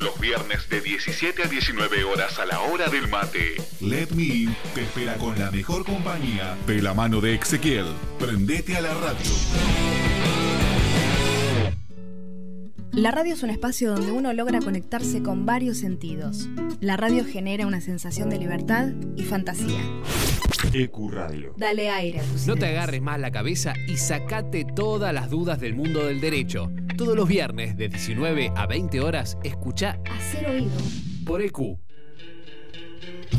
Los viernes de 17 a 19 horas a la hora del mate. Let Me In te espera con la mejor compañía de la mano de Ezequiel. Prendete a la radio. La radio es un espacio donde uno logra conectarse con varios sentidos. La radio genera una sensación de libertad y fantasía. EQ Radio. Dale aire a tus No te agarres más la cabeza y sacate todas las dudas del mundo del derecho. Todos los viernes de 19 a 20 horas, escucha Hacer oído. por EQ.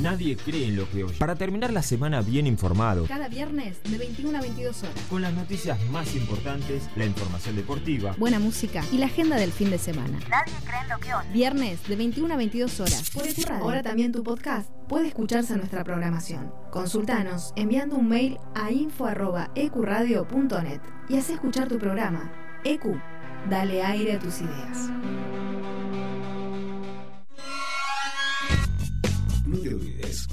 Nadie cree en lo que oye. Para terminar la semana bien informado, Cada viernes de 21 a 22 horas. con las noticias más importantes, la información deportiva, Buena música y la agenda del fin de semana. Nadie cree en lo que oye. Viernes de 21 a 22 horas. Por EQ Radio. Ahora también tu podcast puede escucharse en nuestra programación. Consultanos enviando un mail a info.ecuradio.net y haz escuchar tu programa. EQ, dale aire a tus ideas.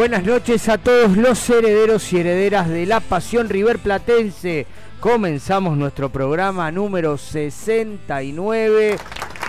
Buenas noches a todos los herederos y herederas de la Pasión River Platense. Comenzamos nuestro programa número 69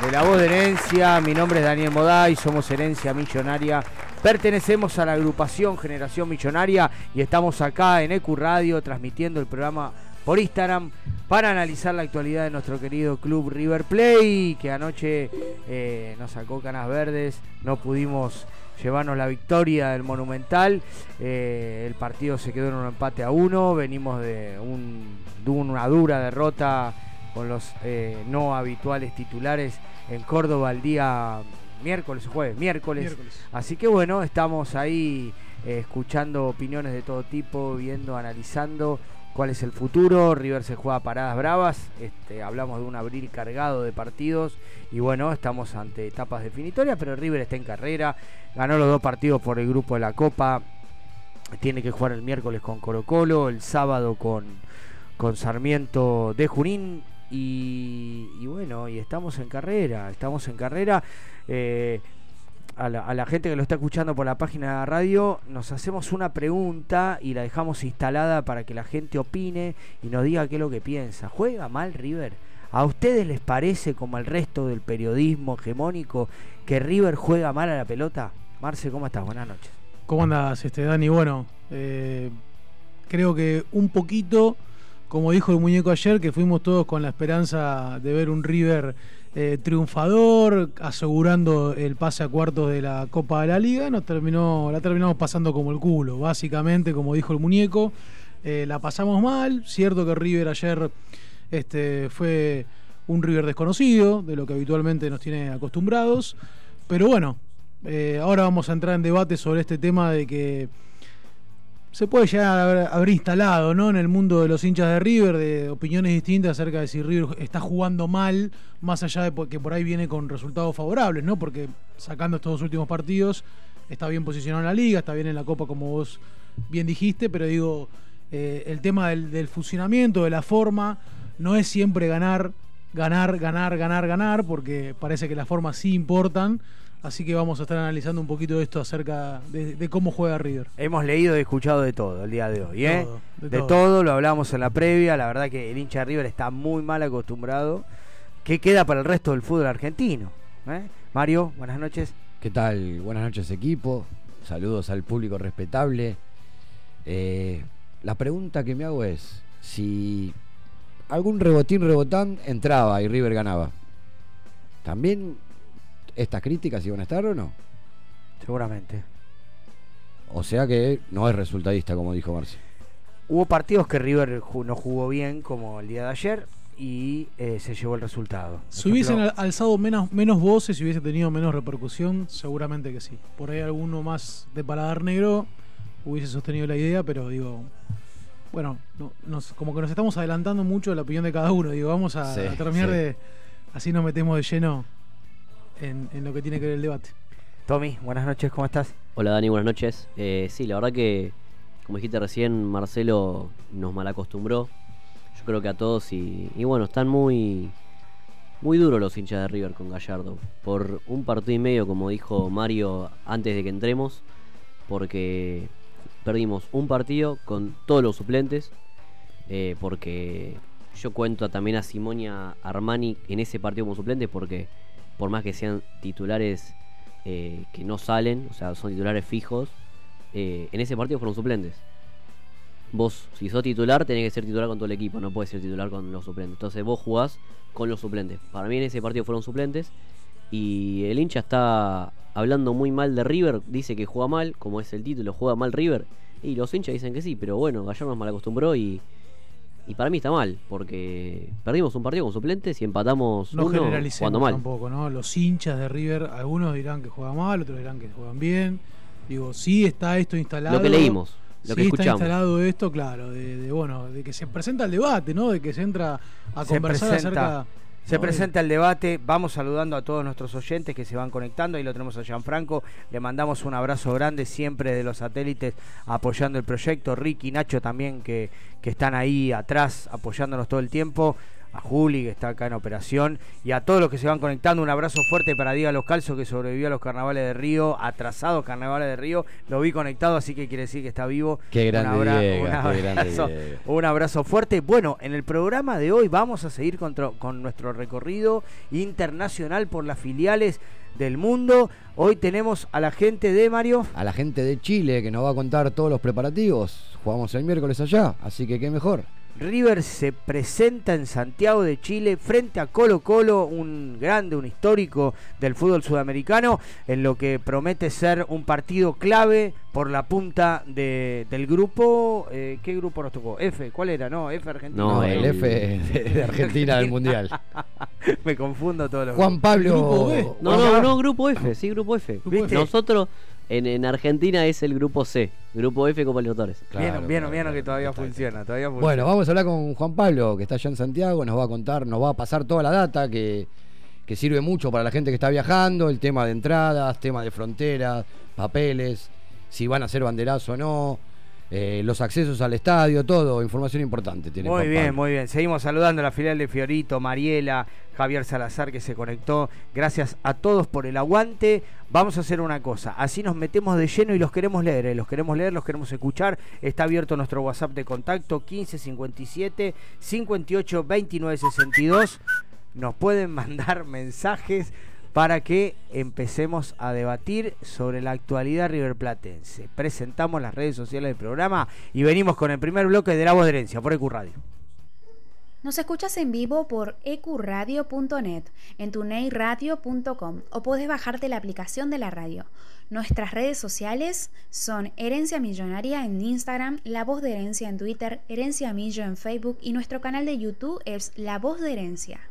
de La Voz de Herencia. Mi nombre es Daniel Moday, somos Herencia Millonaria. Pertenecemos a la agrupación Generación Millonaria y estamos acá en EQ Radio transmitiendo el programa por Instagram para analizar la actualidad de nuestro querido club River Play que anoche eh, nos sacó canas verdes, no pudimos llevarnos la victoria del Monumental. Eh, el partido se quedó en un empate a uno. Venimos de, un- de una dura derrota con los eh, no habituales titulares en Córdoba el día miércoles o jueves, miércoles. Miércoles. Así que bueno, estamos ahí eh, escuchando opiniones de todo tipo, viendo, analizando cuál es el futuro. River se juega paradas bravas. Este, hablamos de un abril cargado de partidos. Y bueno, estamos ante etapas definitorias, pero River está en carrera. Ganó los dos partidos por el grupo de la Copa. tiene que jugar el miércoles con Colo Colo, el sábado con, con Sarmiento de Junín y, bueno, y estamos en carrera, estamos en carrera. Eh, a la, gente que lo está escuchando por la página de la radio, nos hacemos una pregunta y la dejamos instalada para que la gente opine y nos diga qué es lo que piensa. ¿Juega mal River? ¿A ustedes les parece, como al resto del periodismo hegemónico, que River juega mal a la pelota? Marce, ¿cómo estás? Buenas noches. ¿Cómo andas, este, Dani? Bueno, eh, creo que un poquito, como dijo el muñeco ayer, que fuimos todos con la esperanza de ver un River eh, triunfador, asegurando el pase a cuartos de la Copa de la Liga, nos terminó, la terminamos pasando como el culo, básicamente, como dijo el muñeco. Eh, la pasamos mal, cierto que River ayer este, fue un River desconocido, de lo que habitualmente nos tiene acostumbrados, pero bueno, eh, ahora vamos a entrar en debate sobre este tema de que se puede llegar a haber, haber instalado ¿no? en el mundo de los hinchas de River de opiniones distintas acerca de si River está jugando mal, más allá de que por ahí viene con resultados favorables, ¿no? porque sacando estos dos últimos partidos está bien posicionado en la liga, está bien en la Copa como vos bien dijiste, pero digo, eh, el tema del, del funcionamiento, de la forma, no es siempre ganar, ganar, ganar, ganar, ganar, porque parece que las formas sí importan. Así que vamos a estar analizando un poquito de esto acerca de, de cómo juega River. Hemos leído y escuchado de todo el día de hoy, ¿eh? Todo, de de todo. todo, lo hablamos en la previa. La verdad que el hincha de River está muy mal acostumbrado. ¿Qué queda para el resto del fútbol argentino? ¿Eh? Mario, buenas noches. ¿Qué tal? Buenas noches equipo. Saludos al público respetable. Eh, la pregunta que me hago es si algún rebotín rebotán entraba y River ganaba. ¿También estas críticas iban a estar o no? Seguramente. O sea que no es resultadista como dijo Marci. Hubo partidos que River no jugó bien, como el día de ayer, y eh, se llevó el resultado. Por Si hubiesen ejemplo, alzado menos, menos voces y hubiese tenido menos repercusión, seguramente que sí. Por ahí alguno más de paladar negro hubiese sostenido la idea, pero digo, bueno, no- nos, como que nos estamos adelantando mucho a la opinión de cada uno. Digo, vamos a, Sí, a terminar sí. de. Así nos metemos de lleno en, en lo que tiene que ver el debate. Tommy, buenas noches, ¿cómo estás? Hola Dani, buenas noches. Eh, sí, la verdad que, como dijiste recién, Marcelo nos malacostumbró. Yo creo que a todos y, y bueno, están muy, muy duros los hinchas de River con Gallardo. Por un partido y medio, como dijo Mario antes de que entremos, porque perdimos un partido con todos los suplentes, eh, porque yo cuento también a Simonia Armani en ese partido como suplente, porque por más que sean titulares eh, que no salen, o sea, son titulares fijos, eh, en ese partido fueron suplentes. Vos, si sos titular, tenés que ser titular con todo el equipo, no puedes ser titular con los suplentes. Entonces vos jugás con los suplentes. Para mí en ese partido fueron suplentes. Y el hincha está hablando muy mal de River, dice que juega mal, como es el título, juega mal River. Y los hinchas dicen que sí, pero bueno, Gallardo nos malacostumbró y, y para mí está mal, porque perdimos un partido con suplentes y empatamos No uno jugando generalicemos mal. tampoco, ¿no? Los hinchas de River, algunos dirán que juegan mal, otros dirán que juegan bien. Digo, sí está esto instalado. Lo que leímos, sí lo que está escuchamos. instalado esto, claro, de, de, bueno, de que se presenta el debate, ¿no? De que se entra a Se conversar presenta- acerca. Se ¿no? presenta el debate, vamos saludando a todos nuestros oyentes que se van conectando, ahí lo tenemos a Gianfranco, le mandamos un abrazo grande siempre de los satélites apoyando el proyecto, Ricky, Nacho también que, que están ahí atrás apoyándonos todo el tiempo, a Juli que está acá en operación y a todos los que se van conectando, un abrazo fuerte para Diego Los Calzos que sobrevivió a los carnavales de Río, atrasados carnavales de Río, lo vi conectado así que quiere decir que está vivo. Qué Un grande abra- Diego, un qué grande abrazo, Diego. un abrazo fuerte. Bueno, en el programa de hoy vamos a seguir con, con nuestro recorrido internacional por las filiales del mundo. Hoy tenemos a la gente de Mario. A la gente de Chile que nos va a contar todos los preparativos. Jugamos el miércoles allá, así que qué mejor. River se presenta en Santiago de Chile frente a Colo Colo, un grande, un histórico del fútbol sudamericano, en lo que promete ser un partido clave por la punta de- del grupo. eh, ¿Qué grupo nos tocó? F, ¿cuál era? No, F Argentina. No, el F de, de Argentina del Mundial. Me confundo todos los Juan Pablo. No, no, no, grupo F, sí, grupo F. ¿Viste? Nosotros en, en Argentina es el grupo C, grupo F Copa Libertadores. Vieron, vieron, vieron que todavía funciona, todavía funciona. Bueno, vamos a hablar con Juan Pablo, que está allá en Santiago, nos va a contar, nos va a pasar toda la data que, que sirve mucho para la gente que está viajando, el tema de entradas, tema de fronteras, papeles, si van a hacer banderazo o no, eh, los accesos al estadio, todo, información importante. Tiene Muy Juan bien, Pablo. muy bien. Seguimos saludando a la filial de Fiorito, Mariela, Javier Salazar que se conectó. Gracias a todos por el aguante. Vamos a hacer una cosa. Así nos metemos de lleno y los queremos leer. eh, Los queremos leer, los queremos escuchar. Está abierto nuestro WhatsApp de contacto 1557 58 29 62. Nos pueden mandar mensajes para que empecemos a debatir sobre la actualidad riverplatense. Presentamos las redes sociales del programa y venimos con el primer bloque de La Voz de Herencia por EQ Radio. Nos escuchas en vivo por ecuradio.net, en tuneiradio.com o podés bajarte la aplicación de la radio. Nuestras redes sociales son Herencia Millonaria en Instagram, La Voz de Herencia en Twitter, Herencia Millo en Facebook y nuestro canal de YouTube es La Voz de Herencia.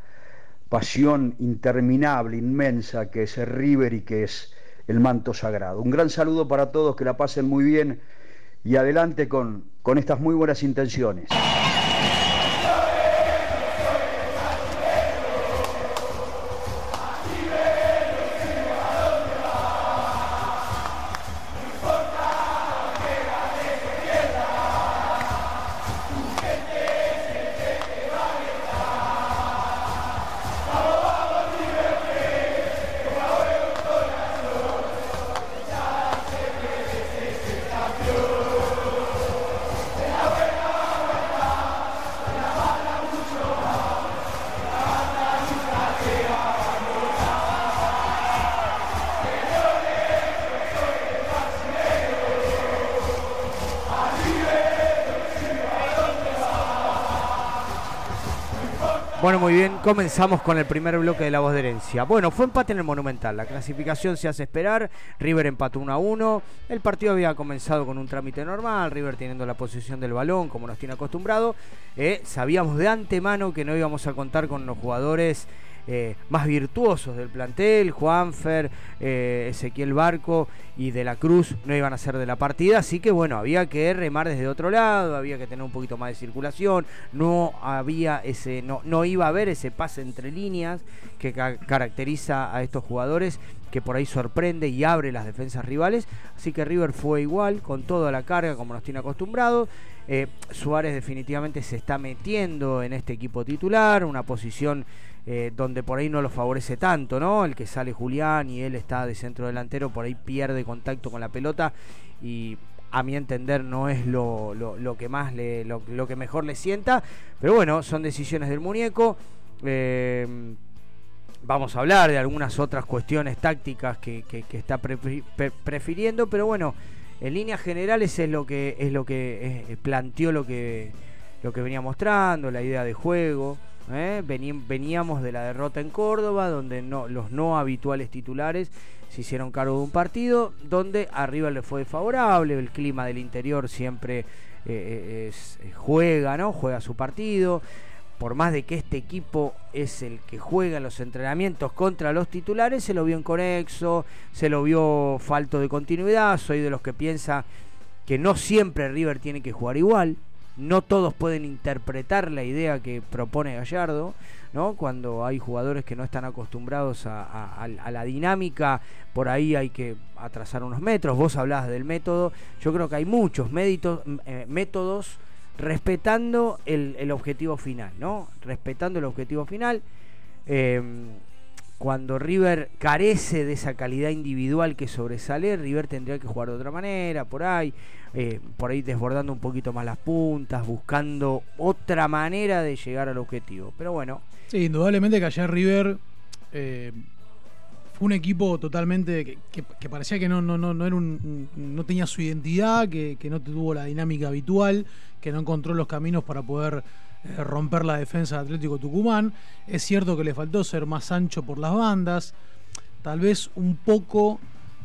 pasión interminable, inmensa, que es el River y que es el manto sagrado. Un gran saludo para todos, que la pasen muy bien y adelante con, con estas muy buenas intenciones. Comenzamos con el primer bloque de la voz de herencia. Bueno, fue empate en el Monumental, la clasificación se hace esperar, River empató 1 a 1, el partido había comenzado con un trámite normal, River teniendo la posición del balón como nos tiene acostumbrado, Eh, sabíamos de antemano que no íbamos a contar con los jugadores eh, más virtuosos del plantel, Juanfer, eh, Ezequiel Barco y De la Cruz no iban a ser de la partida, así que bueno, había que remar desde otro lado, había que tener un poquito más de circulación, no había ese, no, no iba a haber ese pase entre líneas que ca- caracteriza a estos jugadores que por ahí sorprende y abre las defensas rivales. Así que River fue igual, con toda la carga como nos tiene acostumbrados. Eh, Suárez definitivamente se está metiendo en este equipo titular, una posición eh, donde por ahí no lo favorece tanto, ¿no? El que sale Julián y él está de centro delantero, por ahí pierde contacto con la pelota y a mi entender no es lo, lo- que más le, lo, lo que mejor le sienta. Pero bueno, son decisiones del muñeco. Eh, vamos a hablar de algunas otras cuestiones tácticas que, está prefi- pre- prefiriendo, pero bueno, en líneas generales es lo que es lo que eh, planteó lo que lo que venía mostrando, la idea de juego. ¿Eh? Vení- veníamos de la derrota en Córdoba, donde no, los no habituales titulares se hicieron cargo de un partido, donde arriba le fue favorable, el clima del interior siempre eh, eh, es- juega, ¿no? Juega su partido por más de que este equipo es el que juega en los entrenamientos contra los titulares, se lo vio inconexo, se lo vio falto de continuidad. Soy de los que piensa que no siempre River tiene que jugar igual. No todos pueden interpretar la idea que propone Gallardo, ¿no? Cuando hay jugadores que no están acostumbrados a, la dinámica, por ahí hay que atrasar unos metros. Vos hablabas del método. Yo creo que hay muchos eh, métodos respetando el, el objetivo final, ¿no? Respetando el objetivo final. Eh, cuando River carece de esa calidad individual que sobresale, River tendría que jugar de otra manera, por ahí, eh, por ahí desbordando un poquito más las puntas, buscando otra manera de llegar al objetivo. Pero bueno, Sí, indudablemente que ayer River eh, fue un equipo totalmente que, que- parecía que no, no, no, no era un- no tenía su identidad, que, que no tuvo la dinámica habitual, que no encontró los caminos para poder eh, romper la defensa de Atlético Tucumán. Es cierto que le faltó ser más ancho por las bandas, tal vez un poco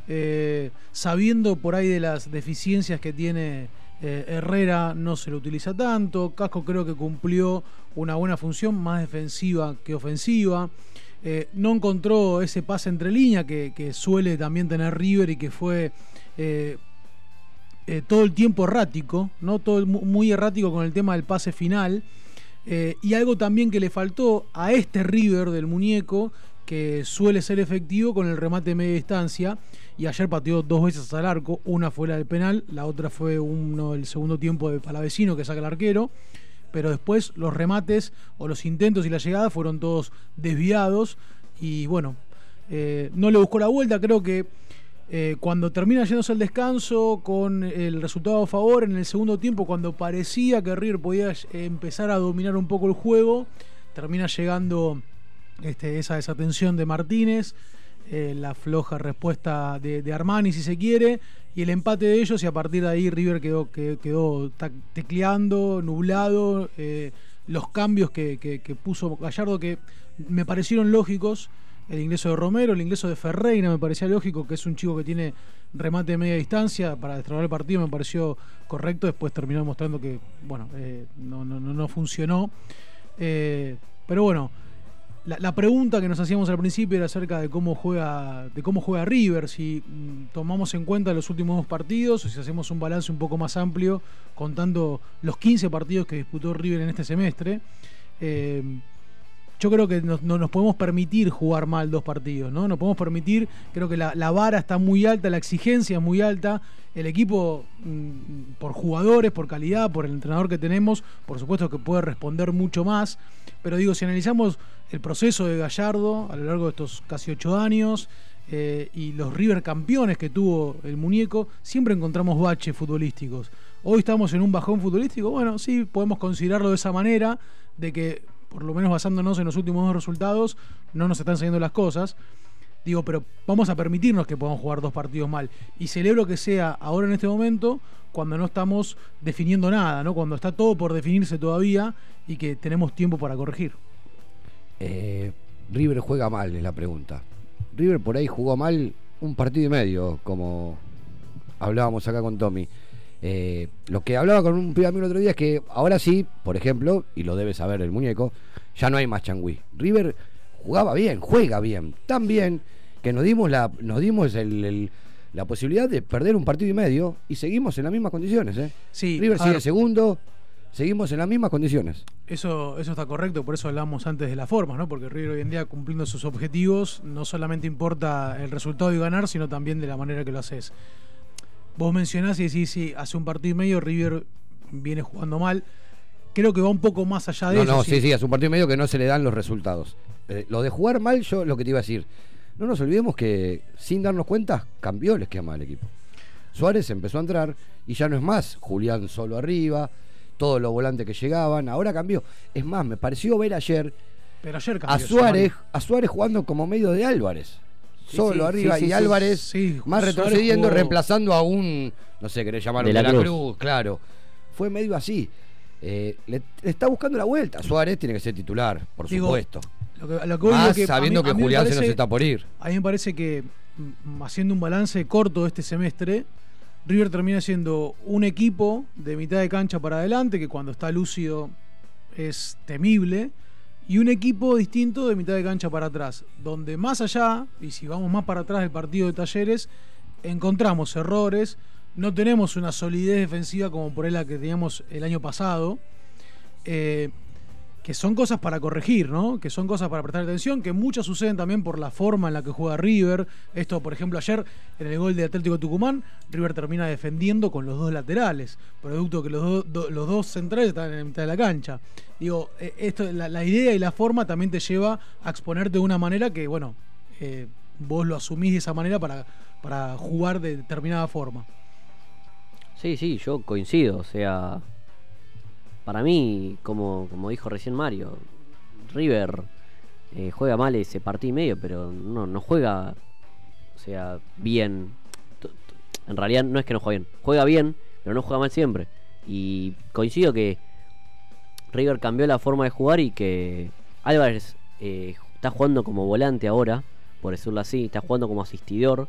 eh, sabiendo por ahí de las deficiencias que tiene eh, Herrera, no se lo utiliza tanto. Casco creo que cumplió una buena función, más defensiva que ofensiva. No encontró ese pase entre líneas que, suele también tener River y que fue todo el tiempo errático, ¿no? Todo muy errático con el tema del pase final. Eh, y algo también que le faltó a este River del muñeco, que suele ser efectivo con el remate de media distancia. Y ayer pateó dos veces al arco, una fue la del penal, la otra fue uno del segundo tiempo de Palavecino que saca el arquero. Pero después los remates o los intentos y la llegada fueron todos desviados. Y bueno, eh, no le buscó la vuelta, creo que eh, cuando termina yéndose al descanso con el resultado a favor en el segundo tiempo, cuando parecía que River podía eh, empezar a dominar un poco el juego, termina llegando este, esa desatención de Martínez, eh, la floja respuesta de, Armani, si se quiere, y el empate de ellos, y a partir de ahí River quedó, que- quedó ta- tecleando, nublado, los cambios que- que puso Gallardo que me parecieron lógicos. El ingreso de Romero, el ingreso de Ferreira me parecía lógico, que es un chico que tiene remate de media distancia para destrabar el partido, me pareció correcto. Después terminó demostrando que, bueno, eh, no, no, no- funcionó. Eh, pero bueno, la, la pregunta que nos hacíamos al principio era acerca de cómo juega, de cómo juega River, si mm, tomamos en cuenta los últimos dos partidos o si hacemos un balance un poco más amplio contando los 15 partidos que disputó River en este semestre. Eh, yo creo que no nos podemos permitir jugar mal dos partidos, ¿no? Nos podemos permitir, creo que la, la vara está muy alta, la exigencia es muy alta, el equipo, mm, por jugadores, por calidad, por el entrenador que tenemos, por supuesto que puede responder mucho más, pero digo, si analizamos el proceso de Gallardo a lo largo de estos casi ocho años eh, y los River campeones que tuvo el muñeco, siempre encontramos baches futbolísticos. Hoy estamos en un bajón futbolístico, bueno, sí, podemos considerarlo de esa manera, de que por lo menos basándonos en los últimos dos resultados, no nos están saliendo las cosas. Digo, pero vamos a permitirnos que podamos jugar dos partidos mal. Y celebro que sea ahora en este momento, cuando no estamos definiendo nada, ¿no? Cuando está todo por definirse todavía y que tenemos tiempo para corregir. Eh, River juega mal, es la pregunta. River por ahí jugó mal un partido y medio, como hablábamos acá con Tommy. Eh, lo que hablaba con un pibe amigo el otro día es que ahora sí, por ejemplo, y lo debe saber el muñeco, ya no hay más changüí. River jugaba bien, juega bien, tan bien que nos dimos la, nos dimos el- el- la posibilidad de perder un partido y medio y seguimos en las mismas condiciones. ¿eh? Sí, River sigue ver. segundo, seguimos en las mismas condiciones. Eso, eso está correcto, por eso hablamos antes de la forma, ¿no? Porque River hoy en día cumpliendo sus objetivos, no solamente importa el resultado y ganar, sino también de la manera que lo haces. Vos mencionás y decís, sí, hace un partido y medio River viene jugando mal. Creo que va un poco más allá de No, eso. no, sí, sí, hace un partido y medio que no se le dan los resultados. Eh, lo de jugar mal, yo lo que te iba a decir, no nos olvidemos que sin darnos cuenta cambió el esquema del equipo. Suárez empezó a entrar y ya no es más Julián solo arriba, todos los volantes que llegaban, ahora cambió. Es más, me pareció ver ayer Pero ayer a Suárez, a Suárez jugando como medio de Álvarez. Solo sí, arriba sí, sí, y Álvarez sí, más retrocediendo, jugó- reemplazando a un, no sé, querés llamarlo De de la Cruz. Cruz. claro. Fue medio así. Eh, le, le está buscando la vuelta. Suárez tiene que ser titular, por Digo, supuesto. Lo que, lo Más sabiendo mí- que Julián se nos está por ir. A mí me parece que, mm, haciendo un balance corto de este semestre, River termina siendo un equipo de mitad de cancha para adelante, que cuando está lúcido es temible, y un equipo distinto de mitad de cancha para atrás, donde más allá, y si vamos más para atrás del partido de Talleres, encontramos errores, no tenemos una solidez defensiva como por ahí la que teníamos el año pasado. eh, que son cosas para corregir, ¿no? Que son cosas para prestar atención, que muchas suceden también por la forma en la que juega River. Esto, por ejemplo, ayer en el gol de Atlético Tucumán, River termina defendiendo con los dos laterales, producto que los, do- do- los dos centrales están en la mitad de la cancha. Digo, eh, esto, la, la idea y la forma también te lleva a exponerte de una manera que, bueno, eh, vos lo asumís de esa manera para, para jugar de determinada forma. Sí, sí, yo coincido. O sea, para mí, como, dijo recién Mario, River eh, juega mal ese partido y medio, pero no, no juega, o sea, bien. En realidad no es que no juegue bien, juega bien, pero no juega mal siempre. Y coincido que River cambió la forma de jugar y que Álvarez eh, está jugando como volante ahora, por decirlo así, está jugando como asistidor.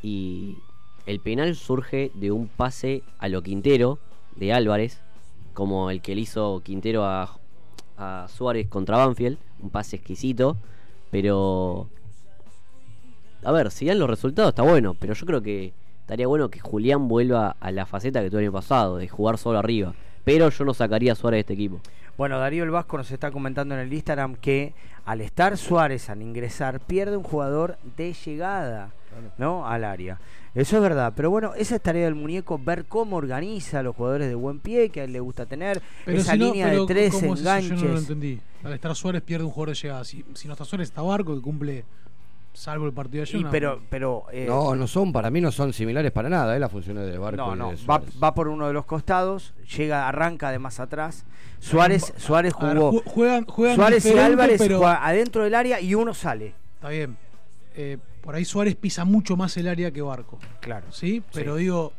y el penal surge de un pase a lo Quintero de Álvarez, como el que le hizo Quintero a, a Suárez contra Banfield, un pase exquisito, pero a ver, si dan los resultados está bueno, pero yo creo que estaría bueno que Julián vuelva a la faceta que tuvo el año pasado, de jugar solo arriba. Pero yo no sacaría a Suárez de este equipo. Bueno, Darío El Vasco nos está comentando en el Instagram que al estar Suárez al ingresar pierde un jugador de llegada, ¿no? Al área. Eso es verdad, pero bueno, esa es tarea del muñeco, ver cómo organiza a los jugadores de buen pie, que a él le gusta tener, Pero esa si no, línea pero de tres ¿cómo es eso? enganches. Yo no lo entendí. Al estar Suárez pierde un jugador de llegada. Si, si no está Suárez, está Barco que cumple, salvo el partido de ayer. Y pero, pero eh, no, no son, para mí no son similares para nada, ¿eh? Las funciones de Barco. No, y no, de va, por uno de los costados, llega, arranca de más atrás. Suárez, Suárez ver, jugó. juegan- juegan Suárez y Álvarez pero- juega adentro del área y uno sale. Está bien. Eh, por ahí Suárez pisa mucho más el área que Barco. Claro. Sí, pero digo,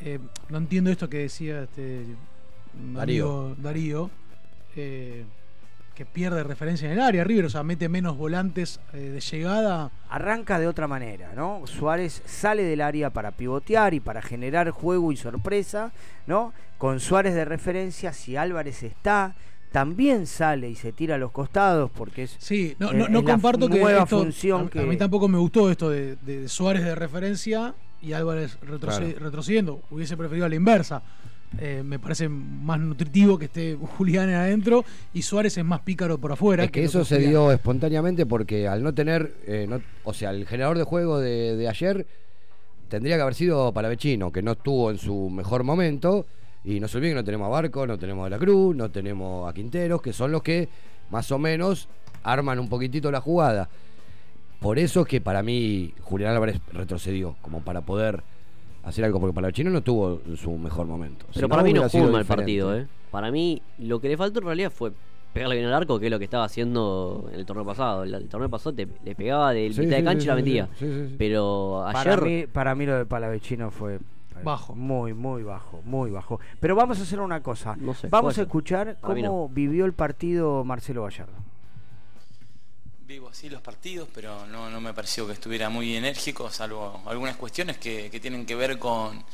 eh, no entiendo esto que decía este Darío. eh, que pierde referencia en el área, River, o sea, mete menos volantes eh, de llegada. Arranca de otra manera, ¿no? Suárez sale del área para pivotear y para generar juego y sorpresa, ¿no? Con Suárez de referencia, si Álvarez está, también sale y se tira a los costados porque es, Sí, no, eh, no, no es comparto que nueva esto- función a, que a mí tampoco me gustó esto de, de Suárez de referencia y Álvarez retroce- Claro. retrocediendo. Hubiese preferido a la inversa. Eh, me parece más nutritivo que esté Julián adentro y Suárez es más pícaro por afuera. Es que eso se Julián. dio espontáneamente porque al no tener, eh, no- o sea, el generador de juego de, de ayer tendría que haber sido Palavecino, que no estuvo en su mejor momento. Y no se olviden que no tenemos a Barco, no tenemos a La Cruz, no tenemos a Quinteros, que son los que más o menos arman un poquitito la jugada. Por eso es que para mí Julián Álvarez retrocedió, como para poder hacer algo, porque Palavecino no tuvo su mejor momento. Si Pero para mí no sido mal diferente. partido, ¿eh? Para mí, lo que le faltó en realidad fue pegarle bien al arco, que es lo que estaba haciendo en el torneo pasado. El, el torneo pasado te- le pegaba de Sí, mitad de cancha sí, y la metía. sí, sí, sí. Pero Para ayer. mí, para mí lo de Palavecino fue Bajo. Muy, muy bajo, muy bajo. Pero vamos a hacer una cosa. No sé, vamos a escuchar mí cómo vivió el partido Marcelo Gallardo. Vivo así los partidos, pero no, no me pareció que estuviera muy enérgico, salvo algunas cuestiones que, que tienen que ver con,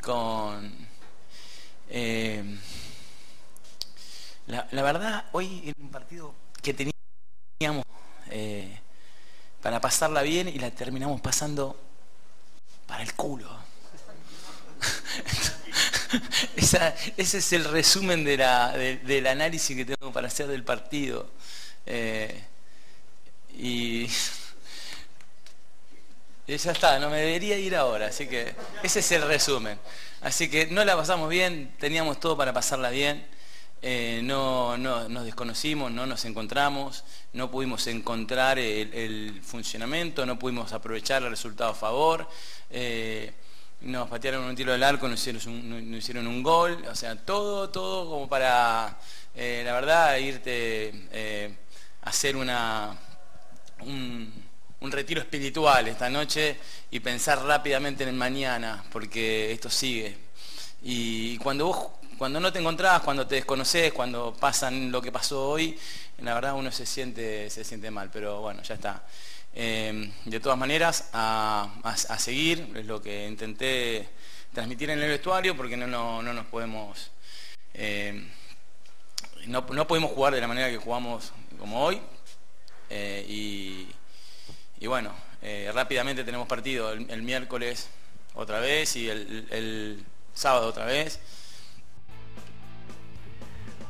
con eh, la, la verdad, hoy era un partido que teníamos eh, para pasarla bien y la terminamos pasando para el culo. Esa- ese es el resumen de la- de- del análisis que tengo para hacer del partido. Eh, y, ya está, no me debería ir ahora, así que ese es el resumen. Así que no la pasamos bien, teníamos todo para pasarla bien, eh, no, no- nos desconocimos, no nos encontramos, no pudimos encontrar el, el funcionamiento, no pudimos aprovechar el resultado a favor. eh, nos patearon un tiro del arco, nos hicieron un, nos- hicieron un gol, o sea, todo, todo como para, eh, la verdad, irte eh, a hacer una, un, un retiro espiritual esta noche y pensar rápidamente en el mañana, porque esto sigue. Y cuando vos, cuando no te encontrás, cuando te desconoces, cuando pasan lo que pasó hoy, la verdad uno se siente, se siente mal, pero bueno, ya está. Eh, de todas maneras, a, a- seguir, es lo que intenté transmitir en el vestuario, porque no, no, no nos podemos... eh, no, no podemos jugar de la manera que jugamos como hoy. eh, y, y bueno, eh, rápidamente tenemos partido el, el miércoles otra vez y el, el sábado otra vez.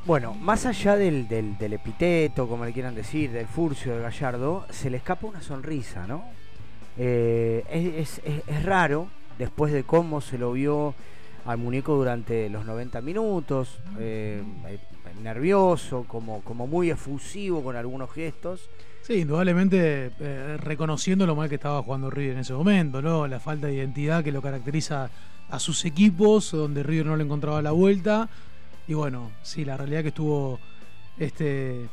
Bueno, más allá del, del- del epiteto, como le quieran decir, del furcio de Gallardo, se le escapa una sonrisa, ¿no? Eh, es, es- es- raro, después de cómo se lo vio al muñeco durante los 90 minutos, eh, nervioso, como, como muy efusivo con algunos gestos. Sí, indudablemente eh, reconociendo lo mal que estaba jugando River en ese momento, ¿no? La falta de identidad que lo caracteriza a sus equipos, donde River no le encontraba la vuelta. Y bueno, sí, la realidad que estuvo este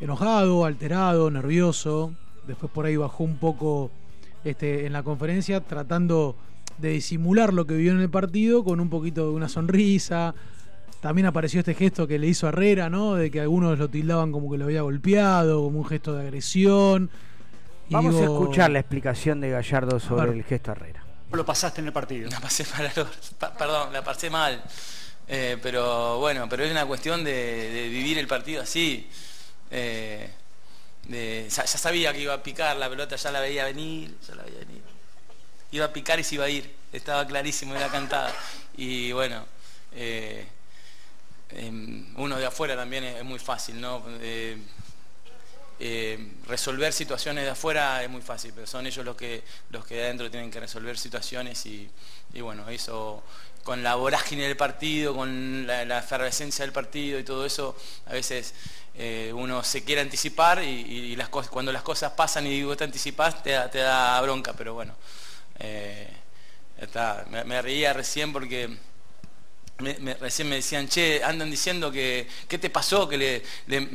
enojado, alterado, nervioso. Después por ahí bajó un poco este, en la conferencia, tratando de disimular lo que vivió en el partido con un poquito de una sonrisa. También apareció este gesto que le hizo a Herrera, ¿no? De que algunos lo tildaban como que lo había golpeado, como un gesto de agresión. Y Vamos a escuchar la explicación de Gallardo sobre el gesto Herrera. lo pasaste en el partido? La pasé mal, perdón, la pasé mal. Eh, pero bueno, pero es una cuestión de, vivir el partido así. Eh, ya, sabía que iba a picar la pelota, ya la veía venir, ya la veía venir. Iba a picar y se iba a ir, estaba clarísimo, era cantada. Y bueno, eh, em, uno de afuera también es, muy fácil, ¿no? Resolver situaciones de afuera es muy fácil, pero son ellos los que los que de adentro tienen que resolver situaciones y, y bueno, eso con la vorágine del partido, con la, la efervescencia del partido y todo eso, a veces eh, uno se quiere anticipar y, cuando las cosas pasan y vos te anticipás te da, bronca, pero bueno, eh, me, me reía recién porque recién me decían, che, andan diciendo que, ¿qué te pasó? Que le, le-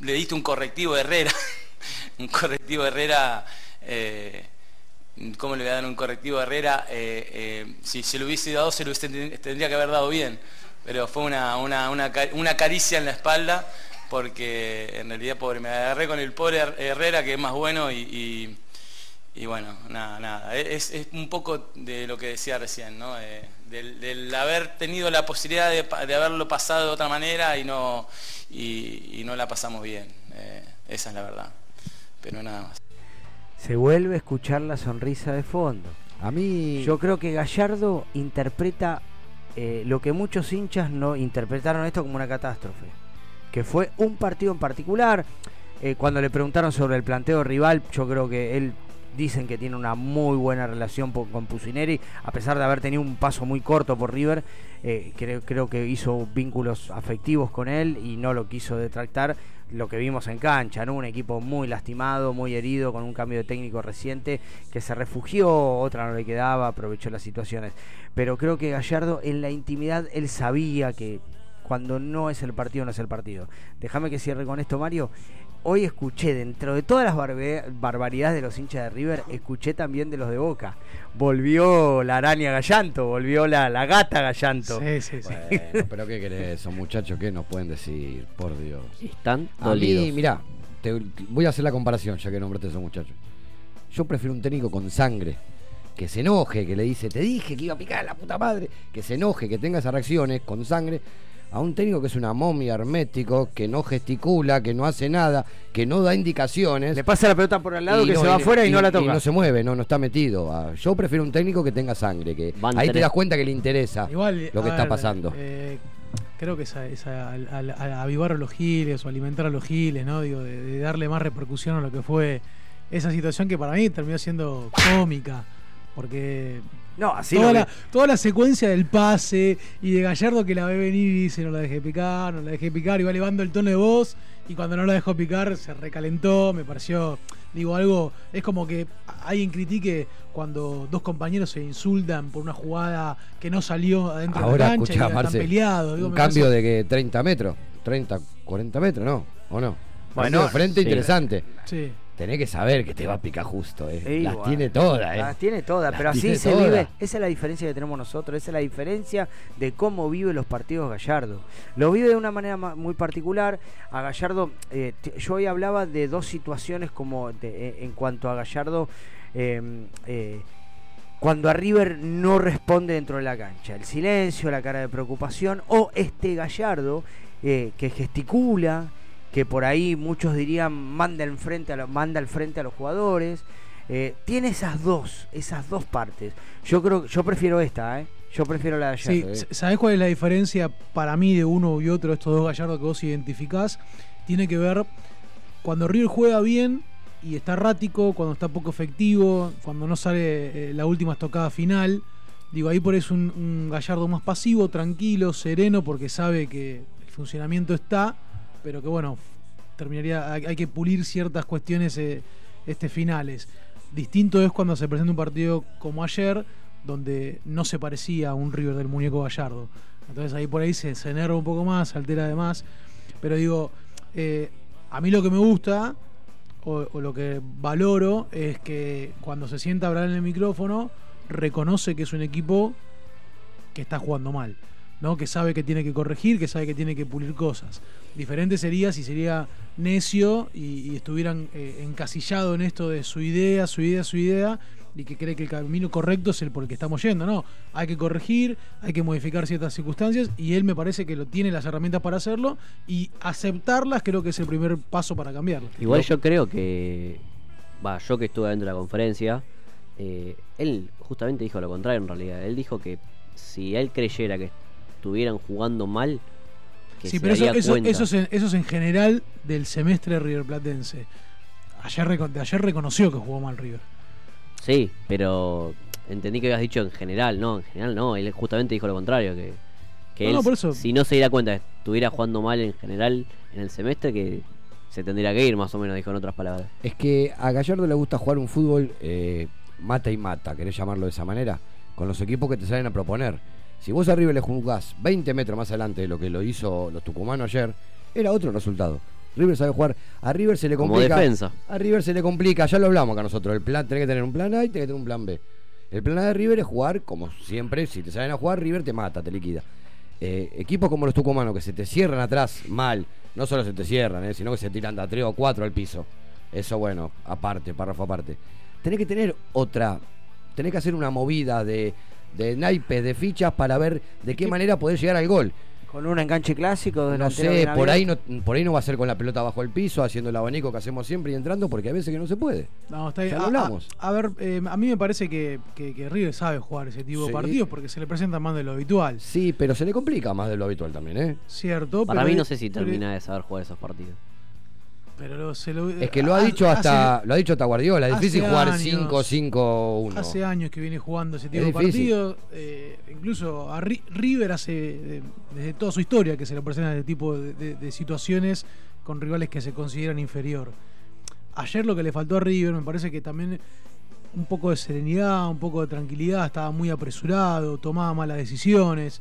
le- diste un correctivo a Herrera. un correctivo a Herrera, eh, ¿cómo le voy a dar un correctivo a Herrera? Eh, eh, si se lo hubiese dado, se lo hubiese ten- tendría que haber dado bien. Pero fue una, una, una, una caricia en la espalda, porque en realidad, pobre, me agarré con el pobre Her- Herrera, que es más bueno, y, y- bueno, nada, nada. Es, es un poco de lo que decía recién, ¿no? Eh, del, del haber tenido la posibilidad de, de haberlo pasado de otra manera y no, y no la pasamos bien. Eh, esa es la verdad. Pero nada más. Se vuelve a escuchar la sonrisa de fondo. A mí. Yo creo que Gallardo interpreta eh, lo que muchos hinchas no interpretaron esto como una catástrofe. Que fue un partido en particular. Eh, cuando le preguntaron sobre el planteo rival, yo creo que él dicen que tiene una muy buena relación con Pusineri, a pesar de haber tenido un paso muy corto por River, eh, creo, creo que hizo vínculos afectivos con él y no lo quiso detractar lo que vimos en cancha, ¿no? Un equipo muy lastimado, muy herido, con un cambio de técnico reciente, que se refugió, otra no le quedaba, aprovechó las situaciones. Pero creo que Gallardo en la intimidad, él sabía que cuando no es el partido, no es el partido. Déjame que cierre con esto, Mario. Hoy escuché, dentro de todas las barbe- barbaridades de los hinchas de River, escuché también de los de Boca. Volvió la araña Gallanto, volvió la, la gata Gallanto. Sí, sí, sí. Bueno, pero ¿qué querés? Son muchachos que nos pueden decir, por Dios. Están A mí, dolidos. mirá, te voy a hacer la comparación, ya que nombraste a esos muchachos. Yo prefiero un técnico con sangre, que se enoje, que le dice, te dije que iba a picar la puta madre, que se enoje, que tenga esas reacciones con sangre, a un técnico que es una momia hermético, que no gesticula, que no hace nada, que no da indicaciones. Le pasa la pelota por al lado, que se va afuera y no la toca. no se mueve, no, no está metido. Ah, Yo prefiero un técnico que tenga sangre, que Van ahí te das cuenta que le interesa Igual, lo que a está ver, pasando. eh, creo que esa, esa- al, al- al avivar a los giles o alimentar a los giles, ¿no? Digo, de, de darle más repercusión a lo que fue esa situación que para mí terminó siendo cómica. Porque No, así toda, la, toda la secuencia del pase y de Gallardo que la ve venir y dice no la dejé picar, no la dejé picar, y va elevando el tono de voz y cuando no la dejó picar se recalentó, me pareció, digo, algo, es como que alguien critique cuando dos compañeros se insultan por una jugada que no salió adentro Ahora, de la cancha y escuchá, están Marce, peleados. digo, un cambio parece- de que 30 metros, 30, 40 metros, ¿no? ¿O no? Bueno, Bueno, frente sí. interesante. Sí. Tenés que saber que te va a picar justo, ¿eh? Sí, Las tiene todas, ¿eh? Las tiene todas, Las pero así se vive. Esa es la diferencia que tenemos nosotros, esa es la diferencia de cómo vive los partidos Gallardo. Lo vive de una manera ma- muy particular. A Gallardo, eh, yo hoy hablaba de dos situaciones como de- eh, en cuanto a Gallardo. eh, eh, cuando a River no responde dentro de la cancha, el silencio, la cara de preocupación, o este Gallardo que gesticula, que por ahí muchos dirían manda al frente a, manda al frente a los jugadores. Eh, tiene esas dos, esas dos partes. Yo creo, yo prefiero esta, ¿eh? Yo prefiero la de Sí, ayer. s- ¿sabés cuál es la diferencia para mí de uno y otro, estos dos gallardos que vos identificás? Tiene que ver cuando River juega bien y está errático, cuando está poco efectivo, cuando no sale eh, la última estocada final. Digo, ahí por eso un gallardo más pasivo, tranquilo, sereno, porque sabe que el funcionamiento está, pero que bueno, terminaría, hay, que pulir ciertas cuestiones eh, este finales. Distinto es cuando se presenta un partido como ayer, donde no se parecía a un River del muñeco Gallardo. Entonces ahí por ahí se, se enerva un poco más, se altera de más. Pero digo, eh, a mí lo que me gusta, o, o lo que valoro, es que cuando se sienta a hablar en el micrófono, reconoce que es un equipo que está jugando mal. ¿no? Que sabe que tiene que corregir, que sabe que tiene que pulir cosas. Diferente sería si sería necio y, y estuvieran eh, encasillado en esto de su idea, su idea, su idea, y que cree que el camino correcto es el por el que estamos yendo. No, hay que corregir, hay que modificar ciertas circunstancias, y él me parece que lo tiene las herramientas para hacerlo, y aceptarlas creo que es el primer paso para cambiarlo. Igual yo creo que. Va, yo que estuve dentro de la conferencia, eh, él justamente dijo lo contrario en realidad. Él dijo que si él creyera que estuvieran jugando mal, que Sí, se pero eso, daría eso, cuenta. eso es en, eso es en general del semestre River Platense. Ayer, ayer reconoció que jugó mal River. Sí, pero entendí que habías dicho en general, no, en general no, él justamente dijo lo contrario, que, que No, él no, por eso- si no se diera cuenta que estuviera jugando mal en general en el semestre, que se tendría que ir más o menos, dijo en otras palabras. Es que a Gallardo le gusta jugar un fútbol eh, mata y mata, querés llamarlo de esa manera, con los equipos que te salen a proponer. Si vos a River le jugás 20 metros más adelante de lo que lo hizo los tucumanos ayer, era otro resultado. River sabe jugar. A River se le Como complica. defensa. A River se le complica, ya lo hablamos acá nosotros. El plan, tenés que tener un plan A y tenés que tener un plan B. El plan A de River es jugar, como siempre, si te salen a jugar, River te mata, te liquida. Eh, equipos como los tucumanos que se te cierran atrás mal, no solo se te cierran, eh, sino que se tiran de a 3 o 4 al piso. Eso, bueno, aparte, párrafo aparte. Tenés que tener otra, tenés que hacer una movida de, de naipes, de fichas para ver de qué manera podés llegar al gol. Con un enganche clásico. No sé, por ahí no, por ahí no va a ser con la pelota bajo el piso, haciendo el abanico que hacemos siempre y entrando, porque hay veces que no se puede. No, está bien. A- hablamos. A, a ver, eh, a mí me parece que, que- que River sabe jugar ese tipo Sí. de partidos porque se le presenta más de lo habitual. Sí, pero se le complica más de lo habitual también, ¿eh? Cierto, Para pero- mí no sé si pero- termina de saber jugar esos partidos. Pero lo- se lo- Es que lo ha dicho hasta hace- lo ha dicho hasta Guardiola, es difícil jugar años. 5-5-1. Hace años que viene jugando ese tipo Es de partidos. eh, incluso a Ri- River hace, eh, desde toda su historia, que se le presentan este tipo de, de- de situaciones con rivales que se consideran inferior. Ayer lo que le faltó a River, me parece que también un poco de serenidad, un poco de tranquilidad, estaba muy apresurado, tomaba malas decisiones.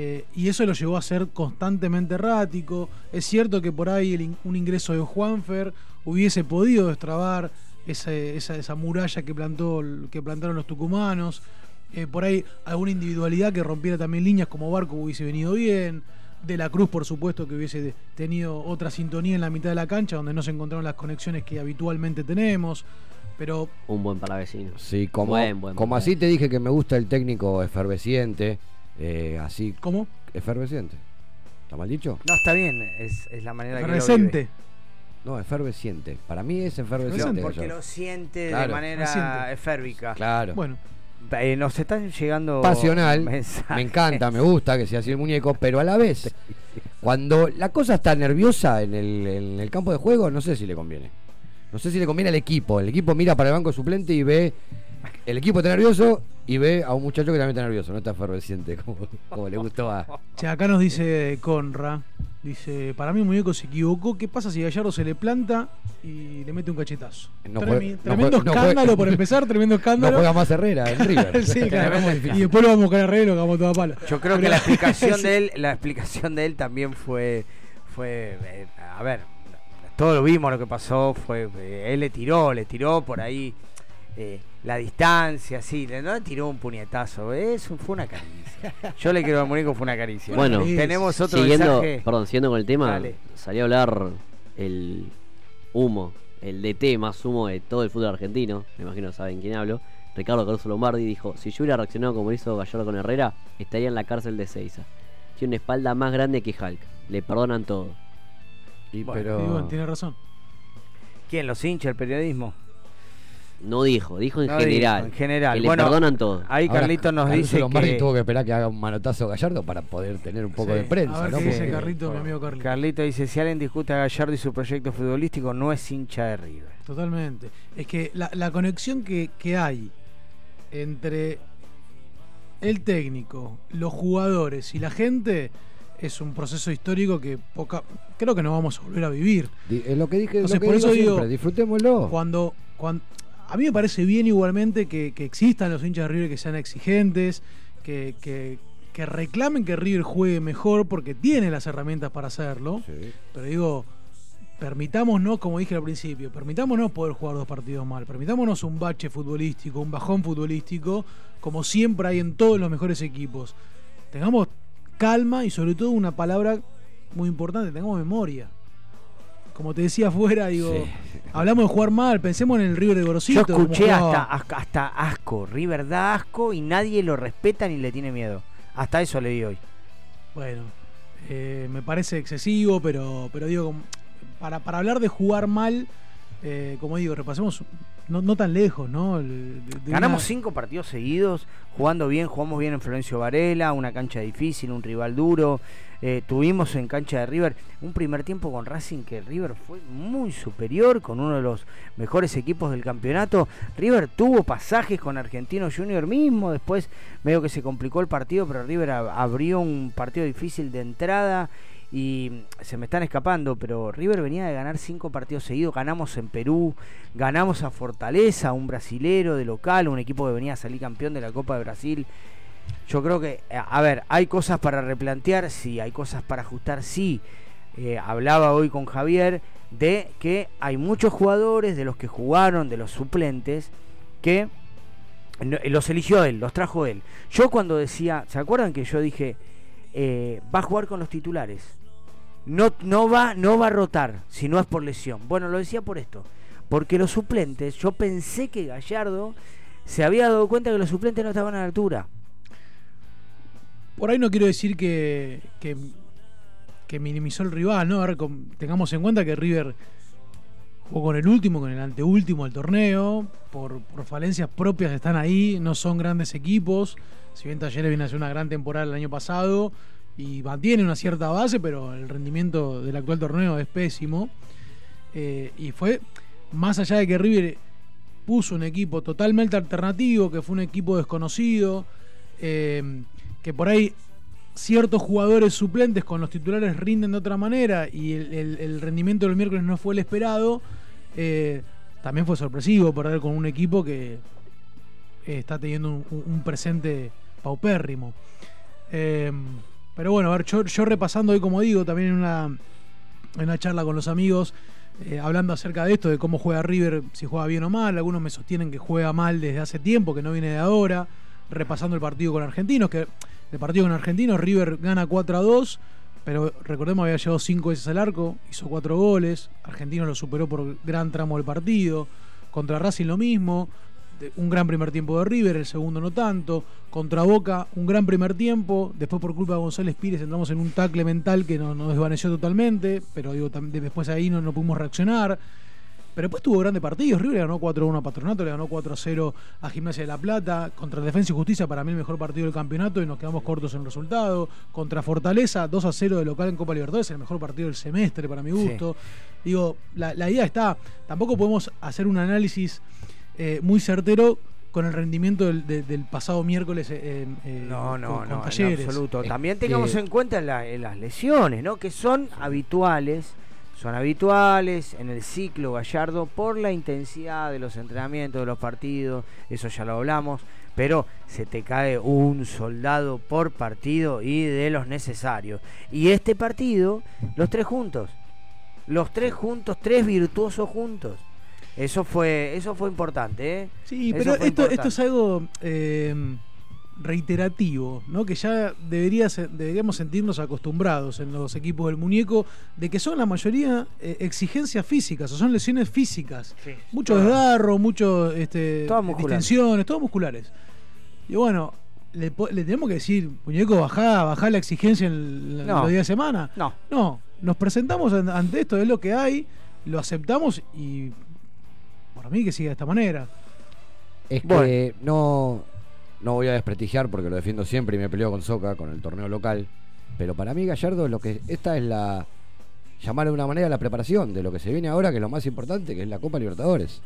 Eh, y eso lo llevó a ser constantemente errático. Es cierto que por ahí el un ingreso de Juanfer hubiese podido destrabar esa, esa, esa muralla que, plantó, que plantaron los tucumanos. Eh, por ahí alguna individualidad que rompiera también líneas como Barco hubiese venido bien. De la Cruz, por supuesto, que hubiese tenido otra sintonía en la mitad de la cancha donde no se encontraron las conexiones que habitualmente tenemos. Pero Un buen palavecino. Sí, como, Buen, buen como así te dije que me gusta el técnico efervesciente, eh, así. ¿Cómo? Efervesciente. ¿Está mal dicho? No, está bien. Es, es la manera que lo Efervescente. vive. No, efervesciente. Para mí es efervescente. Porque lo siente Claro. de manera Siente. eférvica. Claro. Bueno, Eh, nos están llegando Pasional. mensajes. Me encanta, me gusta que sea así el muñeco, pero a la vez, cuando la cosa está nerviosa en el, en el campo de juego, no sé si le conviene. No sé si le conviene al equipo. El equipo mira para el banco suplente y ve. El equipo está nervioso y ve a un muchacho que también está nervioso, no está efervesciente, como, como le gustó a. Che, acá nos dice Conra, dice, para mí el muñeco se equivocó, ¿qué pasa si Gallardo se le planta y le mete un cachetazo? No Tremi- juega- no tremendo no escándalo por empezar, tremendo escándalo. No juega más Herrera en River. sí, claro. Y después lo vamos a buscar a Herrera y lo hagamos toda pala. Yo creo que la explicación Sí. de él, la explicación de él también fue, fue, eh, a ver, todo lo vimos lo que pasó, fue, eh, él le tiró, le tiró por ahí eh, la distancia, sí, le- no le tiró un puñetazo, es un- fue una caricia. Yo le quiero al muñeco fue una caricia. Bueno, tenemos otro siguiendo, mensaje. perdón, siguiendo con el tema, Dale. salió a hablar el humo, el DT más humo de todo el fútbol argentino, me imagino saben quién hablo. Ricardo Caruso Lombardi dijo, si yo hubiera reaccionado como lo hizo Gallardo con Herrera, estaría en la cárcel de Seiza. Tiene una espalda más grande que Hulk, le perdonan todo. Y Bueno, pero- y bueno, tiene razón. ¿Quién? ¿Los hinchas, el periodismo? No dijo, dijo en No general. dijo, en general. Que le Bueno, perdonan todo. Ahí Carlito nos dice Lombardi que... tuvo que esperar que haga un manotazo Gallardo para poder tener un poco Sí, de prensa. a ver ¿no? qué dice Carlito, mi amigo Carlito. Carlito dice, si alguien discute a Gallardo y su proyecto futbolístico, no es hincha de River. Totalmente. Es que la, la conexión que, que hay entre el técnico, los jugadores y la gente es un proceso histórico que poca, creo que no vamos a volver a vivir. Es lo que dije, Entonces, lo que por digo eso digo, siempre, disfrutémoslo. Cuando, cuando a mí me parece bien igualmente que, que existan los hinchas de River que sean exigentes, que, que- que reclamen que River juegue mejor porque tiene las herramientas para hacerlo. Sí. Pero digo, permitámonos, como dije al principio, permitámonos poder jugar dos partidos mal, permitámonos un bache futbolístico, un bajón futbolístico, como siempre hay en todos los mejores equipos. Tengamos calma y sobre todo una palabra muy importante, tengamos memoria. Como te decía afuera, digo, hablamos de jugar mal, pensemos en el River de Gorosito. Yo escuché hasta, hasta asco. River da asco y nadie lo respeta ni le tiene miedo. Hasta eso le di hoy. Bueno, eh, me parece excesivo, pero, pero digo, para, para hablar de jugar mal, eh, como digo, repasemos no, no tan lejos, ¿no? Ganamos cinco partidos seguidos, jugando bien, jugamos bien en Florencio Varela, una cancha difícil, un rival duro. Eh, tuvimos en cancha de River un primer tiempo con Racing que River fue muy superior, con uno de los mejores equipos del campeonato. River tuvo pasajes con Argentino Junior mismo, después medio que se complicó el partido, pero River ab- abrió un partido difícil de entrada y se me están escapando, pero River venía de ganar cinco partidos seguidos, ganamos en Perú, ganamos a Fortaleza, un brasilero de local, un equipo que venía a salir campeón de la Copa de Brasil. Yo creo que, eh, a ver, hay cosas para replantear, sí, hay cosas para ajustar, sí. Eh, hablaba hoy con Javier de que hay muchos jugadores de los que jugaron, de los suplentes, que no- los eligió él, los trajo él. Yo cuando decía, ¿se acuerdan que yo dije, eh, va a jugar con los titulares? No, no, va, no va a rotar si no es por lesión. Bueno, lo decía por esto. Porque los suplentes, yo pensé que Gallardo se había dado cuenta que los suplentes no estaban a la altura. Por ahí no quiero decir que, que, minimizó el rival, ¿no? A ver, tengamos en cuenta que River jugó con el último, con el anteúltimo del torneo, por, por falencias propias están ahí, no son grandes equipos. Si bien Talleres viene a hacer una gran temporada el año pasado y mantiene una cierta base, pero el rendimiento del actual torneo es pésimo. Eh, y fue más allá de que River puso un equipo totalmente alternativo, que fue un equipo desconocido, eh, que por ahí ciertos jugadores suplentes con los titulares rinden de otra manera y el, rendimiento del miércoles no fue el esperado, eh, también fue sorpresivo perder con un equipo que está teniendo un presente paupérrimo. Eh, pero bueno, a ver, yo, repasando hoy, como digo, también en una, una charla con los amigos, eh, hablando acerca de esto, de cómo juega River, si juega bien o mal. Algunos me sostienen que juega mal desde hace tiempo, que no viene de ahora. Repasando el partido con Argentinos, que el partido con Argentinos, River gana 4 a 2, pero recordemos había llegado 5 veces al arco, hizo 4 goles. Argentinos lo superó por gran tramo del partido. Contra Racing lo mismo. De- Un gran primer tiempo de River, el segundo no tanto. Contra Boca, un gran primer tiempo. Después, por culpa de González Pires, entramos en un tackle mental que nos, nos desvaneció totalmente. Pero digo, después ahí no, no pudimos reaccionar. Pero después tuvo grandes partidos. River le ganó 4-1 a Patronato, le ganó 4-0 a Gimnasia de la Plata. Contra Defensa y Justicia, para mí el mejor partido del campeonato y nos quedamos cortos en el resultado. Contra Fortaleza, 2-0 de local en Copa Libertadores, el mejor partido del semestre para mi gusto. Digo, la, la idea está. Tampoco podemos hacer un análisis eh, muy certero con el rendimiento del, de- del pasado miércoles eh, eh, No, no, con, con no, en Talleres. absoluto. También tengamos en cuenta la- las lesiones, ¿no? Que son habituales, son habituales en el ciclo Gallardo por la intensidad de los entrenamientos, de los partidos, eso ya lo hablamos, pero se te cae un soldado por partido y de los necesarios. Y este partido, los tres juntos, los tres juntos, tres virtuosos juntos. Eso fue, eso fue importante, ¿eh? Sí, Eso pero esto, esto es algo eh, reiterativo, ¿no? Que ya debería deberíamos sentirnos acostumbrados en los equipos del muñeco, de que son la mayoría eh, exigencias físicas, o son lesiones físicas. Mucho todas. desgarro, mucho este, Todas distensiones, todas musculares. Y bueno, le, tenemos que decir, muñeco, bajá, bajá la exigencia en la- No. los días de semana. No. No, nos presentamos an- ante esto, es lo que hay, lo aceptamos y para mí que siga de esta manera. Es que no, no voy a desprestigiar porque lo defiendo siempre y me peleo con Soca, con el torneo local. Pero para mí, Gallardo, lo que esta es la. llamar de una manera la preparación de lo que se viene ahora, que es lo más importante, que es la Copa Libertadores.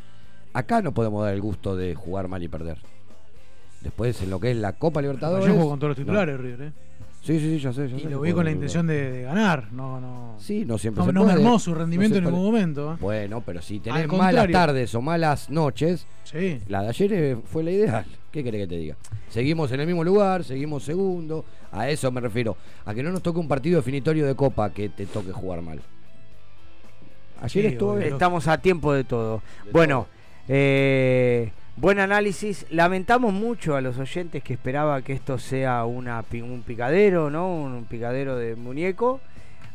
Acá no podemos dar el gusto de jugar mal y perder. Después, en lo que es la Copa Libertadores. Yo juego con todos los no. titulares, River, ¿eh? Sí, sí, sí, ya sé, ya Y sé lo vi con la intención de, de ganar, no, no. Sí, no siempre no, se no puede. mermó su rendimiento en ningún momento. ¿eh? Bueno, pero si tenés malas tardes o malas noches, Sí. la de ayer eh, fue la ideal. ¿Qué querés que te diga? Seguimos en el mismo lugar, seguimos segundo. A eso me refiero. A que no nos toque un partido definitorio de Copa que te toque jugar mal. Ayer estuvo bien. Estamos a tiempo de todo. bueno, eh, Buen análisis. Lamentamos mucho a los oyentes que esperaba que esto sea una, un picadero, ¿no? Un picadero de muñeco.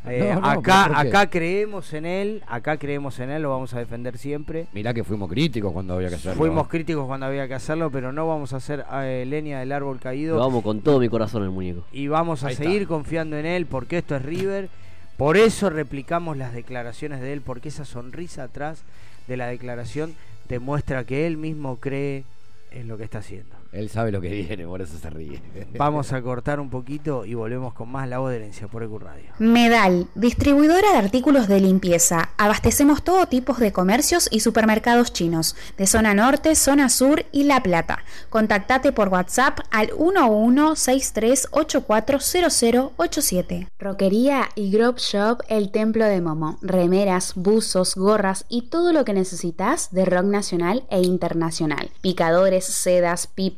Eh, No, no, acá, acá creemos en él, acá creemos en él, lo vamos a defender siempre. Mirá que fuimos críticos cuando había que hacerlo. Fuimos críticos cuando había que hacerlo, pero no vamos a hacer eh, leña del árbol caído. Lo amo con todo mi corazón el muñeco. y vamos a Ahí está. seguir confiando en él porque esto es River. Por eso replicamos las declaraciones de él, porque esa sonrisa atrás de la declaración demuestra que él mismo cree en lo que está haciendo. Él sabe lo que viene, por eso se ríe. Vamos a cortar un poquito y volvemos con más La Voz de Herencia por Ecu Radio. Medal, distribuidora de artículos de limpieza. Abastecemos todo tipo de comercios y supermercados chinos, de zona norte, zona sur y La Plata. Contactate por WhatsApp al 1163840087. Roquería y Grove Shop El Templo de Momo. Remeras, buzos, gorras y todo lo que necesitas de rock nacional e internacional. Picadores, sedas, pipas,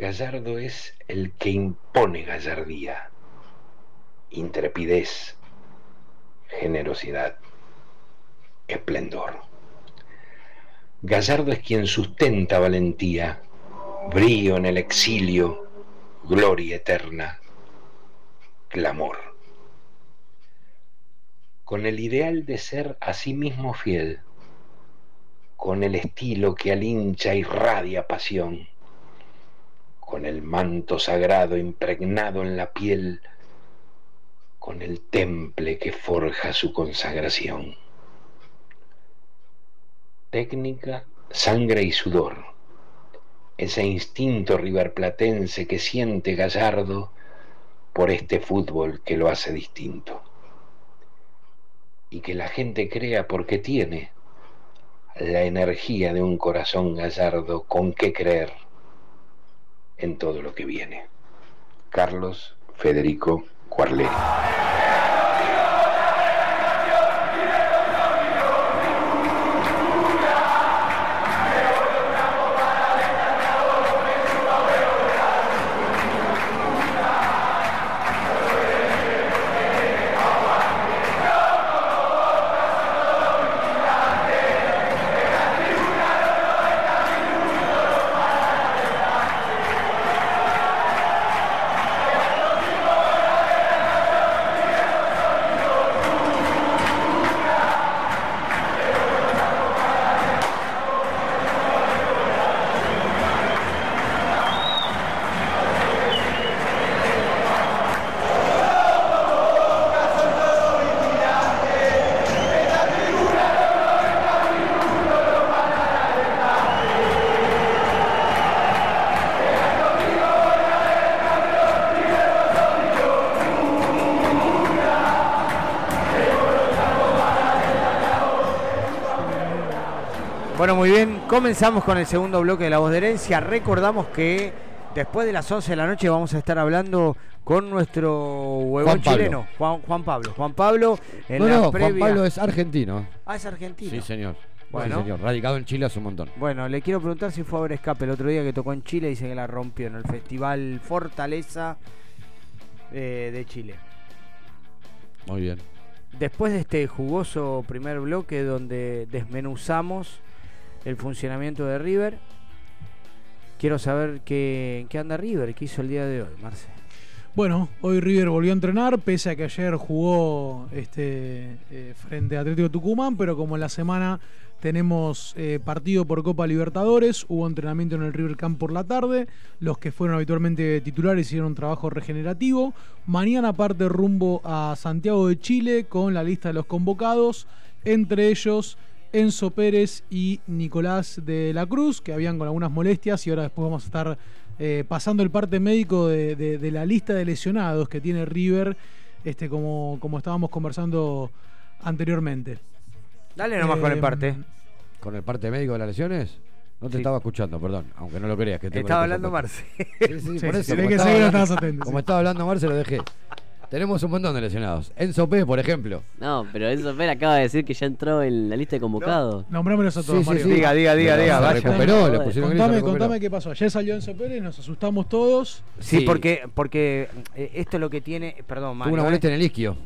Gallardo es el que impone gallardía, intrepidez, generosidad, esplendor. Gallardo es quien sustenta valentía, brío en el exilio, gloria eterna, clamor. Con el ideal de ser a sí mismo fiel, con el estilo que al hincha irradia pasión, con el manto sagrado impregnado en la piel, con el temple que forja su consagración. Técnica, sangre y sudor, ese instinto riverplatense que siente Gallardo por este fútbol que lo hace distinto. Y que la gente crea porque tiene la energía de un corazón gallardo con que creer en todo lo que viene. Carlos Federico Cuarleri. Comenzamos con el segundo bloque de La Voz de Herencia. Recordamos que después de las 11 de la noche vamos a estar hablando con nuestro huevón Juan chileno, Juan, Juan Pablo. Juan Pablo, en No, la no, Juan Pablo es argentino. Ah, es argentino. Sí, señor. Bueno. Sí, señor. Radicado en Chile hace un montón. Bueno, le quiero preguntar si fue a ver Escape el otro día que tocó en Chile, dice que la rompió en el Festival Fortaleza eh, de Chile. Muy bien. Después de este jugoso primer bloque donde desmenuzamos el funcionamiento de River, quiero saber qué, qué anda River, qué hizo el día de hoy, Marce. Bueno, hoy River volvió a entrenar, pese a que ayer jugó este, eh, frente a Atlético Tucumán, pero como en la semana tenemos eh, partido por Copa Libertadores, hubo entrenamiento en el River Camp por la tarde, los que fueron habitualmente titulares hicieron un trabajo regenerativo. Mañana parte rumbo a Santiago de Chile con la lista de los convocados, entre ellos Enzo Pérez y Nicolás de la Cruz, que habían con algunas molestias y ahora después vamos a estar eh, pasando el parte médico de, de- de la lista de lesionados que tiene River, este, como, como estábamos conversando anteriormente. Dale nomás con el Eh, parte. con el parte médico de las lesiones? No te Sí. estaba escuchando, perdón, aunque no lo creas. Que Estaba el hablando. Marce. Sí, sí, Sí, por sí, eso. como que estaba hablando- Como estaba hablando Marce, lo dejé. Tenemos un montón de lesionados. Enzo P, por ejemplo. No, pero Enzo Fer acaba de decir que ya entró en la lista de convocados. Nombrámelos a todos, Sí, sí, Mario. sí. Diga, diga, diga, Pero diga, se vaya. recuperó, le pusieron gris, se Contame, recuperó. contame qué pasó. Ayer salió Enzo Pérez, nos asustamos todos. Sí, Sí. porque, porque eh, esto es lo que tiene. Perdón, Tuvo Mario, una ¿eh? molestia en el isquio.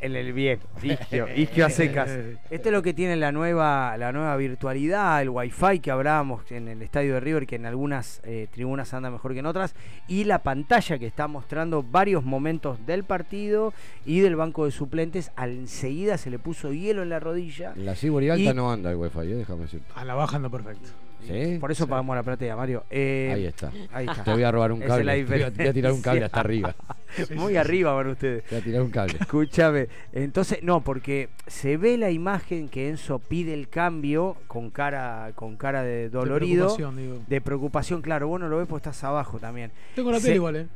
En el bien, isquio, isquio a secas. Esto es lo que tiene la nueva, la nueva virtualidad, el wifi que hablábamos en el estadio de River, que en algunas eh, tribunas anda mejor que en otras, y la pantalla que está mostrando varios momentos del partido y del banco de suplentes. Al enseguida se le puso hielo en la rodilla. En la y Alta Y- no anda el wifi, eh, déjame decirte. A la baja anda perfecto. ¿Sí? Por eso pagamos la platea, Mario. Eh, Ahí está. Ahí está. Te voy a robar un la cable. Te voy a- voy a tirar un cable hasta arriba. Muy arriba van ustedes. Te voy a tirar un cable. Escúchame, entonces no, porque se ve la imagen que Enzo pide el cambio con cara con cara de dolorido, de preocupación, preocupación, claro, vos no lo ves porque estás abajo también. Tengo la Se- tele igual, ¿eh?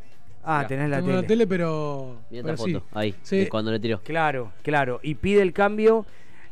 Ah, Mirá, tenés la Tengo tele. la tele, pero. Mira sí. foto, ahí, Sí. de cuando le tiró. Claro, claro, y pide el cambio.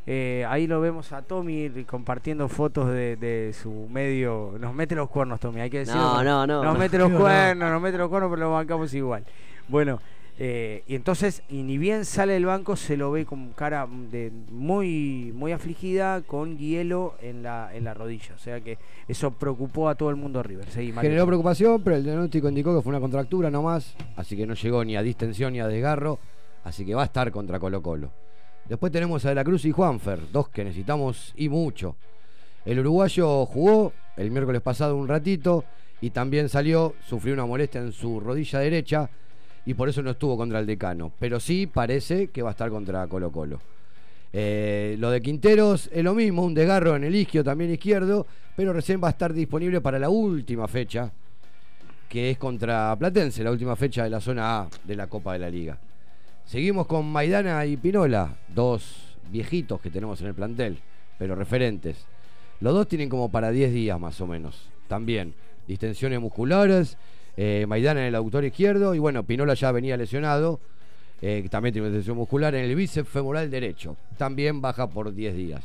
Eh, ahí lo vemos a Tommy compartiendo fotos de, de su medio. Nos mete los cuernos, Tommy, hay que decirlo. No, no, no. Nos no. mete los No, no. cuernos, nos mete los cuernos, pero lo bancamos igual. Bueno, eh, y entonces, y ni bien sale del banco, se lo ve con cara de muy, muy afligida, con hielo en la, en la rodilla. O sea que eso preocupó a todo el mundo River. Seguí. Generó preocupación, pero el diagnóstico indicó que fue una contractura nomás, así que no llegó ni a distensión ni a desgarro, así que va a estar contra Colo Colo. Después tenemos a De la Cruz y Juanfer, dos que necesitamos y mucho. El uruguayo jugó el miércoles pasado un ratito y también salió, sufrió una molestia en su rodilla derecha y por eso no estuvo contra el decano, pero sí parece que va a estar contra Colo Colo. Eh, lo de Quinteros es lo mismo, un desgarro en el isquio también izquierdo, pero recién va a estar disponible para la última fecha, que es contra Platense, la última fecha de la zona A de la Copa de la Liga. Seguimos con Maidana y Pinola, dos viejitos que tenemos en el plantel, pero referentes. Los dos tienen como para 10 días más o menos. También distensiones musculares, eh, Maidana en el autor izquierdo y bueno, Pinola ya venía lesionado, eh, también tiene distensión muscular en el bíceps femoral derecho. También baja por 10 días.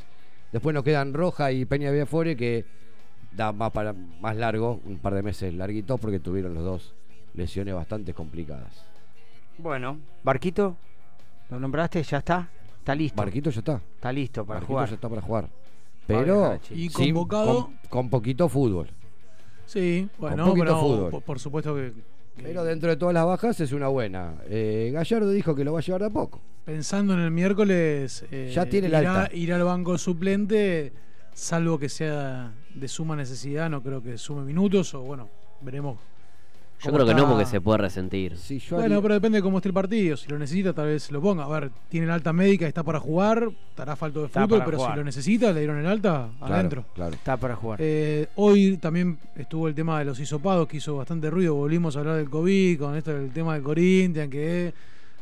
Después nos quedan Roja y Peña Viafore que da más, para, más largo, un par de meses larguitos porque tuvieron los dos lesiones bastante complicadas. Bueno, Barquito, ¿lo nombraste? ¿Ya está? ¿Está listo? Barquito ya está. Está listo para Barquito jugar. ya está para jugar. Pero. Y sin- convocado. con, con poquito fútbol. Sí, bueno, poquito pero fútbol. Por, por supuesto que, que Pero dentro de todas las bajas es una buena. Eh, Gallardo dijo que lo va a llevar de a poco. pensando en el miércoles, eh, Ya tiene el irá, alta. ir al banco suplente, salvo que sea de suma necesidad, no creo que sume minutos o bueno, veremos. Yo creo que no porque se puede resentir. Sí, yo Bueno, haría- pero depende de cómo esté el partido. Si lo necesita, tal vez lo ponga. A ver, tiene el alta médica, está para jugar, estará falto de Está fútbol, pero jugar. si lo necesita, le dieron el alta, Claro, adentro. Claro. Está para jugar. Eh, hoy también estuvo el tema de los hisopados, que hizo bastante ruido. Volvimos a hablar del COVID, con esto del tema del Corinthians, que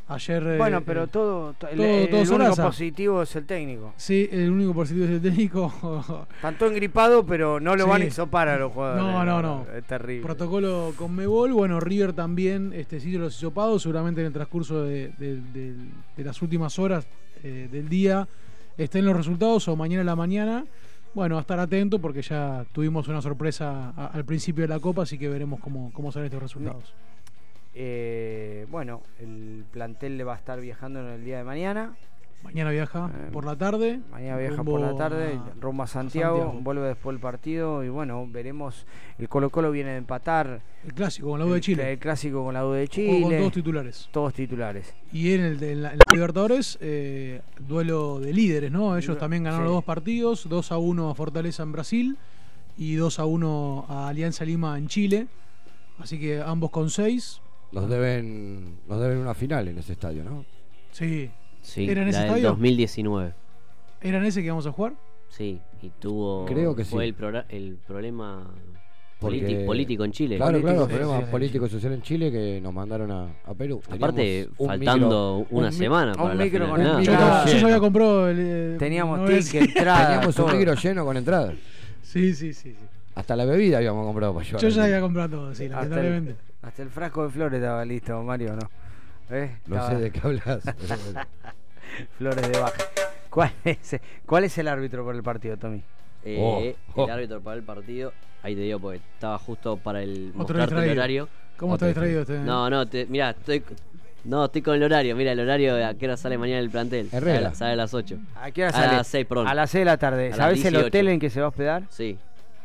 ayer. eh, bueno, pero eh, todo, to- el, todo- el todo único positivo es el técnico. Sí, el único positivo es el técnico. Tanto engripado, pero no lo Sí. van a hisopar a los jugadores. No, no, no. Es terrible. Protocolo con Mebol. Bueno, River también este sitio los hisopados. Seguramente en el transcurso de, de- de- de las últimas horas eh, del día estén los resultados o mañana a la mañana. Bueno, a estar atento porque ya tuvimos una sorpresa a- al principio de la Copa, así que veremos cómo, cómo salen estos resultados. Eh, bueno, el plantel le va a estar viajando en el día de mañana. Mañana viaja Eh, por la tarde. Mañana viaja por la tarde, a- rumbo a Santiago, Santiago. vuelve después del partido y bueno, veremos. El Colo Colo viene de empatar. El clásico con la U de Chile. El clásico con la U de Jugó con Chile. todos titulares. Todos titulares. Y en, el, de- en la, en la Libertadores, eh, duelo de líderes, ¿no? Ellos también ganaron Sí. los dos partidos, 2 a 1 a Fortaleza en Brasil y 2 a 1 a Alianza Lima en Chile. Así que ambos con 6. Nos deben, nos deben una final en ese estadio, ¿no? Sí. Sí, ¿Era en ese la del estadio? 2019. ¿Eran ese que vamos a jugar? Sí, y tuvo. Creo que fue sí. el, el problema Porque- politi- político en Chile. Claro, Político, claro, sí, problemas sí, sí, políticos y sociales en Chile que nos mandaron a, a Perú. Aparte, Teníamos un faltando micro- una mi- semana un para la micro final. con. Yo, ya había comprado el. eh, Teníamos no es- ticket, entrada. Teníamos un todo. micro lleno con entradas. Sí, sí, sí. sí. Hasta la bebida habíamos comprado para llevar. Yo ya había comprado todo, sí, Hasta lamentablemente. Hasta el frasco de flores estaba listo, Mario, ¿no? ¿Eh? No Estaba- sé de qué hablas. Flores de baja. ¿Cuál es, ¿Cuál es el árbitro por el partido, Tommy? Eh, Oh, oh. El árbitro para el partido. Ahí te digo, porque estaba justo para el Otro mostrarte el horario. ¿Cómo está distraído este? No, no, te, mira, estoy. No, estoy con el horario. Mira, el horario a qué hora sale mañana el plantel. Herrera. Sale, sale a las 8. ¿A qué hora A sale? las 6, perdón. A las 6 de la tarde. A ¿Sabes el 18. hotel en que se va a hospedar? Sí,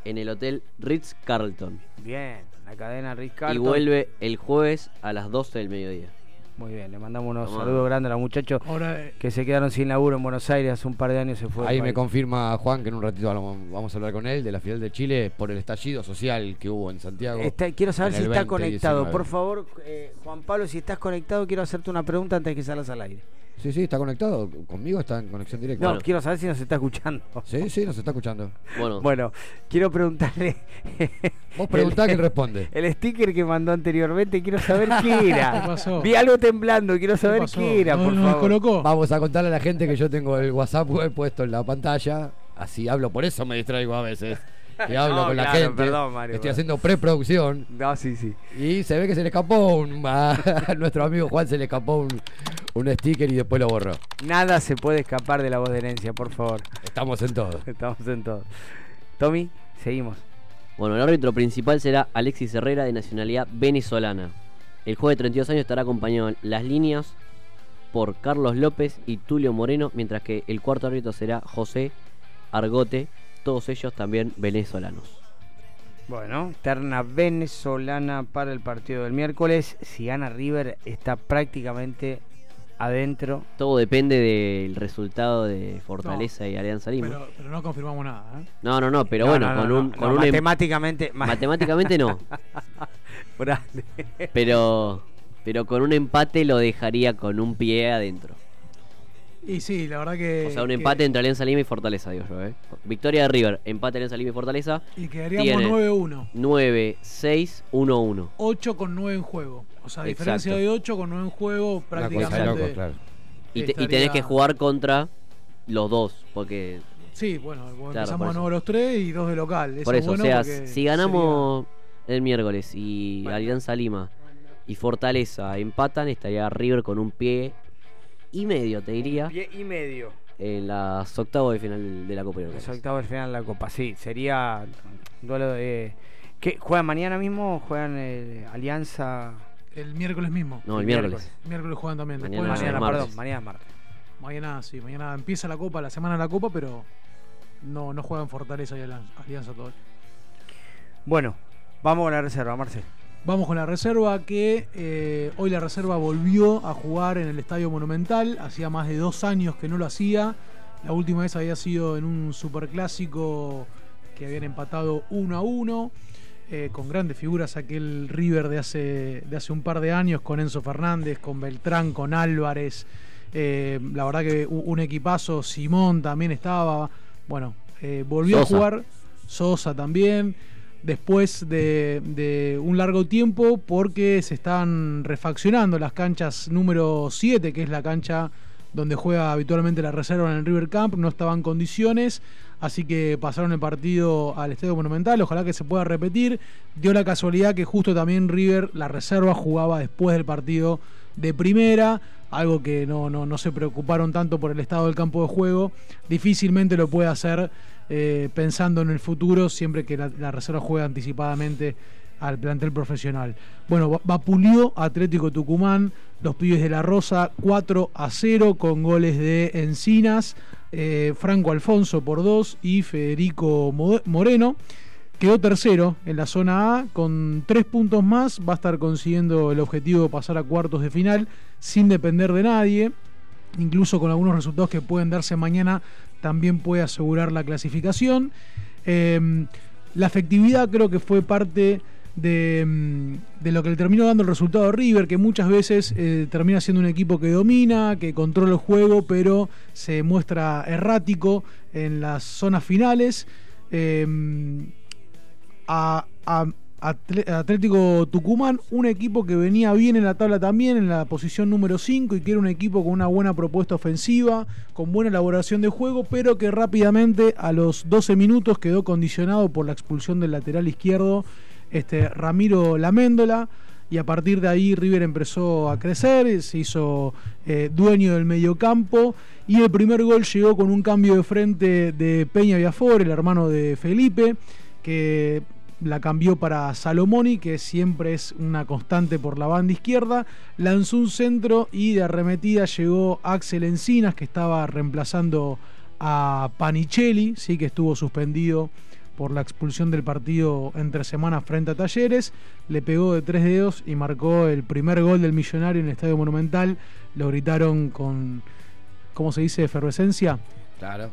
en el hotel Ritz Carlton. Bien, la cadena Ritz Y vuelve el jueves a las 12 del mediodía. Muy bien, le mandamos unos Tomá. saludos grandes a los muchachos Ahora, eh, que se quedaron sin laburo en Buenos Aires hace un par de años se fue. Ahí me confirma Juan que en un ratito vamos a hablar con él de la final de Chile por el estallido social que hubo en Santiago. Está- quiero saber si está 2019. conectado. Por favor, eh, Juan Pablo, si estás conectado, quiero hacerte una pregunta antes de que salgas al aire. Sí, sí, está conectado. Conmigo está en conexión directa. No, quiero saber si nos está escuchando. Sí, sí, nos está escuchando. Bueno, Bueno, quiero preguntarle. Vos preguntá que él responde. El sticker que mandó anteriormente, quiero saber qué era. ¿Qué pasó? Vi algo temblando, quiero saber pasó? qué era, ¿No- por no favor. descolocó? Vamos a contarle a la gente que yo tengo el WhatsApp web puesto en la pantalla. Así hablo, por eso me distraigo a veces. Que hablo No, con la claro, gente. perdón, Mario, Estoy haciendo preproducción. No, sí, sí. Y se ve que se le escapó un. A nuestro amigo Juan se le escapó un, un sticker y después lo borró. Nada se puede escapar de la voz de herencia, por favor. Estamos en todo. Estamos en todo. Tommy, seguimos. Bueno, el árbitro principal será Alexis Herrera de nacionalidad venezolana. El juez de 32 años estará acompañado en las líneas por Carlos López y Tulio Moreno, mientras que el cuarto árbitro será José Argote, todos ellos también venezolanos. Bueno, terna venezolana para el partido del miércoles. Si gana River, está prácticamente adentro. Todo depende del resultado de Fortaleza y Alianza Lima. pero, pero no confirmamos nada. ¿eh? No, no, no, pero No, bueno, no, no, con no, un, no, con un em- matemáticamente- ma- matemáticamente no. Grande. pero pero con un empate lo dejaría con un pie adentro. Y sí, la verdad que. O sea, un que- empate entre Alianza Lima y Fortaleza, digo yo, ¿eh? Victoria de River, empate Alianza Lima y Fortaleza. Y quedaríamos tiene 9-1. 9, 6, 1, 1. 8 con 9 en juego. O sea, Exacto. diferencia de 8 con 9 en juego, prácticamente. Y, te- y estaría- tenés que jugar contra los dos, porque Sí, bueno, Claro, empezamos a nuevo los tres y dos de local. Eso por es eso, bueno o sea, si ganamos el miércoles y Alianza Lima y Fortaleza empatan, estaría River con un pie y medio, te diría, Pie y medio. en las octavos de final de la Copa Es Libertadores. octavo del final de la Copa, sí. Sería un duelo de. ¿Qué? ¿Juegan mañana mismo? ¿Juegan eh, Alianza? El miércoles mismo. No, el miércoles. Miércoles juegan también. Mañana Después- Mañana, martes. perdón, mañana es martes. Mañana sí, mañana empieza la Copa, la semana de la Copa, pero no, no juegan Fortaleza y Alianza, Alianza todavía. Bueno, vamos con la reserva, Marcel. Vamos con la reserva que eh, hoy la reserva volvió a jugar en el Estadio Monumental. Hacía más de dos años que no lo hacía. La última vez había sido en un superclásico que habían empatado 1 a 1. eh, con grandes figuras aquel River de hace, de hace un par de años con Enzo Fernández, con Beltrán, con Álvarez. eh, la verdad que un equipazo, Simón también estaba. Bueno, eh, volvió Sosa. a jugar, Sosa también después de, un largo tiempo porque se están refaccionando las canchas número 7, que es la cancha donde juega habitualmente la reserva en el River Camp, no estaba en condiciones, así que pasaron el partido al Estadio Monumental, ojalá que se pueda repetir. Dio la casualidad que justo también River, la reserva, jugaba después del partido de primera, algo que no, no, no se preocuparon tanto por el estado del campo de juego, difícilmente lo puede hacer eh, pensando en el futuro, siempre que la, reserva juega anticipadamente al plantel profesional. Bueno, va- vapuleó Atlético Tucumán, los pibes de la Rosa 4 a 0 con goles de Encinas, eh, Franco Alfonso por 2 y Federico Mo- Moreno. Quedó tercero en la zona A con tres puntos más. Va a estar consiguiendo el objetivo de pasar a cuartos de final sin depender de nadie. Incluso con algunos resultados que pueden darse mañana, también puede asegurar la clasificación. Eh, la efectividad creo que fue parte de, mm, de lo que le terminó dando el resultado a River, que muchas veces eh, termina siendo un equipo que domina, que controla el juego, pero se muestra errático en las zonas finales. Atle- Atlético Tucumán, un equipo que venía bien en la tabla también, en la posición número 5, y que era un equipo con una buena propuesta ofensiva, con buena elaboración de juego, pero que rápidamente a los 12 minutos quedó condicionado por la expulsión del lateral izquierdo, este, Ramiro Laméndola, y a partir de ahí River empezó a crecer, se hizo eh, dueño del mediocampo y el primer gol llegó con un cambio de frente de Peña Viafor, el hermano de Felipe, que la cambió para Salomoni, que siempre es una constante por la banda izquierda, lanzó un centro y de arremetida llegó Axel Encinas, que estaba reemplazando a Panicelli, sí que estuvo suspendido por la expulsión del partido entre semanas frente a Talleres, le pegó de tres dedos y marcó el primer gol del millonario en el Estadio Monumental, lo gritaron con, ¿cómo se dice?, efervescencia. Claro.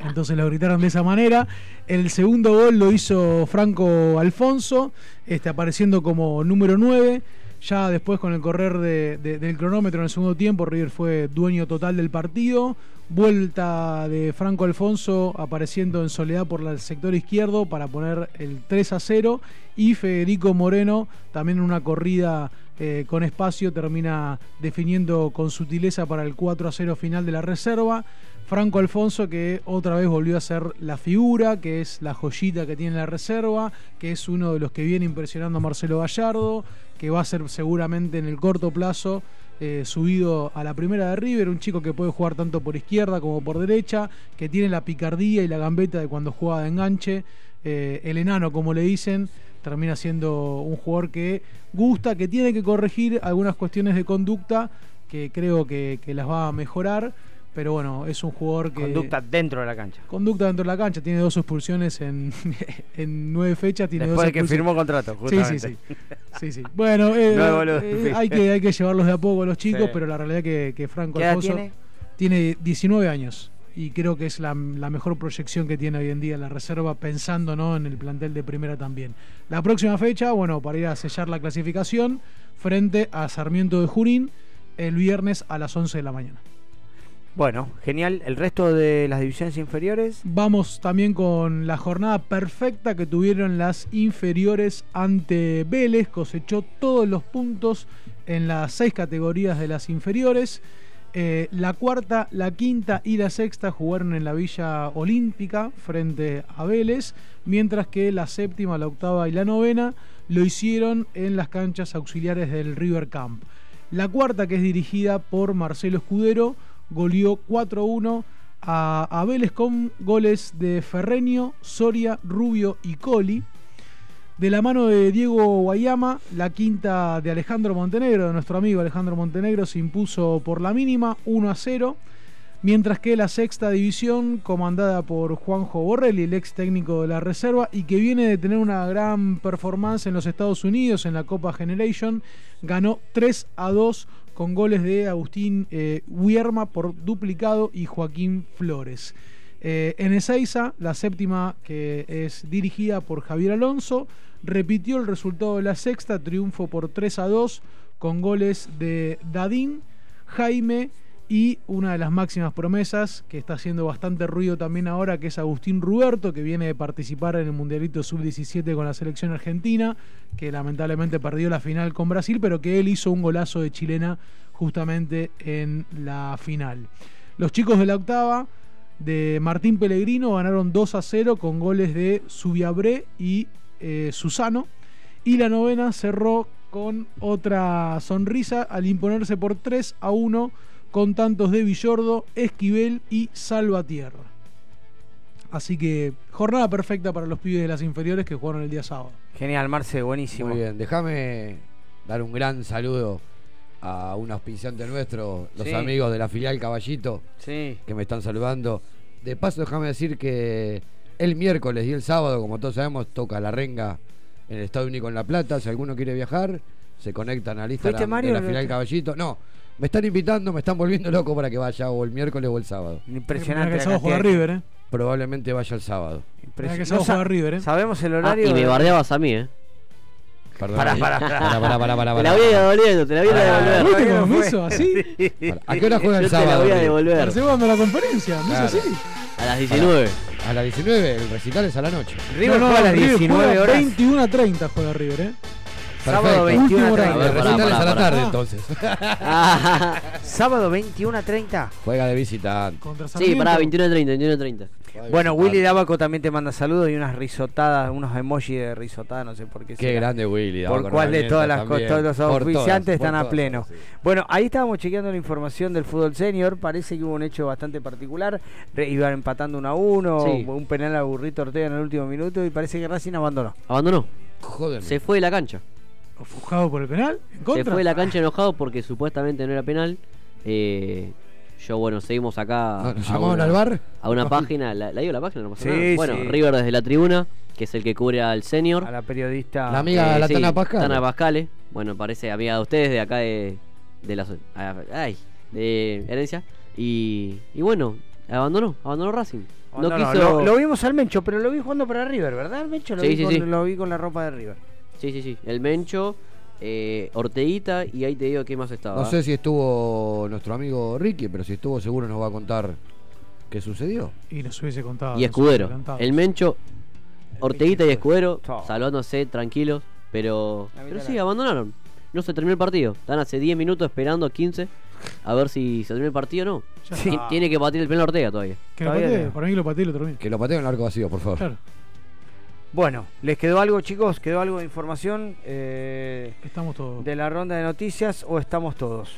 Entonces lo gritaron de esa manera. El segundo gol lo hizo Franco Alfonso, este, apareciendo como número 9. Ya después con el correr de- de- del cronómetro en el segundo tiempo, River fue dueño total del partido. Vuelta de Franco Alfonso apareciendo en soledad por el sector izquierdo para poner el 3 a 0. Y Federico Moreno también en una corrida eh, con espacio termina definiendo con sutileza para el 4 a 0 final de la reserva. Franco Alfonso que otra vez volvió a ser la figura, que es la joyita que tiene la reserva, que es uno de los que viene impresionando a Marcelo Gallardo, que va a ser seguramente en el corto plazo eh, subido a la primera de River, un chico que puede jugar tanto por izquierda como por derecha, que tiene la picardía y la gambeta de cuando juega de enganche, eh, el enano como le dicen, termina siendo un jugador que gusta, que tiene que corregir algunas cuestiones de conducta que creo que, que las va a mejorar. Pero bueno, es un jugador que. Conducta dentro de la cancha. Conducta dentro de la cancha, tiene dos expulsiones en, en nueve fechas. Tiene Después dos de que firmó contrato, Sí, sí, justamente. sí. sí, sí. Bueno, eh, eh, hay, que, hay que llevarlos de a poco a los chicos, Sí. pero la realidad que, que Franco ¿Qué edad Alfonso tiene? tiene 19 años y creo que es la, la mejor proyección que tiene hoy en día la reserva, pensando ¿no? en el plantel de primera también. La próxima fecha, bueno, para ir a sellar la clasificación, frente a Sarmiento de Junín, el viernes a las 11 de la mañana. Bueno, genial. El resto de las divisiones inferiores. Vamos también con la jornada perfecta que tuvieron las inferiores ante Vélez. Cosechó todos los puntos en las seis categorías de las inferiores. Eh, la cuarta, la quinta y la sexta jugaron en la Villa Olímpica frente a Vélez, mientras que la séptima, la octava y la novena lo hicieron en las canchas auxiliares del River Camp. La cuarta, que es dirigida por Marcelo Escudero, goleó 4-1 a, a Vélez con goles de Ferreño, Soria, Rubio y Coli. De la mano de Diego Guayama, la quinta de Alejandro Montenegro, de nuestro amigo Alejandro Montenegro, se impuso por la mínima 1 a 0. Mientras que la sexta división, comandada por Juanjo Borrelli, el ex técnico de la reserva, y que viene de tener una gran performance en los Estados Unidos en la Copa Generation, ganó 3 a 2 con goles de Agustín eh, por duplicado y Joaquín Flores. Eh, en Ezeiza, la séptima, que es dirigida por Javier Alonso, repitió el resultado de la sexta, triunfo por 3 a 2, con goles de Dadín, Jaime y una de las máximas promesas, que está haciendo bastante ruido también ahora, que es Agustín Ruberto, que viene de participar en el Mundialito Sub-17 con la selección argentina, que lamentablemente perdió la final con Brasil, pero que él hizo un golazo de chilena justamente en la final. Los chicos de la octava de Martín Pellegrino ganaron 2 a 0 con goles de Subiabré y eh, Susano. Y la novena cerró con otra sonrisa al imponerse por 3 a 1 con tantos de Villordo, Esquivel y Salvatierra. Así que jornada perfecta para los pibes de las inferiores que jugaron el día sábado. Genial, Marce, buenísimo. Muy bien, déjame dar un gran saludo a un auspiciante nuestro, los Sí. amigos de la filial Caballito, Sí. que me están saludando. De paso, déjame decir que el miércoles y el sábado, como todos sabemos, toca la renga en el Estado Único en La Plata. Si alguno quiere viajar, se conectan ¿Fuiste, Instagram Mario, de la filial? Caballito. No, me están invitando, me están volviendo loco para que vaya o el miércoles o el sábado. Impresionante. Que sábado juega River, ¿eh? Probablemente vaya el sábado. Que No sábado sa- juega River, ¿eh? Sabemos el Ah, horario. y me de- bardeabas a mí, ¿eh? Perdón. Pará, pará, pará, pará, pará, Te la voy a ir devolviendo, te la voy a devolver. ¿Viste todavía cómo no me fue. hizo así? ¿A qué hora juega el Yo te la sábado? voy a devolver. Jugando la conferencia, ¿no Claro. es así? A las 19. A las 19, el recital es a la noche. River No, no, juega a las River 19 juega horas. 21 a 30 juega River, ¿eh? Sábado Perfecto. 21 a Último 30. horario. Recitales a la tarde, Ah. entonces. Sábado 21 a 30. Juega de visitante. Sí, pará, 21.30, 21.30. Bueno, Willy Dabaco también te manda saludos y unas risotadas, unos emojis de risotada, no sé por qué. Qué será. grande Willy. Por cuál de todas las también. cosas, todos los Por todas, auspiciantes por están a todas, pleno. sí. Bueno, ahí estábamos chequeando la información del fútbol senior. Parece que hubo un hecho bastante particular. Re- iban empatando 1 a 1, Sí. un penal a Burrito Ortega en el último minuto y parece que Racing abandonó. Abandonó. Jódeme. Se fue de la cancha. ¿Ofuscado por el penal? ¿En Se fue de la cancha enojado porque supuestamente no era penal. Eh, yo, bueno, seguimos acá. ¿Nos a llamaban una- al bar? A una página. ¿La, la digo la página? No pasa Sí, nada. Bueno, sí. River desde la tribuna, que es el que cubre al senior. A la periodista. La amiga, la sí, Tana Pascal. Tana Pascale. Bueno, parece amiga de ustedes, de acá de, de la. ah, Ay, de Herencia. Y, y bueno, abandonó, abandonó Racing. No, No, no, quiso. lo, lo vimos al Mencho, pero lo vi jugando para River, ¿verdad? El Mencho lo, Sí, vi, sí, con, sí. lo vi con la ropa de River. Sí, sí, sí. El Mencho, eh, Orteguita y ahí te digo qué más estaba. No sé si estuvo nuestro amigo Ricky, pero si estuvo seguro nos va a contar qué sucedió. Y nos hubiese contado. y Escudero. El Mencho, Orteguita y Escudero, Chao. salvándose tranquilos, pero, pero sí, abandonaron. No se terminó el partido. Están hace 10 minutos esperando, 15, a ver si se termina el partido o no. Ya. Tiene que batir el penal Ortega todavía. Que lo patee, para mí que lo patee y lo termine. Que lo pateo en el arco vacío, por favor. Claro, Bueno, ¿les quedó algo, chicos? ¿Quedó algo de información eh, estamos todos. de la ronda de noticias o estamos todos?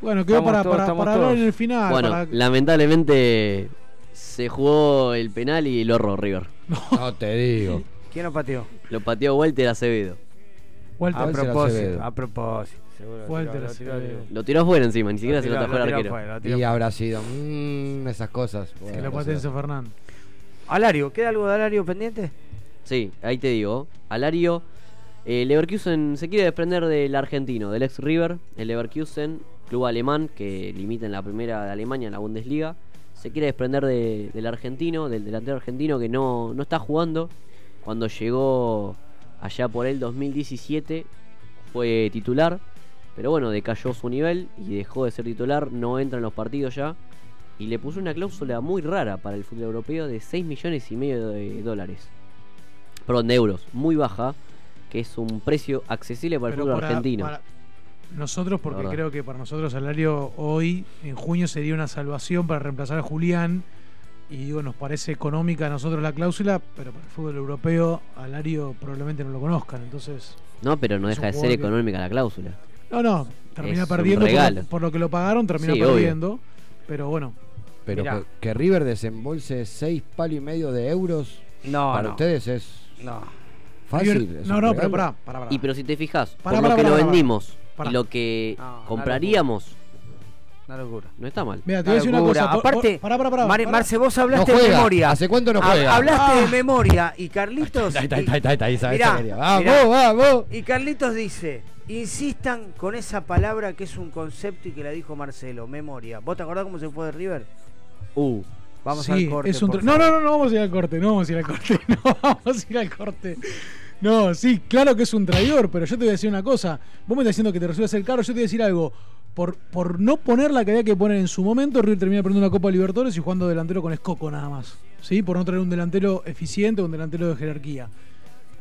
Bueno, quedó para, todos, para, para hablar en el final. bueno, para- lamentablemente se jugó el penal y lo erró River. No te digo. ¿Quién lo pateó? Lo pateó Walter Acevedo. Walter. A propósito, Acevedo. a propósito. seguro lo Walter tiró, lo tiró, Acevedo. lo tiró. Lo tiró afuera encima, ni siquiera se lo atajó el arquero. Y habrá sido mmm, esas cosas. que Bueno, lo Enzo Fernández. Alario, ¿queda algo de Alario pendiente? Sí, ahí te digo. Alario, eh, Leverkusen se quiere desprender del argentino, del ex River. El Leverkusen, club alemán que limita en la primera de Alemania, en la Bundesliga. Se quiere desprender de- del argentino, del delantero argentino que no, no está jugando. Cuando llegó allá por el 2017 fue titular. Pero bueno, decayó su nivel y dejó de ser titular. No entra en los partidos ya. Y le puso una cláusula muy rara para el fútbol europeo de 6 millones y medio de dólares perdón, de euros, muy baja, que es un precio accesible para el fútbol para- argentino. para nosotros, porque creo que para nosotros Salario hoy, en junio, sería una salvación para reemplazar a Julián. Y digo, nos parece económica a nosotros la cláusula, pero para el fútbol europeo, Alario probablemente no lo conozcan. Entonces, No, pero no deja de ser que- económica la cláusula. no, no, termina Es perdiendo por lo, por lo que lo pagaron, termina Sí, obvio. perdiendo. Pero bueno, Pero que, que River desembolse seis palos y medio de euros No, para no. ustedes es No. fácil. No, no, pero pará, pará, pará. Y pero si te fijas, por lo que lo vendimos y lo que compraríamos, Una locura. no está mal. Mira, te voy a decir una locura. cosa. por- Aparte, por- pará, pará, pará, Mari- pará. Marce, vos hablaste No de memoria. ¿Hace cuánto no juega? Hablaste Ah. de memoria y Carlitos. Ahí está, ahí está, ahí está. Vamos, vamos. Y Carlitos dice, insistan con esa palabra que es un concepto y que la dijo Marcelo, memoria. ¿Vos te acordás cómo se fue de River? Uh, Vamos Sí, al corte. es un por tra- no, no, no, no vamos a ir al corte, no vamos a ir al corte, no vamos a ir al corte. No, sí, claro que es un traidor, pero yo te voy a decir una cosa. Vos me estás diciendo que te resuelves el carro, yo te voy a decir algo. Por, por no poner la que había que poner en su momento, River termina perdiendo una Copa Libertadores y jugando delantero con Escoco nada más. ¿Sí? Por no traer un delantero eficiente, un delantero de jerarquía.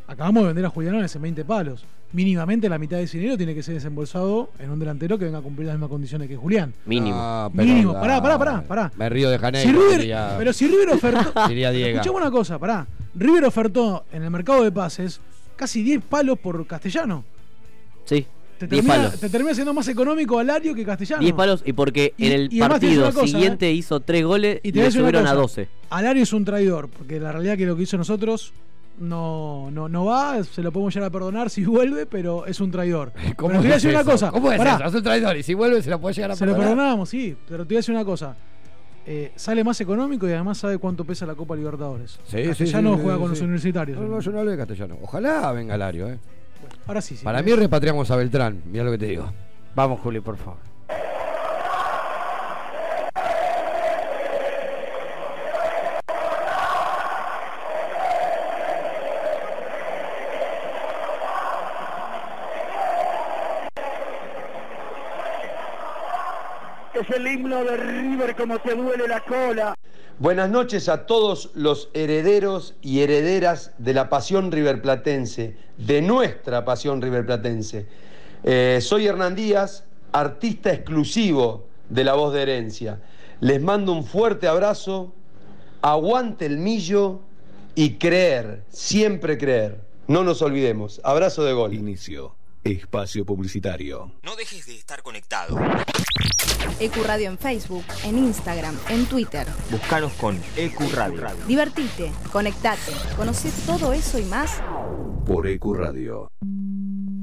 Acabamos de vender a Julianones en 20 palos. Mínimamente la mitad de ese dinero tiene que ser desembolsado en un delantero que venga a cumplir las mismas condiciones que Julián. mínimo. Ah, pero Mínimo, pará, pará, pará, pará. Me río de Si Janeiro. River- diría- pero si River ofertó. Diría Diego. Escuchame una cosa, pará. River ofertó en el mercado de pases casi 10 palos por castellano. Sí, Te 10 termina, palos. te termina siendo más económico Alario que castellano. 10 palos y porque Y- en el y partido cosa, siguiente ¿eh? hizo 3 goles Y y, te le una subieron a cosa. 12. Alario es un traidor, porque la realidad que lo que hizo nosotros no, no, no va, se lo podemos llegar a perdonar si vuelve, pero es un traidor. ¿Cómo pero te voy a decir una cosa. ¿Cómo es pará, eso? Es un traidor y si vuelve se lo puede llegar a Se lo perdonar. perdonamos, sí, pero te voy a decir una cosa. Eh, sale más económico y además sabe cuánto pesa la Copa Libertadores. Sí, Castellano sí, juega sí, con sí. los universitarios. No, no, yo no hablo de castellano. Ojalá venga Lario, eh. Ahora sí, sí. Para mí repatriamos a Beltrán, mira lo que te digo. Vamos, Juli, por favor. Es el himno de River como te duele la cola. Buenas noches a todos los herederos y herederas de la pasión riverplatense, de nuestra pasión riverplatense. Eh, soy Hernán Díaz, artista exclusivo de La Voz de Herencia. Les mando un fuerte abrazo, aguante el millo y creer, siempre creer. No nos olvidemos. Abrazo de gol. Inicio. Espacio publicitario. No dejes de estar conectado. Ecuradio en Facebook, en Instagram, en Twitter. Búscanos con Ecuradio. Divertite, conectate, conoce todo eso y más. Por Ecuradio.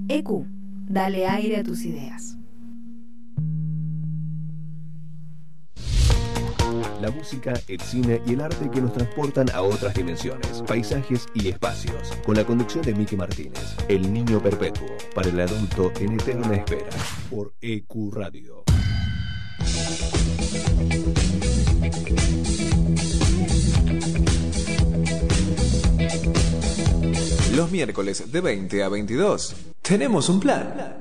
EQ, dale aire a tus ideas. La música, el cine y el arte que nos transportan a otras dimensiones, paisajes y espacios. Con la conducción de Miki Martínez, El Niño Perpetuo, para el adulto en eterna espera. Por EQ Radio. Los miércoles de 20 a 22 tenemos un plan.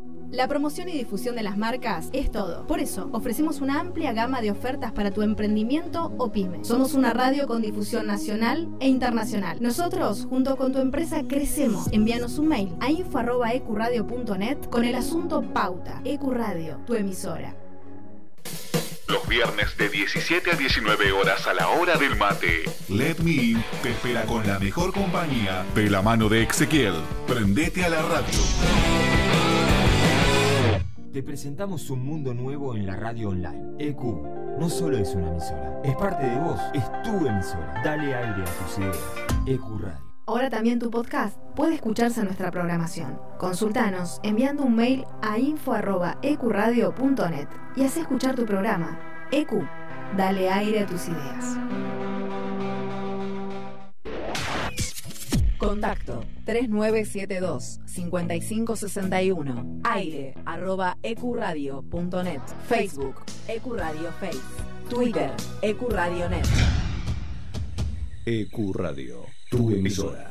La promoción y difusión de las marcas es todo. Por eso, ofrecemos una amplia gama de ofertas para tu emprendimiento o pyme. Somos una radio con difusión nacional e internacional. Nosotros, junto con tu empresa, crecemos. Envíanos un mail a info.ecuradio.net con el asunto Pauta. Ecuradio, tu emisora. Los viernes de 17 a 19 horas a la hora del mate. Let Me In te espera con la mejor compañía de la mano de Ezequiel. Prendete a la radio. Te presentamos un mundo nuevo en la radio online. EQ no solo es una emisora, es parte de vos, es tu emisora. Dale aire a tus ideas. EQ Radio. Ahora también tu podcast puede escucharse en nuestra programación. Consultanos enviando un mail a info.ecuradio.net y haz escuchar tu programa. EQ, dale aire a tus ideas. Contacto 3972-5561. Aire arroba ecuradio.net. Facebook Ecuradio Face. Twitter Ecuradionet. EQ Radio, tu emisora.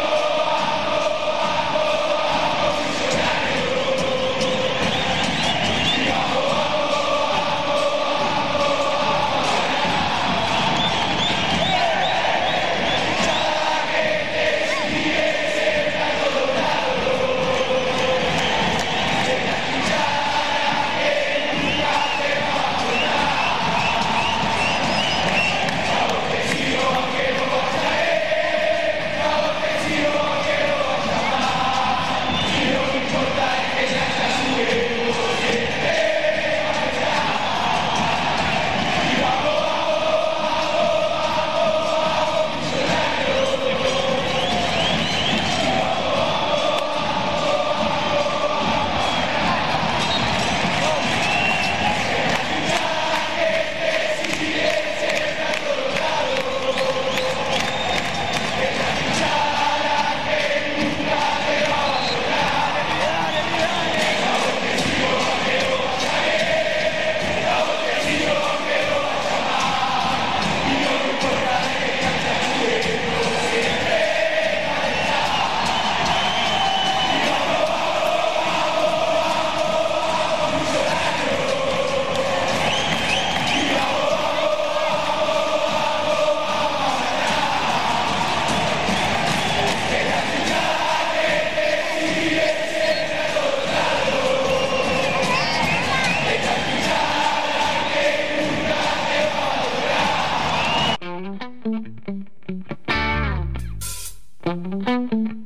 Thank you.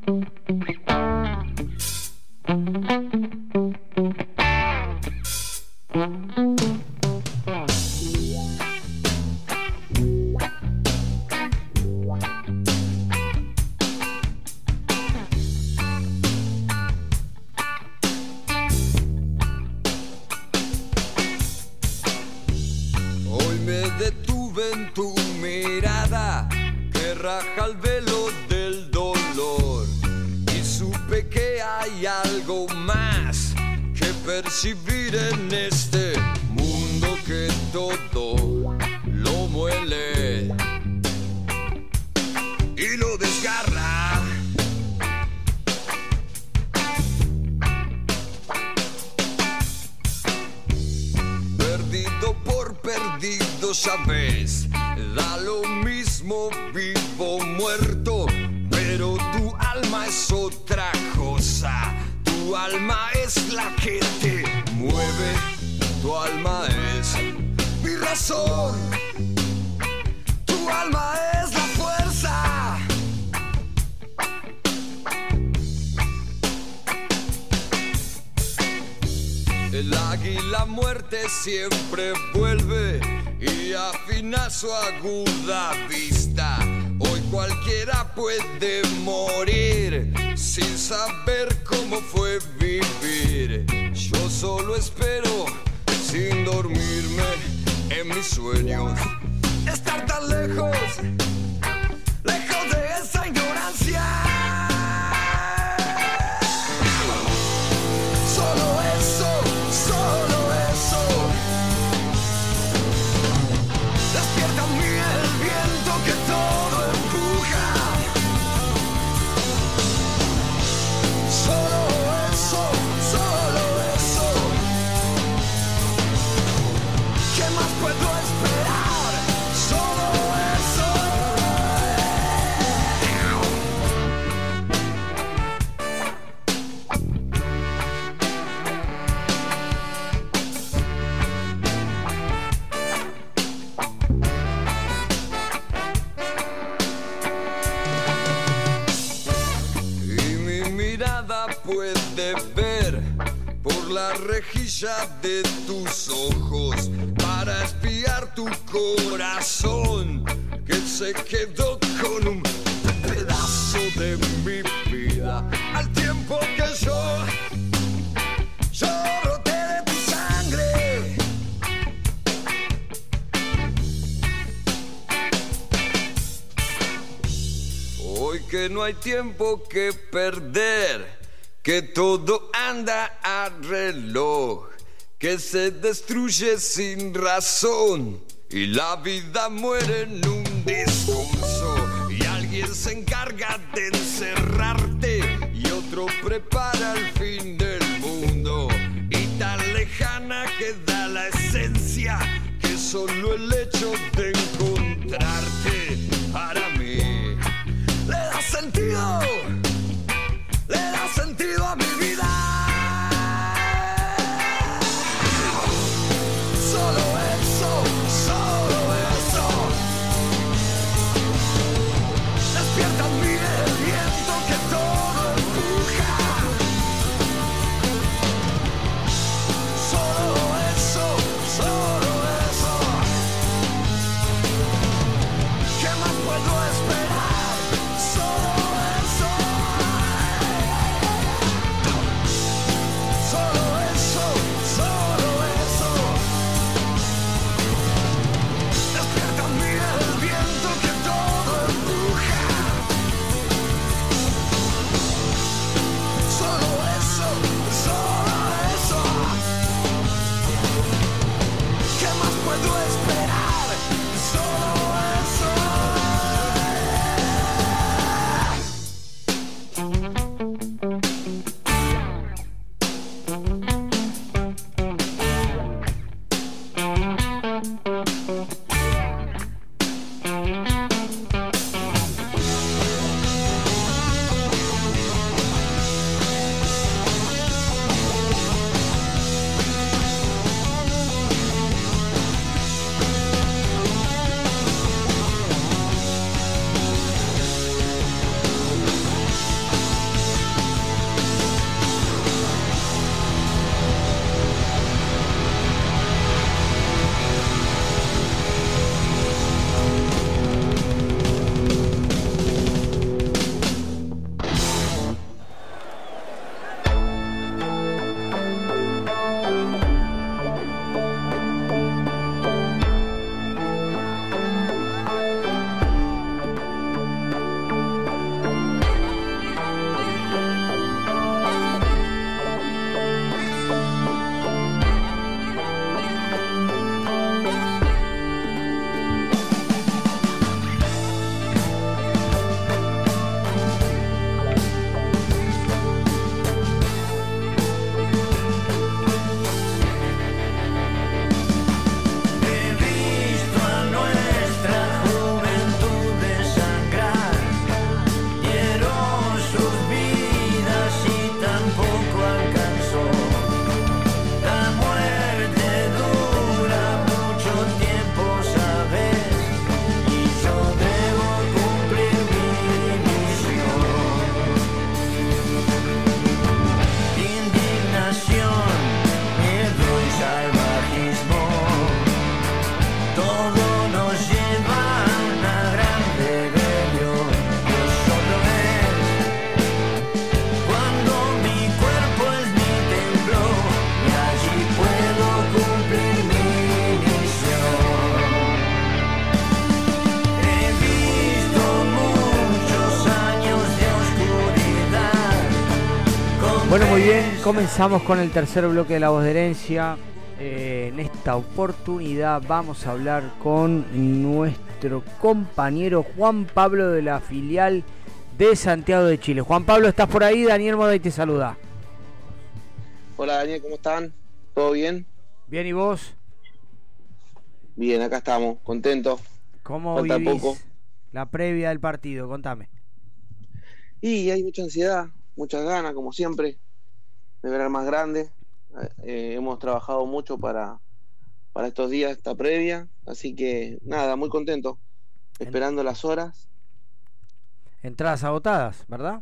destruye sin razón y la vida muere en un disco. Comenzamos con el tercer bloque de la voz de herencia. Eh, en esta oportunidad vamos a hablar con nuestro compañero Juan Pablo de la filial de Santiago de Chile. Juan Pablo, ¿estás por ahí? Daniel Moday te saluda. Hola Daniel, ¿cómo están? ¿Todo bien? Bien, ¿y vos? Bien, acá estamos, contentos. ¿Cómo Falta vivís poco. la previa del partido? Contame. Y hay mucha ansiedad, muchas ganas, como siempre, de ver al más grande. Eh, hemos trabajado mucho para, para estos días, esta previa, así que nada, muy contento, esperando las horas, Entradas agotadas, ¿verdad?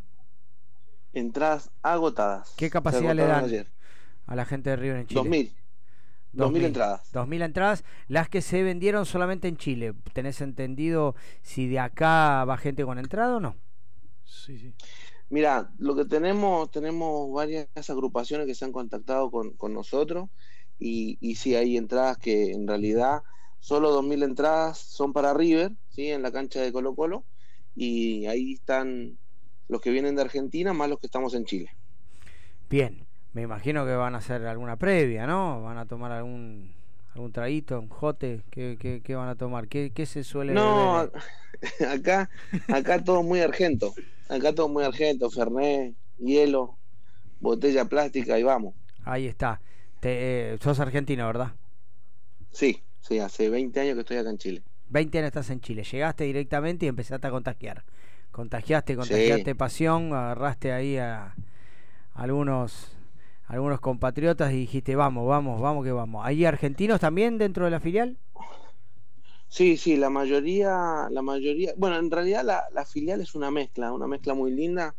entradas agotadas. ¿Qué capacidad le dan ayer. a la gente de River en Chile? 2000. 2000 entradas. 2000 entradas, las que se vendieron solamente en Chile. ¿Tenés entendido si de acá va gente con entrada o no? Sí, sí. Mira, lo que tenemos, tenemos varias agrupaciones que se han contactado con, con nosotros y, y sí hay entradas que en realidad solo 2.000 entradas son para River, ¿sí? en la cancha de Colo Colo y ahí están los que vienen de Argentina más los que estamos en Chile. Bien, me imagino que van a hacer alguna previa, ¿no? Van a tomar algún algún traguito, un jote, ¿qué, qué, qué van a tomar? ¿Qué, qué se suele No, beber? acá, acá todo muy argento, acá todo muy argento, Fernet, hielo, botella plástica y vamos. Ahí está. Te, eh, sos argentino, ¿verdad? Sí, sí, hace 20 años que estoy acá en Chile. 20 años estás en Chile. Llegaste directamente y empezaste a contagiar. Contagiaste, contagiaste pasión, agarraste ahí a algunos algunos compatriotas y dijiste, vamos, vamos, vamos que vamos. ¿Hay argentinos también dentro de la filial? Sí, sí, la mayoría, la mayoría, bueno, en realidad la, la filial es una mezcla, una mezcla muy linda.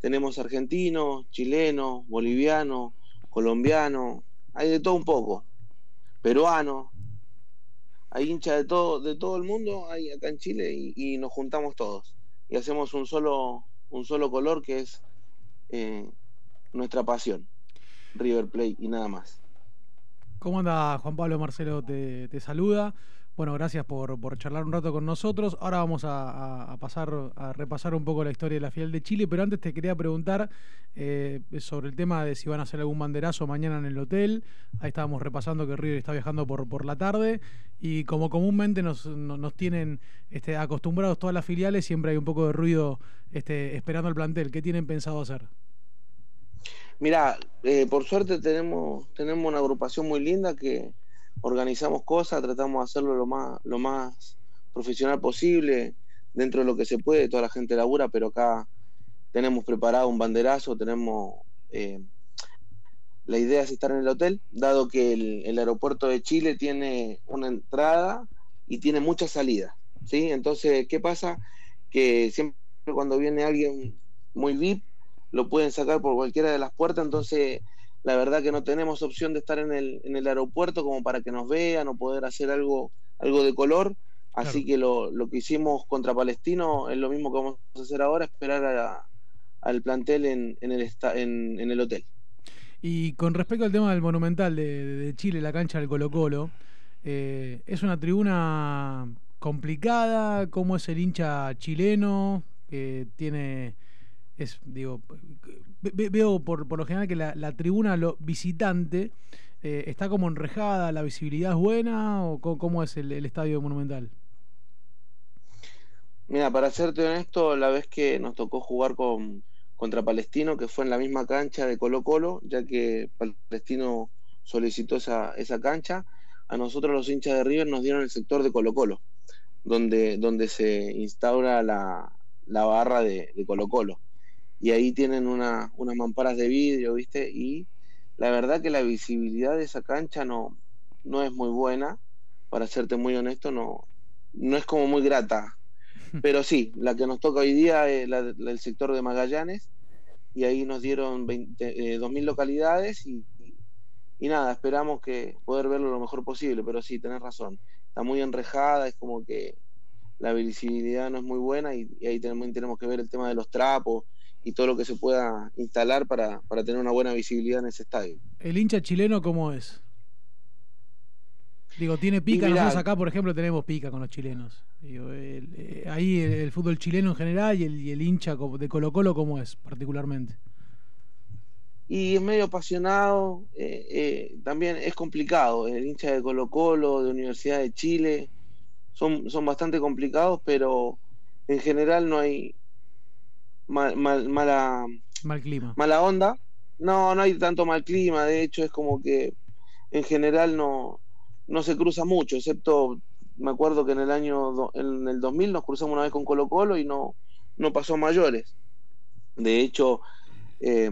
Tenemos argentinos, chilenos, bolivianos, colombianos, hay de todo un poco, peruanos, hay hinchas de todo, de todo el mundo, hay acá en Chile y, y nos juntamos todos y hacemos un solo, un solo color que es eh, nuestra pasión, River Plate y nada más. ¿Cómo anda Juan Pablo Marcelo? Te, te saluda. Bueno, gracias por, por charlar un rato con nosotros. Ahora vamos a, pasar a repasar un poco la historia de la filial de Chile, pero antes te quería preguntar eh, sobre el tema de si van a hacer algún banderazo mañana en el hotel. Ahí estábamos repasando que River está viajando por, por la tarde y como comúnmente nos, no- nos tienen este, acostumbrados todas las filiales, siempre hay un poco de ruido este, esperando al plantel. ¿Qué tienen pensado hacer? Mira, eh, por suerte tenemos, tenemos una agrupación muy linda que organizamos cosas, tratamos de hacerlo lo más, lo más profesional posible, dentro de lo que se puede, toda la gente labura, pero acá tenemos preparado un banderazo, tenemos eh, la idea es estar en el hotel, dado que el, aeropuerto de Chile tiene una entrada y tiene muchas salidas, ¿sí? Entonces, ¿qué pasa? Que siempre cuando viene alguien muy VIP, lo pueden sacar por cualquiera de las puertas, entonces la verdad que no tenemos opción de estar en el, en el aeropuerto como para que nos vean o poder hacer algo, algo de color. Así que lo, lo que hicimos contra Palestino es lo mismo que vamos a hacer ahora, esperar a- al plantel en, en el, en, en el hotel. Y con respecto al tema del Monumental de, de Chile, la cancha del Colo Colo, eh, ¿es una tribuna complicada? ¿Cómo es el hincha chileno? Eh, tiene, digo, ve- ve- veo por, por lo general que la, tribuna lo, visitante eh, está como enrejada, la visibilidad es buena o cómo, es el, estadio Monumental? Mira, para serte honesto, la vez que nos tocó jugar con, contra Palestino, que fue en la misma cancha de Colo Colo, ya que Palestino solicitó esa, esa cancha, a nosotros los hinchas de River nos dieron el sector de Colo Colo, donde, donde se instaura la, la barra de Colo Colo. Y ahí tienen una, unas mamparas de vidrio, ¿viste? Y la verdad que la visibilidad de esa cancha no, no es muy buena, para serte muy honesto, no, no es como muy grata. Pero sí, la que nos toca hoy día es la, la del sector de Magallanes, y ahí nos dieron 20, eh, 2.000 localidades y, y- y nada, esperamos que poder verlo lo mejor posible, pero sí, tenés razón, está muy enrejada, es como que la visibilidad no es muy buena y, y ahí también tenemos que ver el tema de los trapos y todo lo que se pueda instalar para, para tener una buena visibilidad en ese estadio. ¿El hincha chileno cómo es? Digo, tiene pica. mirá- Nosotros acá, por ejemplo, tenemos pica con los chilenos. Digo, el- eh, ahí el, el fútbol chileno en general y el, y el hincha de Colo Colo, ¿cómo es particularmente? y es medio apasionado, eh, eh, también es complicado, el hincha de Colo Colo, de Universidad de Chile, son, son bastante complicados, pero en general no hay mal- mal- mala, Mal clima. mala onda. No, no hay tanto mal clima, de hecho es como que en general no, no se cruza mucho, excepto me acuerdo que en el año do- en el 2000 nos cruzamos una vez con Colo Colo y no, no pasó a mayores. De hecho, eh,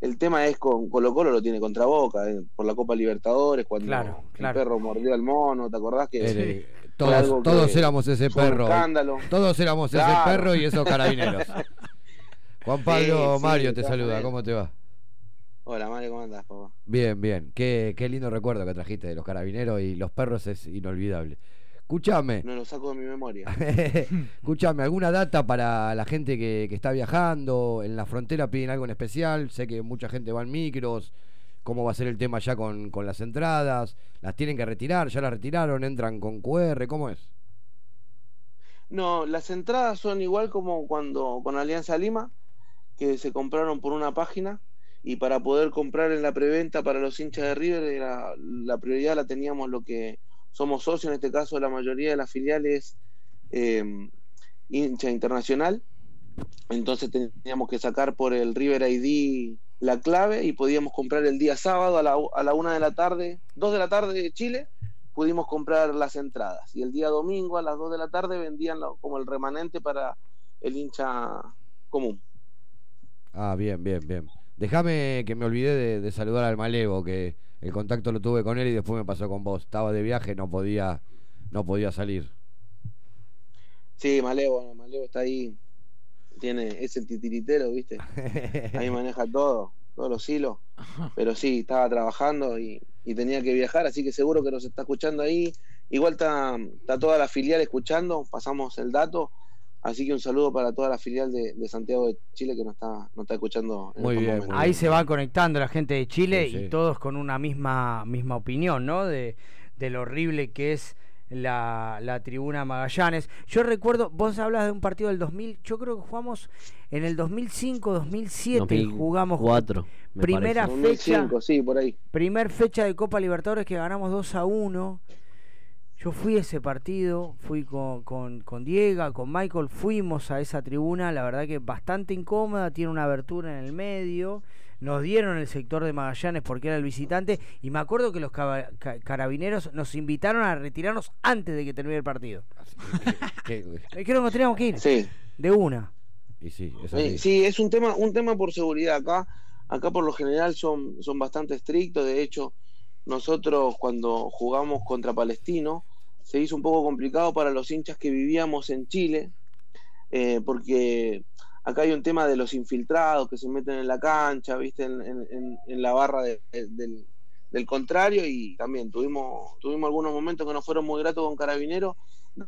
el tema es con Colo Colo lo tiene contra Boca, eh, por la Copa Libertadores, cuando Claro, claro. el perro mordió al mono, ¿te acordás que todos que todos éramos ese perro. escándalo? Todos éramos ese perro y esos carabineros. Juan Pablo Sí, Mario te saluda. ¿cómo te va? Hola, Mario, ¿cómo andás, papá? Bien, bien. Qué, qué lindo recuerdo que trajiste de los carabineros y los perros es inolvidable. Escúchame, No lo saco de mi memoria. escúchame, ¿alguna data para la gente que, que está viajando? ¿En la frontera piden algo en especial? Sé que mucha gente va en micros. ¿Cómo va a ser el tema ya con, con las entradas? ¿Las tienen que retirar? ¿Ya las retiraron? ¿Entran con QR? ¿Cómo es? No, las entradas son igual como cuando con Alianza Lima, que se compraron por una página y para poder comprar en la preventa para los hinchas de River era, la prioridad la teníamos lo que somos socios, en este caso la mayoría de las filiales eh, hincha internacional, entonces teníamos que sacar por el River ID la clave y podíamos comprar el día sábado a la, a la una de la tarde, dos de la tarde de Chile, pudimos comprar las entradas. Y el día domingo a las 2 de la tarde vendían como el remanente para el hincha común. Ah, bien, bien, bien. Déjame que me olvidé de, de saludar al Malevo, que el contacto lo tuve con él y después me pasó con vos. Estaba de viaje, no podía, no podía salir. Sí, Malevo, Malevo está ahí, tiene, es el titiritero, ¿viste? Ahí maneja todo, todos los hilos. Pero sí, estaba trabajando y, y tenía que viajar, así que seguro que nos está escuchando ahí. Igual está, está toda la filial escuchando, pasamos el dato. Así que un saludo para toda la filial de, de Santiago de Chile que nos está, nos está escuchando. en Muy bien. Ahí se va conectando la gente de Chile Sí, sí. y todos con una misma, misma opinión, ¿no? De, de lo horrible que es la, la tribuna Magallanes. Yo recuerdo, vos hablas de un partido del 2000, yo creo que jugamos en el 2005, 2007, jugamos 2004, me primera parece. fecha, 2005, sí, por ahí. primer fecha de Copa Libertadores que ganamos 2 a 1. Yo fui a ese partido, fui con, con, con Diego, con Michael, fuimos a esa tribuna, la verdad que bastante incómoda, tiene una abertura en el medio, nos dieron el sector de Magallanes porque era el visitante y me acuerdo que los caba- ca- carabineros nos invitaron a retirarnos antes de que termine el partido. Creo que nos teníamos que ir. Sí. De una. Y sí, es Sí, sí, es un tema, un tema por seguridad acá. Acá por lo general son, son bastante estrictos. De hecho, nosotros cuando jugamos contra Palestino se hizo un poco complicado para los hinchas que vivíamos en Chile, eh, porque acá hay un tema de los infiltrados que se meten en la cancha, viste, en, en- la barra de- de- del, del contrario y también tuvimos, tuvimos algunos momentos que no fueron muy gratos con Carabineros,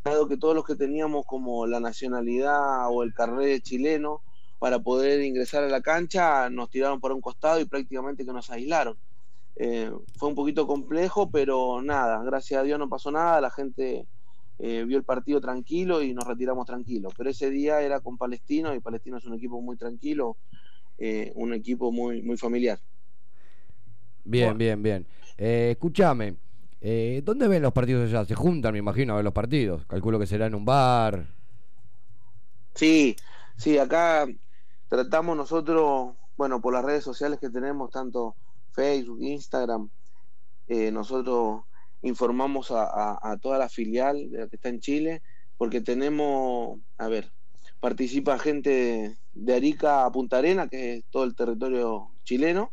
dado que todos los que teníamos como la nacionalidad o el carnet chileno para poder ingresar a la cancha nos tiraron por un costado y prácticamente que nos aislaron. Eh, fue un poquito complejo, pero nada, gracias a Dios no pasó nada, la gente eh, vio el partido tranquilo y nos retiramos tranquilos. Pero ese día era con Palestino y Palestino es un equipo muy tranquilo, eh, un equipo muy, muy familiar. Bien, bien, bien. Eh, escúchame, eh, ¿dónde ven los partidos allá? Se juntan, me imagino, a ver los partidos. Calculo que será en un bar. Sí, sí, acá tratamos nosotros, bueno, por las redes sociales que tenemos, tanto Facebook, Instagram, eh, nosotros informamos a, toda la filial de la que está en Chile, porque tenemos, a ver, participa gente de, de Arica a Punta Arena, que es todo el territorio chileno,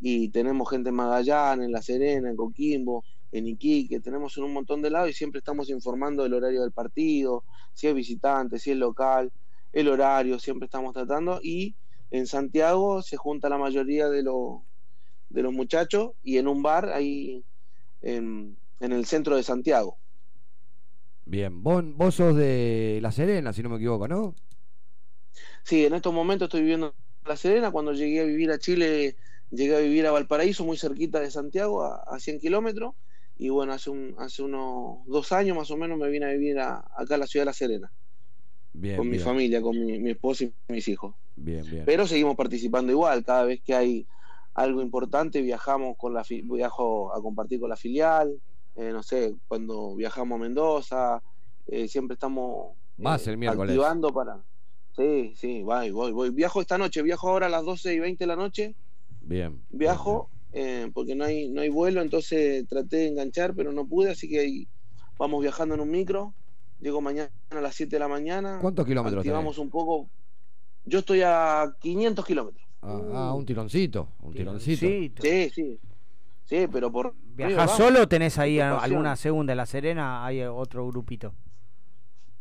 y tenemos gente en Magallanes, en La Serena, en Coquimbo, en Iquique, tenemos en un montón de lados y siempre estamos informando del horario del partido, si es visitante, si es local, el horario, siempre estamos tratando y en Santiago se junta la mayoría de, los de los muchachos y en un bar ahí en, en el centro de Santiago. Bien, vos, vos sos de La Serena, si no me equivoco, ¿no? Sí, en estos momentos estoy viviendo en La Serena, cuando llegué a vivir a Chile, llegué a vivir a Valparaíso, muy cerquita de Santiago, a, a 100 kilómetros, y bueno, hace, un, hace unos dos años más o menos me vine a vivir a- acá a la ciudad de La Serena, Bien, con mi familia, con mi, mi esposa y mis hijos. Bien, bien. Pero seguimos participando igual, cada vez que hay algo importante, viajamos con la viajo a compartir con la filial, eh, no sé, cuando viajamos a Mendoza, eh, siempre estamos Vas el miércoles. activando para... Sí, sí, voy, voy, voy. Viajo esta noche, viajo ahora a las 12 y 20 de la noche, Bien. viajo eh, porque no hay, no hay vuelo, entonces traté de enganchar, pero no pude, así que ahí vamos viajando en un micro, llego mañana a las 7 de la mañana. ¿Cuántos kilómetros Activamos un poco, yo estoy a 500 kilómetros. Ah, ah, un tironcito, un tironcito. Sí, sí. Sí, pero por. ¿Viajás solo o tenés ahí alguna segunda? En La Serena hay otro grupito.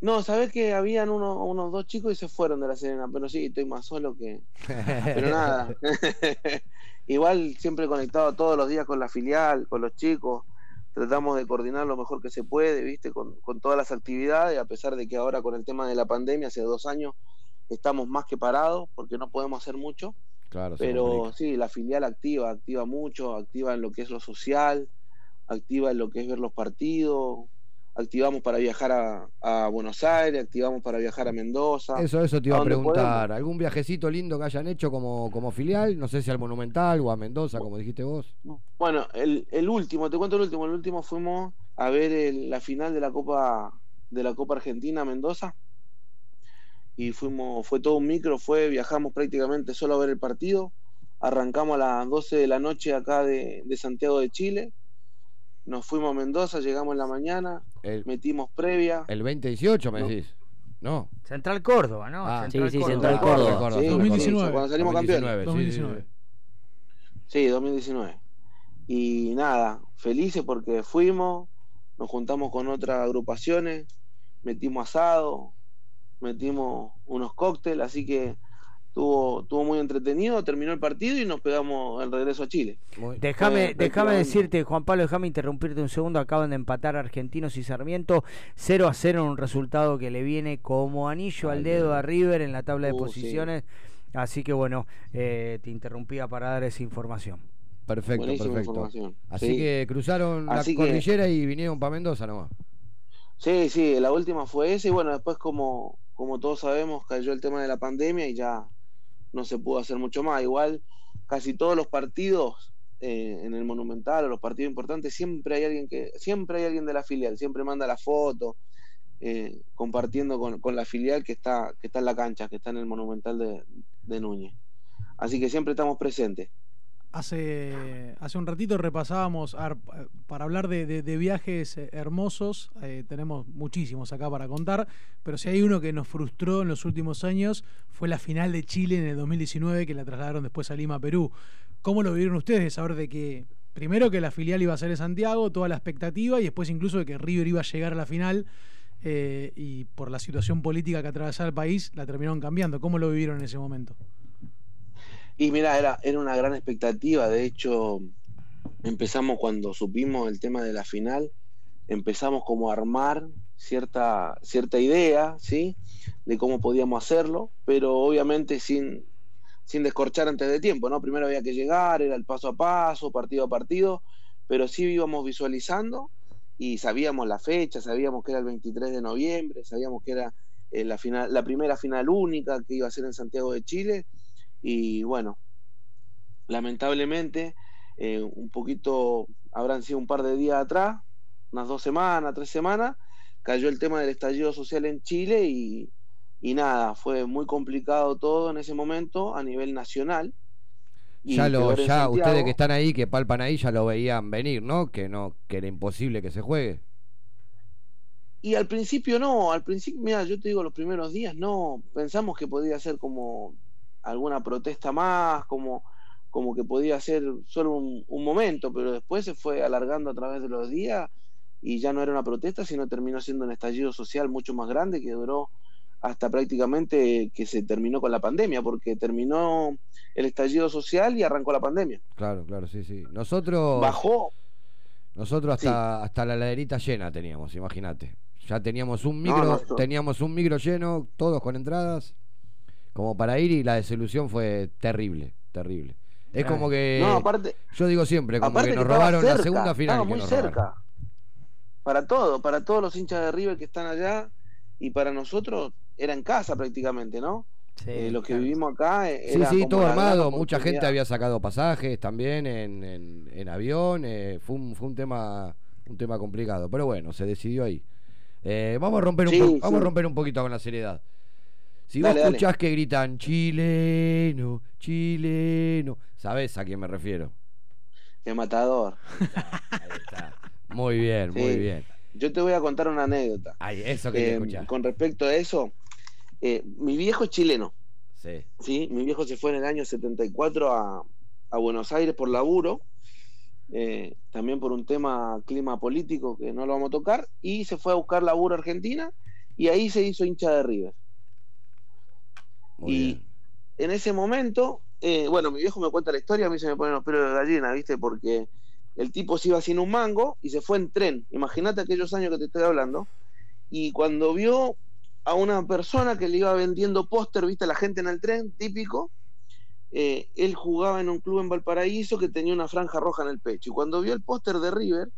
No, sabés que habían uno- unos dos chicos y se fueron de la Serena, pero sí, estoy más solo que. Pero nada. Igual siempre conectado todos los días con la filial, con los chicos. Tratamos de coordinar lo mejor que se puede, ¿viste? Con, con todas las actividades, a pesar de que ahora con el tema de la pandemia, hace dos años, estamos más que parados porque no podemos hacer mucho. Claro, Pero sí, la filial activa, activa mucho, activa en lo que es lo social, activa en lo que es ver los partidos, activamos para viajar a, a Buenos Aires, activamos para viajar a Mendoza. Eso, eso te iba a preguntar. podemos. ¿Algún viajecito lindo que hayan hecho como, como filial? No sé si al Monumental o a Mendoza, como dijiste vos. Bueno, el, el último, te cuento el último, el último fuimos a ver el- la final de la Copa de la Copa Argentina Mendoza y fuimos, fue todo un micro, fue, viajamos prácticamente solo a ver el partido, arrancamos a las 12 de la noche acá de, de Santiago de Chile, nos fuimos a Mendoza, llegamos en la mañana, El, metimos previa, el 2018 me No. decís. No. Central Córdoba, ¿no? Ah, Central sí, sí, Córdoba. Central Córdoba, Córdoba. Sí, sí, 2019. cuando salimos campeones. 2019, sí, sí, 2019. sí. Sí, 2019. Y nada, felices porque fuimos, nos juntamos con otras agrupaciones, metimos asado, metimos unos cócteles, así que estuvo, estuvo muy entretenido, terminó el partido y nos pegamos el regreso a Chile. Déjame, déjame decirte, Juan Pablo, déjame interrumpirte un segundo. Acaban de empatar Argentinos y Sarmiento 0 a 0 en un resultado que le viene como anillo al Al dedo a River en la tabla de Uh, sí. posiciones. Así que bueno, eh, te interrumpía para dar esa información. Perfecto, Buenísima perfecto. Así Sí. que cruzaron Así la que- cordillera y vinieron para Mendoza nomás. Sí, sí, la última fue esa y bueno, después como, como todos sabemos cayó el tema de la pandemia y ya no se pudo hacer mucho más. Igual casi todos los partidos eh, en el Monumental o los partidos importantes siempre hay alguien que siempre hay alguien de la filial, siempre manda la foto eh, compartiendo con, con la filial que está que está en la cancha, que está en el Monumental de, de Núñez. Así que siempre estamos presentes. Hace, hace un ratito repasábamos, para hablar de, viajes eh, hermosos, eh, tenemos muchísimos acá para contar, pero si hay uno que nos frustró en los últimos años, fue la final de Chile en el 2019, que la trasladaron después a Lima, Perú. ¿Cómo lo vivieron ustedes de saber de que, primero que la filial iba a ser en Santiago, toda la expectativa, y después incluso de que River iba a llegar a la final, eh, y por la situación política que atravesaba el país, la terminaron cambiando? ¿Cómo lo vivieron en ese momento? Y mira, era, era una gran expectativa. De hecho, empezamos cuando supimos el tema de la final, empezamos como a armar cierta, cierta idea, ¿sí? De cómo podíamos hacerlo, pero obviamente sin, sin descorchar antes de tiempo, ¿no? Primero había que llegar, era el paso a paso, partido a partido, pero sí íbamos visualizando y sabíamos la fecha, sabíamos que era el 23 de noviembre, sabíamos que era eh, la, final, la primera final única que iba a ser en Santiago de Chile y bueno, lamentablemente, eh, un poquito, habrán sido un par de días atrás, unas dos semanas, tres semanas, cayó el tema del estallido social en Chile y, y nada, fue muy complicado todo en ese momento a nivel nacional. Y Ya, lo, ya Santiago. ustedes que están ahí, que palpan ahí, ya lo veían venir, ¿no? Que no, que era imposible que se juegue. Y al principio no, al principio, mira, yo te digo, los primeros días no, pensamos que podía ser como alguna protesta más, como, como que podía ser solo un, un momento, pero después se fue alargando a través de los días y ya no era una protesta, sino terminó siendo un estallido social mucho más grande que duró hasta prácticamente que se terminó con la pandemia, porque terminó el estallido social y arrancó la pandemia. Claro, claro, sí, sí. Nosotros. Bajó. Nosotros hasta, hasta la laderita llena teníamos, imagínate. Ya teníamos un No, micro, teníamos un micro lleno, todos con entradas, como para ir y la desilusión fue terrible, terrible. Es como que No, aparte- yo digo siempre, como Aparte que nos robaron la segunda final estaba que muy nos cerca. robaron. Para todo, para todos los hinchas de River que están allá y para nosotros era en casa prácticamente, ¿no? Eh, lo que vivimos acá eh, Sí, era sí, como todo armado. Mucha gente había sacado pasajes también en, en- en avión. eh, fue un, fue un tema un tema complicado. Pero bueno, se decidió ahí. Eh, vamos a romper un Sí, sí. vamos a romper un poquito con la seriedad. Si Dale, vos dale. escuchás que gritan chileno, chileno, ¿sabés a quién me refiero? De matador. Muy bien, muy bien. Yo te voy a contar una anécdota. Ay, eso quería Eh. Con respecto a eso, eh, mi viejo es chileno. Sí. ¿sí? Mi viejo se fue en el año 74 a, a Buenos Aires por laburo, eh, también por un tema clima político que no lo vamos a tocar, y se fue a buscar laburo a Argentina y ahí se hizo hincha de River. Muy y bien. en ese momento, eh, bueno, mi viejo me cuenta la historia, a mí se me ponen los pelos de gallina, ¿viste? Porque el tipo se iba sin un mango y se fue en tren. Imagínate aquellos años que te estoy hablando. Y cuando vio a una persona que le iba vendiendo póster, ¿viste? La gente en el tren, típico. eh, él jugaba en un club en Valparaíso que tenía una franja roja en el pecho. Y cuando vio el póster de River,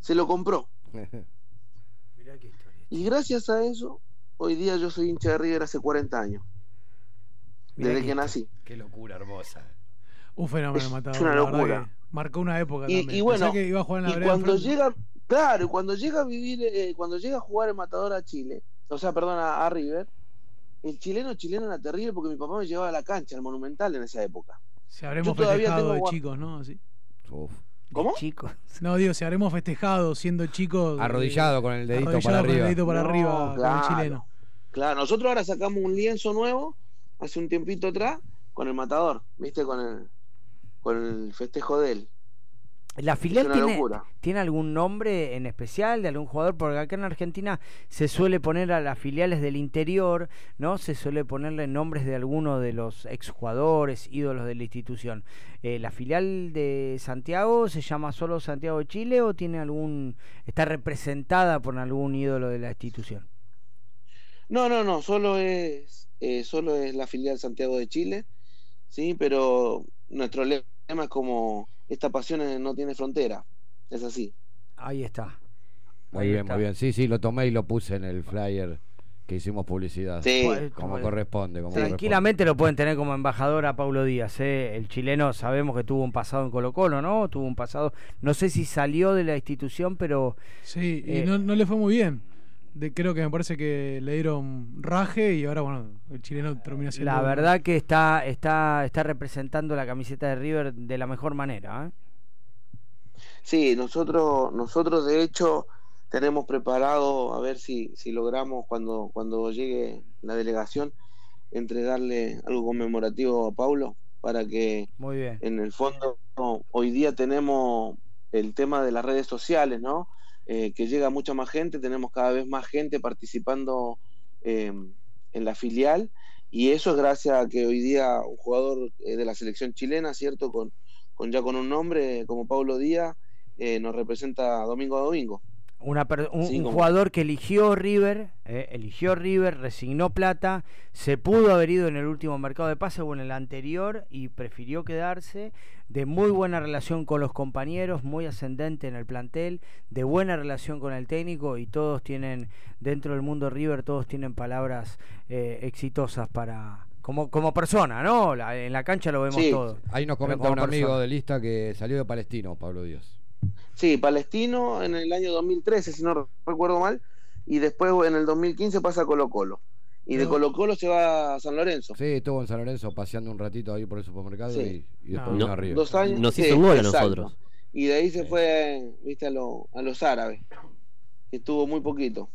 se lo compró. Y gracias a eso, hoy día yo soy hincha de River hace 40 años. Mirá desde que- que nací. Qué locura hermosa. Un fenómeno Es matador. una la verdad locura. Marcó una época Y, también. y bueno, Pensé que iba a jugar en la y cuando llega, claro, y cuando llega a vivir, eh, cuando llega a jugar el matador a Chile, o sea, perdón, a, a River, el chileno chileno era terrible porque mi papá me llevaba a la cancha, al Monumental en esa época. Si habremos Yo todavía festejado tengo de chicos, ¿no? Así. ¿Cómo? Chicos. No, digo, si habremos festejado siendo chicos. Arrodillado eh, con el dedito arrodillado para con el arriba. dedito para No, arriba con el claro. chileno. Claro, nosotros ahora sacamos un lienzo nuevo, hace un tiempito atrás, con el matador, ¿viste? Con el, con el festejo de él. ¿La filial tiene, tiene algún nombre en especial de algún jugador? Porque acá en Argentina se suele poner a las filiales del interior, ¿no? Se suele ponerle nombres de alguno de los exjugadores, ídolos de la institución. Eh, ¿La filial de Santiago se llama solo Santiago de Chile o tiene algún está representada por algún ídolo de la institución? No, no, no, solo es, eh, solo es la filial Santiago de Chile, sí, pero nuestro lema es como esta pasión no tiene frontera, es así. Ahí está. Muy Ahí bien, está. muy bien. Sí, sí, lo tomé y lo puse en el flyer que hicimos publicidad. Sí. Como corresponde. Como Tranquilamente lo pueden tener como embajador a Paulo Díaz. ¿eh? El chileno sabemos que tuvo un pasado en Colo Colo, ¿no? Tuvo un pasado, no sé si salió de la institución, pero... Sí, y eh, no, no le fue muy bien. De, creo que me parece que le dieron raje y ahora, bueno, el chileno termina siendo. La verdad que está, está, está representando la camiseta de River de la mejor manera. ¿eh? Sí, nosotros, nosotros de hecho tenemos preparado a ver si, si logramos cuando, cuando llegue la delegación entregarle algo conmemorativo a Paulo para que Muy bien. en el fondo hoy día tenemos el tema de las redes sociales, ¿no? Eh, que llega mucha más gente, tenemos cada vez más gente participando eh, en la filial y eso es gracias a que hoy día un jugador eh, de la selección chilena, ¿cierto? Con, con ya con un nombre como Paulo Díaz, eh, nos representa domingo a domingo. Una per- un, Sí, un jugador que eligió River, eh, eligió River, resignó plata, se pudo haber ido en el último mercado de pase o en el anterior y prefirió quedarse, de muy buena relación con los compañeros, muy ascendente en el plantel, de buena relación con el técnico y todos tienen, dentro del mundo River, todos tienen palabras eh, exitosas para... Como, como persona, ¿no? La- en la cancha lo vemos Sí. todo. Ahí nos comenta un amigo persona. de lista que salió de Palestino, Pablo Díaz. Sí, Palestino en el año 2013, si no recuerdo mal, y después en el 2015 pasa a Colo Colo. Y de. Colo Colo se va a San Lorenzo. Sí, estuvo en San Lorenzo paseando un ratito ahí por el supermercado Sí. y, y después No. vino arriba. Dos años. Nos sí, hizo un gol a nosotros. Y de ahí se fue, viste, a, lo- a los árabes. que Estuvo muy poquito.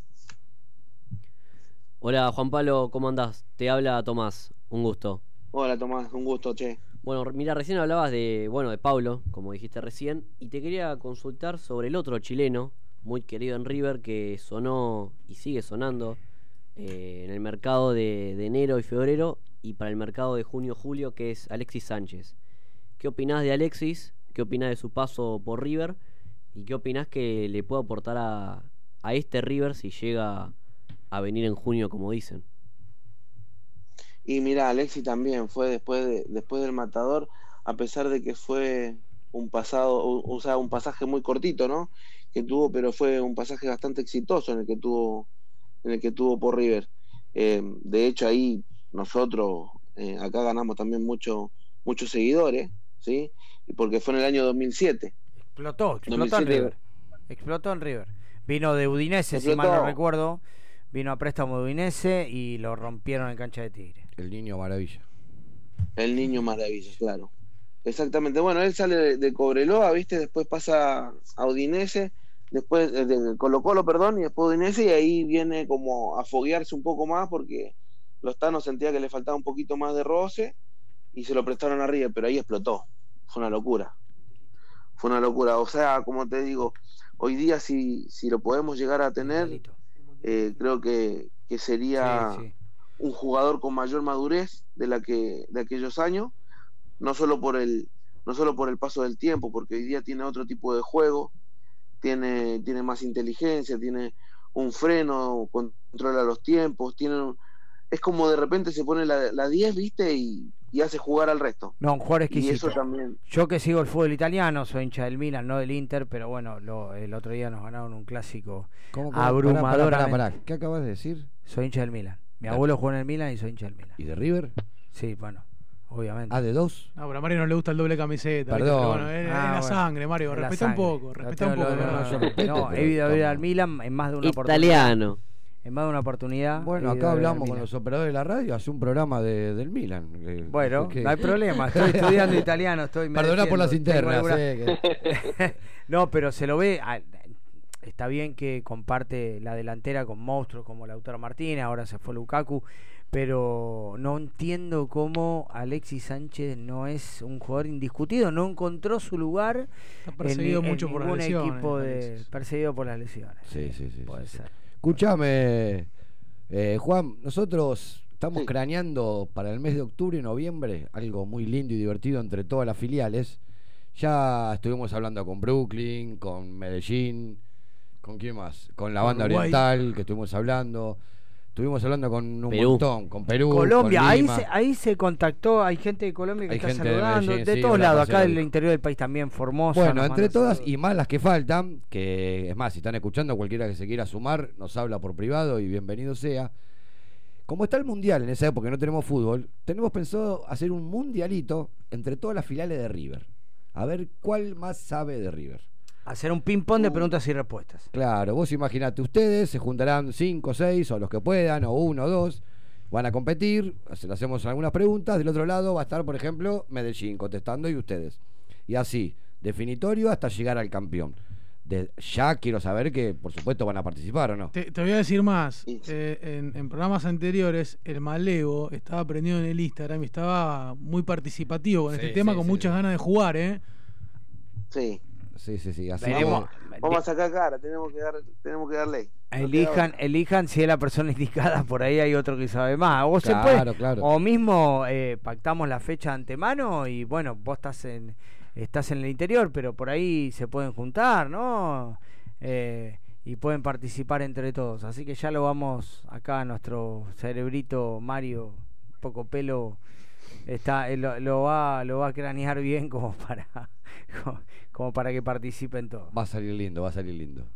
Hola Juan Pablo, ¿cómo andás? Te habla Tomás, un gusto. Hola Tomás, un gusto, che. Bueno, mira, recién hablabas de, bueno, de Pablo, como dijiste recién, y te quería consultar sobre el otro chileno, muy querido en River, que sonó y sigue sonando eh, en el mercado de, enero y febrero y para el mercado de junio-julio, que es Alexis Sánchez. ¿Qué opinás de Alexis? ¿Qué opinás de su paso por River? ¿Y qué opinás que le puede aportar a, a este River si llega a venir en junio, como dicen? Y mira, Alexi también fue después, de, después del matador, a pesar de que fue un pasado, o, o sea, un pasaje muy cortito, ¿no? Que tuvo, pero fue un pasaje bastante exitoso en el que tuvo, en el que tuvo por River. Eh, de hecho, ahí nosotros eh, acá ganamos también mucho, muchos seguidores, ¿sí? Porque fue en el año 2007. Explotó, explotó en 2007. River. Explotó en River. Vino de Udinese, si mal no recuerdo. Vino a préstamo de Udinese y lo rompieron en cancha de Tigre. El niño maravilla. El niño maravilla, claro. Exactamente. Bueno, él sale de, de Cobreloa, ¿viste? Después pasa a Udinese, después eh, de Colo Colo, perdón, y después Udinese, y ahí viene como a foguearse un poco más porque los Thanos sentía que le faltaba un poquito más de roce y se lo prestaron a River, pero ahí explotó. Fue una locura. Fue una locura. O sea, como te digo, hoy día si, si lo podemos llegar a tener, eh, creo que, que sería Sí, sí. Un jugador con mayor madurez de la que de aquellos años, no solo por el no solo por el paso del tiempo, porque hoy día tiene otro tipo de juego, tiene tiene más inteligencia, tiene un freno, controla los tiempos, tiene un- es como de repente se pone la, la 10, ¿viste? Y, y hace jugar al resto. No, un jugador Y exquisito. eso también. Yo que sigo el fútbol italiano, soy hincha del Milan, no del Inter, pero bueno, lo- el otro día nos ganaron un clásico abrumador. ¿Qué acabas de decir? Soy hincha del Milan. Mi abuelo jugó en el Milan y soy hincha del Milan. ¿Y de River? Sí, bueno, obviamente. Ah, de dos. No, pero a Mario no le gusta el doble camiseta. Perdón. Pero bueno, es, es Ah, la bueno. sangre, Mario. Respeta un poco, respeta un poco. no, no, yo no, respeto, no, pero he ido a ver al Milan en más de una Italiano. oportunidad. En más de una oportunidad. Bueno, acá hablamos con los operadores de la radio, hace un programa de, del Milan. eh, Bueno, que- no hay problema, estoy estudiando italiano, estoy Perdoná por las internas, alguna- eh, no, pero se lo ve. Está bien que comparte la delantera con monstruos como Lautaro Martínez, ahora se fue Lukaku, pero no entiendo cómo Alexis Sánchez no es un jugador indiscutido, no encontró su lugar en, perseguido en mucho por las ningún lesiones, equipo de perseguido por las lesiones. Sí, sí, sí. Puede sí, sí. ser. Escúchame, eh, Juan, nosotros estamos craneando para el mes de octubre y noviembre algo muy lindo y divertido entre todas las filiales. Ya estuvimos hablando con Brooklyn, con Medellín, ¿con quién más? Con la banda Uruguay. oriental que estuvimos hablando. Estuvimos hablando con un Perú. montón, con Perú, Colombia, con ahí se, ahí se contactó, hay gente de Colombia que Hay está gente de saludando, de, sí, todos lados, acá del interior del país también, Formosa. Bueno, entre todas saludos. y más las que faltan, que es más, si están escuchando, cualquiera que se quiera sumar, nos habla por privado y bienvenido sea. Como está el mundial en esa época y no tenemos fútbol, tenemos pensado hacer un mundialito entre todas las filiales de River. A ver cuál más sabe de River. Hacer un ping-pong de preguntas y respuestas. Claro, vos imaginate, ustedes se juntarán cinco, seis o los que puedan, o uno o dos, van a competir, se le hacemos algunas preguntas, del otro lado va a estar, por ejemplo, Medellín contestando y ustedes. Y así, definitorio hasta llegar al campeón. De, ya quiero saber que, por supuesto, van a participar o no. Te, te voy a decir más. Eh, en, en programas anteriores, el Malevo estaba prendido en el Instagram y estaba muy participativo con Sí, este tema, sí, con sí. muchas ganas de jugar, ¿eh? Sí. Sí, sí, sí. Así Vamos, vamos a sacar cara, tenemos que dar, tenemos que darle. Elijan, elijan si es la persona indicada, por ahí hay otro que sabe más. O se puede, claro. o mismo eh, pactamos la fecha de antemano y bueno, vos estás en estás en el interior, pero por ahí se pueden juntar, ¿no? Eh, y pueden participar entre todos. Así que ya lo vamos acá, nuestro cerebrito Mario, poco pelo, está, eh, lo, lo va, lo va a cranear bien como para, como, como para que participen todos. Va a salir lindo, va a salir lindo.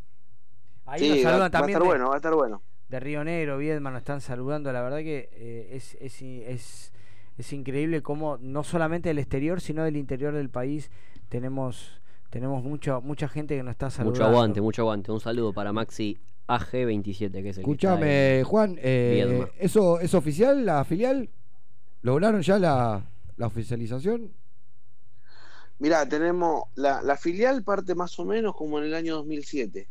Ahí Sí, nos va- saludan va a también estar de- bueno, va a estar bueno. De Río Negro, Viedma nos están saludando. La verdad que eh, es, es, es, es increíble cómo no solamente del exterior, sino del interior del país tenemos tenemos mucho, mucha gente que nos está saludando. Mucho aguante, mucho aguante. Un saludo para Maxi AG27, que es el que está Escúchame, en Juan, eh. ¿eso es oficial, la filial? ¿Lograron ya la, la oficialización? Mirá, tenemos la, la filial parte más o menos como en el año 2007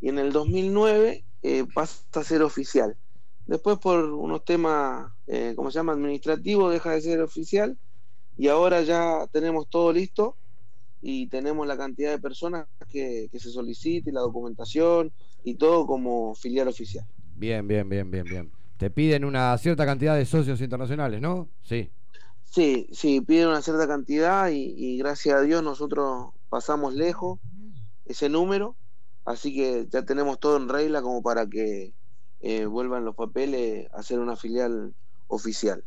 y en el 2009 eh, pasa a ser oficial. Después por unos temas, eh, ¿cómo se llama? Administrativos deja de ser oficial y ahora ya tenemos todo listo y tenemos la cantidad de personas que, que se solicite y la documentación y todo como filial oficial. Bien, bien, bien, bien, bien. Te piden una cierta cantidad de socios internacionales, ¿no? Sí. Sí, sí, piden una cierta cantidad y, y gracias a Dios nosotros pasamos lejos ese número, así que ya tenemos todo en regla como para que eh, vuelvan los papeles a ser una filial oficial.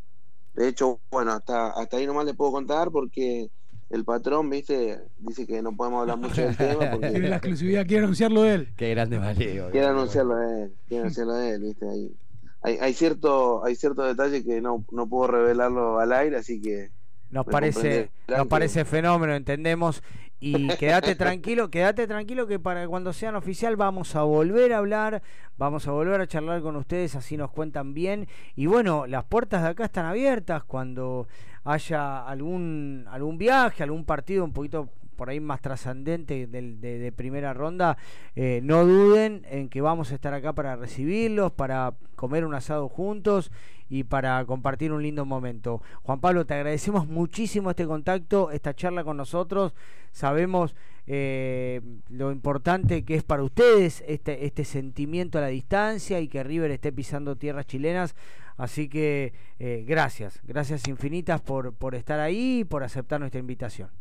De hecho, bueno, hasta, hasta ahí nomás le puedo contar porque el patrón, viste, dice que no podemos hablar mucho del tema Tiene la porque exclusividad, quiere anunciarlo él. Qué grande Valeo. quiere anunciarlo de él, quiere anunciarlo de él, viste, ahí. Hay, hay cierto hay cierto detalle que no, no puedo revelarlo al aire, así que Nos parece, nos parece fenómeno, entendemos. Y quédate tranquilo, quédate tranquilo que para cuando sean oficial vamos a volver a hablar, vamos a volver a charlar con ustedes, así nos cuentan bien. Y bueno, las puertas de acá están abiertas cuando haya algún, algún viaje, algún partido un poquito por ahí más trascendente de, de primera ronda, eh, no duden en que vamos a estar acá para recibirlos, para comer un asado juntos y para compartir un lindo momento. Juan Pablo, te agradecemos muchísimo este contacto, esta charla con nosotros. Sabemos eh, lo importante que es para ustedes este, este sentimiento a la distancia y que River esté pisando tierras chilenas. Así que eh, gracias, gracias infinitas por, por estar ahí y por aceptar nuestra invitación.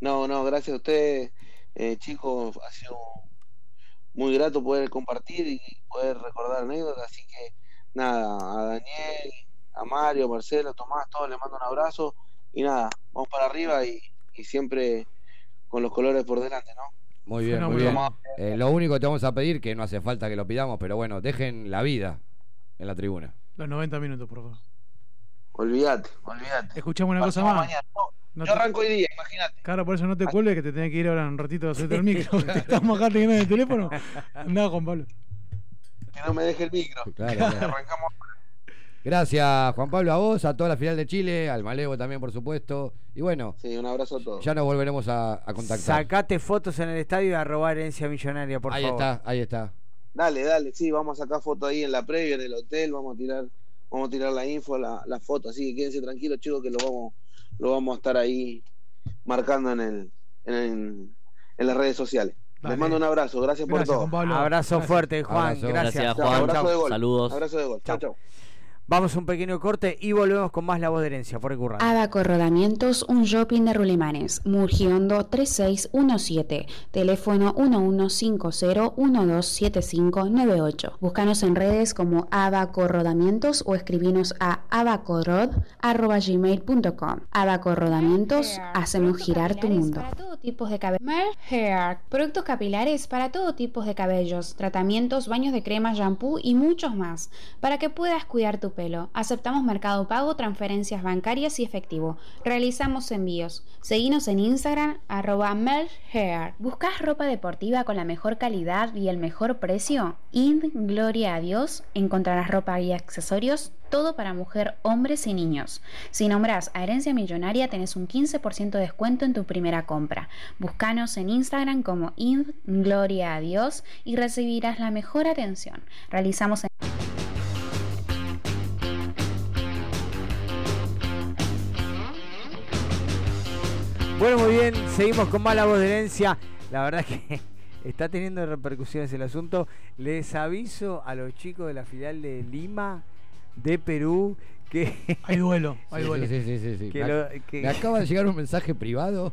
No, no, gracias a ustedes, eh, chicos, ha sido muy grato poder compartir y poder recordar anécdotas, así que nada, a Daniel, a Mario, a Marcelo, a Tomás, todos les mando un abrazo y nada, vamos para arriba y, y siempre con los colores por delante, ¿no? Muy bien, muy bien. Eh, lo único que te vamos a pedir, que no hace falta que lo pidamos, pero bueno, dejen la vida en la tribuna. Los 90 minutos, por favor. Olvídate, olvídate. Escuchamos una cosa más. mañana. No, yo te- arranco hoy día, imagínate. Claro, por eso no te cuelgues que te tenés que ir ahora un ratito a hacerte el micro. Estamos acá teniendo el teléfono. Andá, Juan Pablo. Que no me deje el micro. Claro, claro. Arrancamos. Gracias, Juan Pablo, a vos, a toda la final de Chile, al Malevo también, por supuesto. Y bueno, Sí, un abrazo a todos. ya nos volveremos a, a contactar. Sacate fotos en el estadio y a robar herencia millonaria, por ahí favor. está, ahí está. Dale, dale, sí, vamos a sacar foto ahí en la previa, en el hotel, vamos a tirar, vamos a tirar la info, la, la foto, así que quédense tranquilos, chicos, que lo vamos, lo vamos a estar ahí marcando en el, en, el- en las redes sociales. Dale. Les mando un abrazo, gracias, por Gracias, todo. Juan Pablo. Abrazo Gracias. fuerte, Juan, Abrazo. gracias. Gracias, Chao, Juan. abrazo de gol. Saludos. Abrazo de gol. Chao, chao. Vamos a un pequeño corte y volvemos con más La Voz de Herencia por. Abaco Rodamientos, un shopping de Rulimanes, Murgiondo 3617, teléfono 1150127598. Búscanos en redes como Abaco Rodamientos o escribinos a abacorod.gmail.com. Abaco Rodamientos, hacemos girar tu mundo. Para todo tipo de cabello. Hair, productos capilares para todo tipo de cabellos, tratamientos, baños de crema, shampoo y muchos más, para que puedas cuidar tu pelo. Aceptamos mercado pago, transferencias bancarias y efectivo. Realizamos envíos. Seguinos en Instagram, arroba melhair. ¿Buscas ropa deportiva con la mejor calidad y el mejor precio? In Gloria a Dios, encontrarás ropa y accesorios, todo para mujer, hombres y niños. Si nombras a Herencia Millonaria, tenés un 15% de descuento en tu primera compra. Búscanos en Instagram como In Gloria a Dios y recibirás la mejor atención. Realizamos en Bueno, muy bien, seguimos con más La Voz de Herencia. La verdad es que está teniendo repercusiones el asunto. Les aviso a los chicos de la filial de Lima, de Perú, que... Hay duelo, hay Sí, duelo. sí, sí, sí, sí. Que me, lo- ac- que- me acaba de llegar un mensaje privado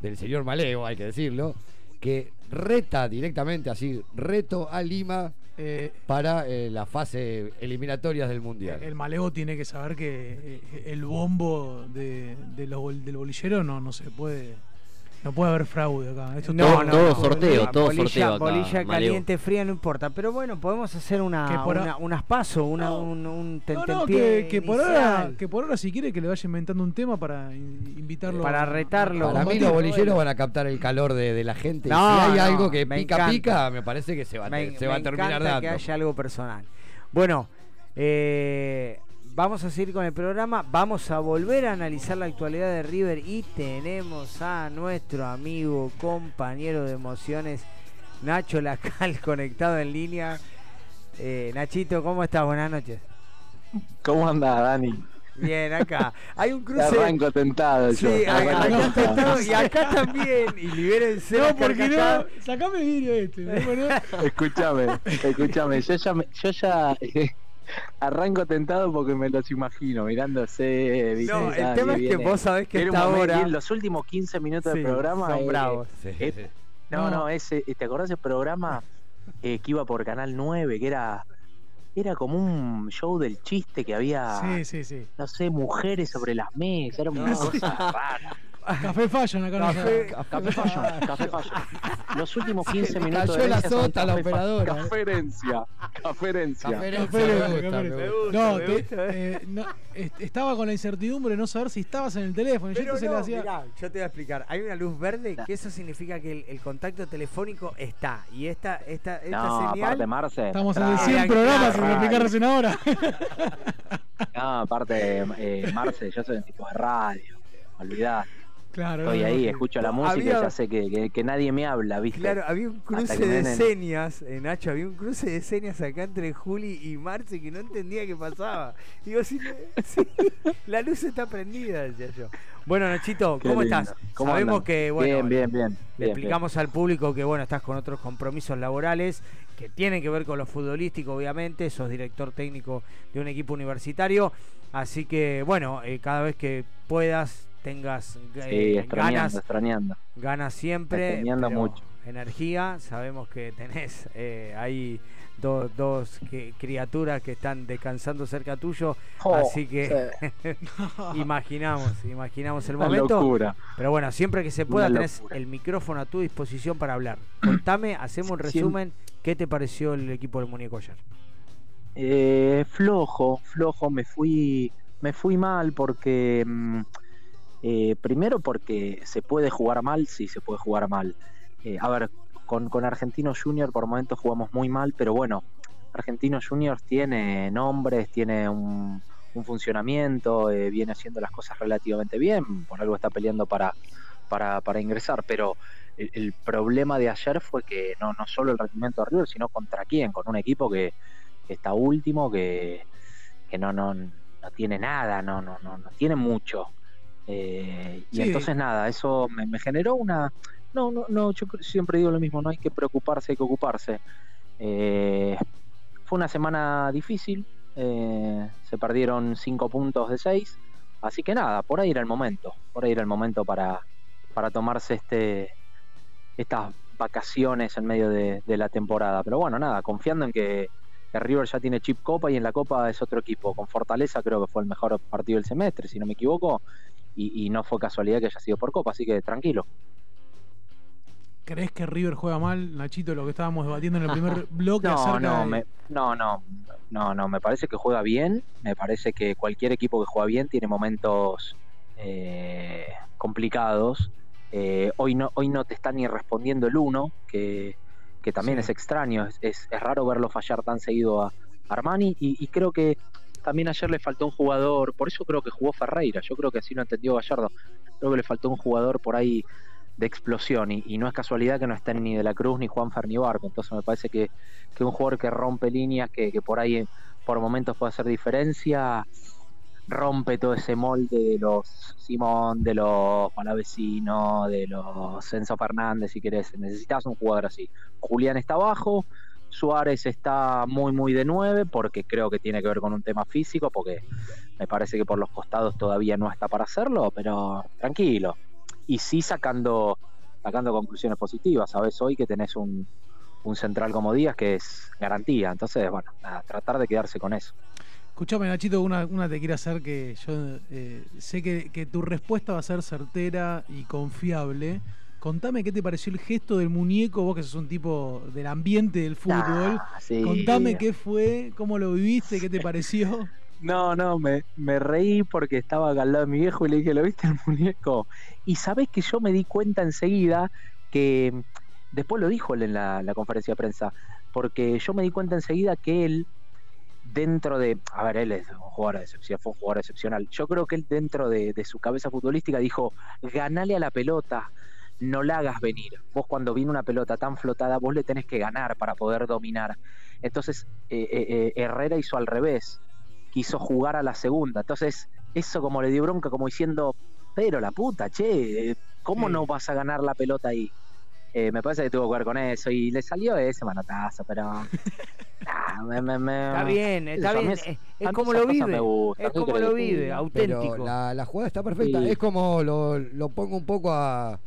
del señor Maleo, hay que decirlo, que reta directamente, así, reto a Lima Eh, para eh, la fase eliminatorias del Mundial. El maleo tiene que saber que eh, el bombo de, de los bol- del bolillero no, no se puede. No puede haber fraude acá. Esto No, todo- no, todo no, sorteo, bolilla- todo bolilla, sorteo acá, Bolilla Maleo. caliente, fría, no importa. Pero bueno, podemos hacer una, por a- una- unas pasos, una, un, un No, tentempié no, que, que por ahora, que por ahora si quiere que le vaya inventando un tema para in- invitarlo. Para retarlo. Para mí los bolilleros van a captar el calor de, de la gente. si hay no, algo que pica encanta. pica, me parece que se va, Me- se va a terminar dando. que haya algo personal. Bueno, eh, vamos a seguir con el programa. Vamos a volver a analizar la actualidad de River y tenemos a nuestro amigo, compañero de emociones, Nacho Lacal, conectado en línea. Eh, Nachito, ¿cómo estás? Buenas noches. ¿Cómo andás, Dani? Bien, acá. Hay un Te cruce. arranco tentado yo. Sí, te acá, acá tentado. tentado, y acá también. Y libérense. No, porque no. Sacame vidrio este. ¿no? Escúchame, escúchame. Yo ya, me- yo ya eh, arranco tentado porque me los imagino mirándose. ¿viste? No, el Ah, tema es que vos sabés que esta hora- en los últimos 15 minutos Sí, del programa. son eh, bravos. eh, no, no, ese, ¿te acordás del programa eh, que iba por Canal 9? Que era. Era como un show del chiste que había. Sí, sí, sí. No sé, mujeres sobre las mesas. Era una cosa rara. Café Fashion acá no Café, sabe. café Fashion, Café Fashion. Los últimos 15 Se minutos cayó de la sota, la operadora. Caferencia. Caferencia. Caferencia, me me. No, me te- gusta. eh, no, est- estaba con la incertidumbre de no saber si estabas en el teléfono. yo Pero entonces le no, hacía. mirá, yo te voy a explicar. Hay una luz verde que eso significa que el, el contacto telefónico está. Y esta, esta, esta No, señal. aparte Marce. Estamos en el Tra- 100 programas, se radio. expliqué recién ahora. No, aparte, eh, Marce, yo soy un tipo de radio. Olvidá. Claro, Estoy no, ahí, no. escucho la música Había- y ya sé que, que- que nadie me habla, ¿viste? Claro, había un cruce de señas, eh, Nacho, había un cruce de señas acá entre Juli y Marce que no entendía qué pasaba. Digo, sí, sí, la luz está prendida, decía yo. Bueno, Nachito, ¿cómo estás? ¿Cómo Sabemos andan? que, bueno, Bien, bien, bien, le explicamos al público que, bueno, estás con otros compromisos laborales que tienen que ver con lo futbolístico, obviamente. Sos director técnico de un equipo universitario. Así que, bueno, eh, cada vez que puedas, tengas Sí, eh, extrañando, ganas extrañando. Ganas siempre. Extrañando mucho. Energía. Sabemos que tenés eh, ahí do- dos que- criaturas que están descansando cerca tuyo. Oh, así que imaginamos, imaginamos el Una momento. locura. Pero bueno, siempre que se pueda Una tenés locura. el micrófono a tu disposición para hablar. Contame, hacemos un resumen. ¿Qué te pareció el equipo del muñeco ayer? Eh, flojo, flojo, me fui, me fui mal porque mm, eh, primero porque se puede jugar mal, sí se puede jugar mal. Eh, a ver, con, con Argentino Junior por momentos jugamos muy mal, pero bueno, Argentino Junior tiene nombres, tiene un, un funcionamiento, eh, viene haciendo las cosas relativamente bien, por algo está peleando para, para, para ingresar, pero el, el problema de ayer fue que no, no solo el rendimiento de River, sino contra quién, con un equipo que, que está último, que, que no, no, no tiene nada, no, no, no, no tiene mucho. Eh, y Sí. entonces nada, eso me, me generó una... No, no, no, yo siempre digo lo mismo, no hay que preocuparse, hay que ocuparse. Eh, fue una semana difícil, eh, se perdieron cinco puntos de seis, así que nada, por ahí era el momento, por ahí era el momento para, para tomarse este estas vacaciones en medio de, de la temporada. Pero bueno, nada, confiando en que, que River ya tiene chip Copa y en la Copa es otro equipo. Con Fortaleza creo que fue el mejor partido del semestre, si no me equivoco, y, y no fue casualidad que haya sido por Copa, así que tranquilo. ¿Crees que River juega mal, Nachito, lo que estábamos debatiendo en el primer bloque No, acerca no, de- me, no, no, no, no, me parece que juega bien, me parece que cualquier equipo que juega bien tiene momentos eh, complicados. Eh, hoy, no, hoy no te está ni respondiendo el uno, que, que también es extraño, es, es- es raro verlo fallar tan seguido a Armani y, y creo que también ayer le faltó un jugador, por eso creo que jugó Ferreira, yo creo que así lo entendió Gallardo, creo que le faltó un jugador por ahí de explosión y, no es casualidad que no estén ni de la Cruz ni Juan ni Barco, entonces me parece que, un jugador que rompe líneas, que, que por ahí por momentos puede hacer diferencia, rompe todo ese molde de los Simón, de los Palavecino, de los Enzo Fernández, si querés, necesitas un jugador así. Julián está abajo, Suárez está muy muy de 9 porque creo que tiene que ver con un tema físico, porque me parece que por los costados todavía no está para hacerlo, pero tranquilo. Y sí sacando, sacando conclusiones positivas, sabes hoy que tenés un, un central como Díaz que es garantía, entonces bueno, tratar de quedarse con eso. Escuchame, Nachito, una, una te quiero hacer que yo eh, sé que tu respuesta va a ser certera y confiable. Contame qué te pareció el gesto del muñeco, vos que sos un tipo del ambiente del fútbol. Ah, sí. Contame qué fue, cómo lo viviste, qué te pareció. No, no, me, me reí porque estaba acá al lado de mi viejo y le dije, ¿lo viste el muñeco? Y sabés que yo me di cuenta enseguida que, después lo dijo él en la, la conferencia de prensa, porque yo me di cuenta enseguida que él, dentro de, a ver, él es un jugador de excepción, fue un jugador excepcional, yo creo que él dentro de, de su cabeza futbolística dijo, ganale a la pelota, no la hagas venir. Vos cuando viene una pelota tan flotada, vos le tenés que ganar para poder dominar. Entonces, eh, eh, eh, Herrera hizo al revés quiso jugar a la segunda. Entonces, eso como le dio bronca, como diciendo, pero la puta, che, ¿cómo no vas a ganar la pelota ahí? Eh, me parece que tuvo que ver con eso y le salió ese manotazo, pero. Ah, me- me- me- Está bien, está bien. es- como lo vive. Es ¿qué como lo vive, auténtico. Pero la, la jugada está perfecta. Sí. Es como lo, lo pongo un poco a,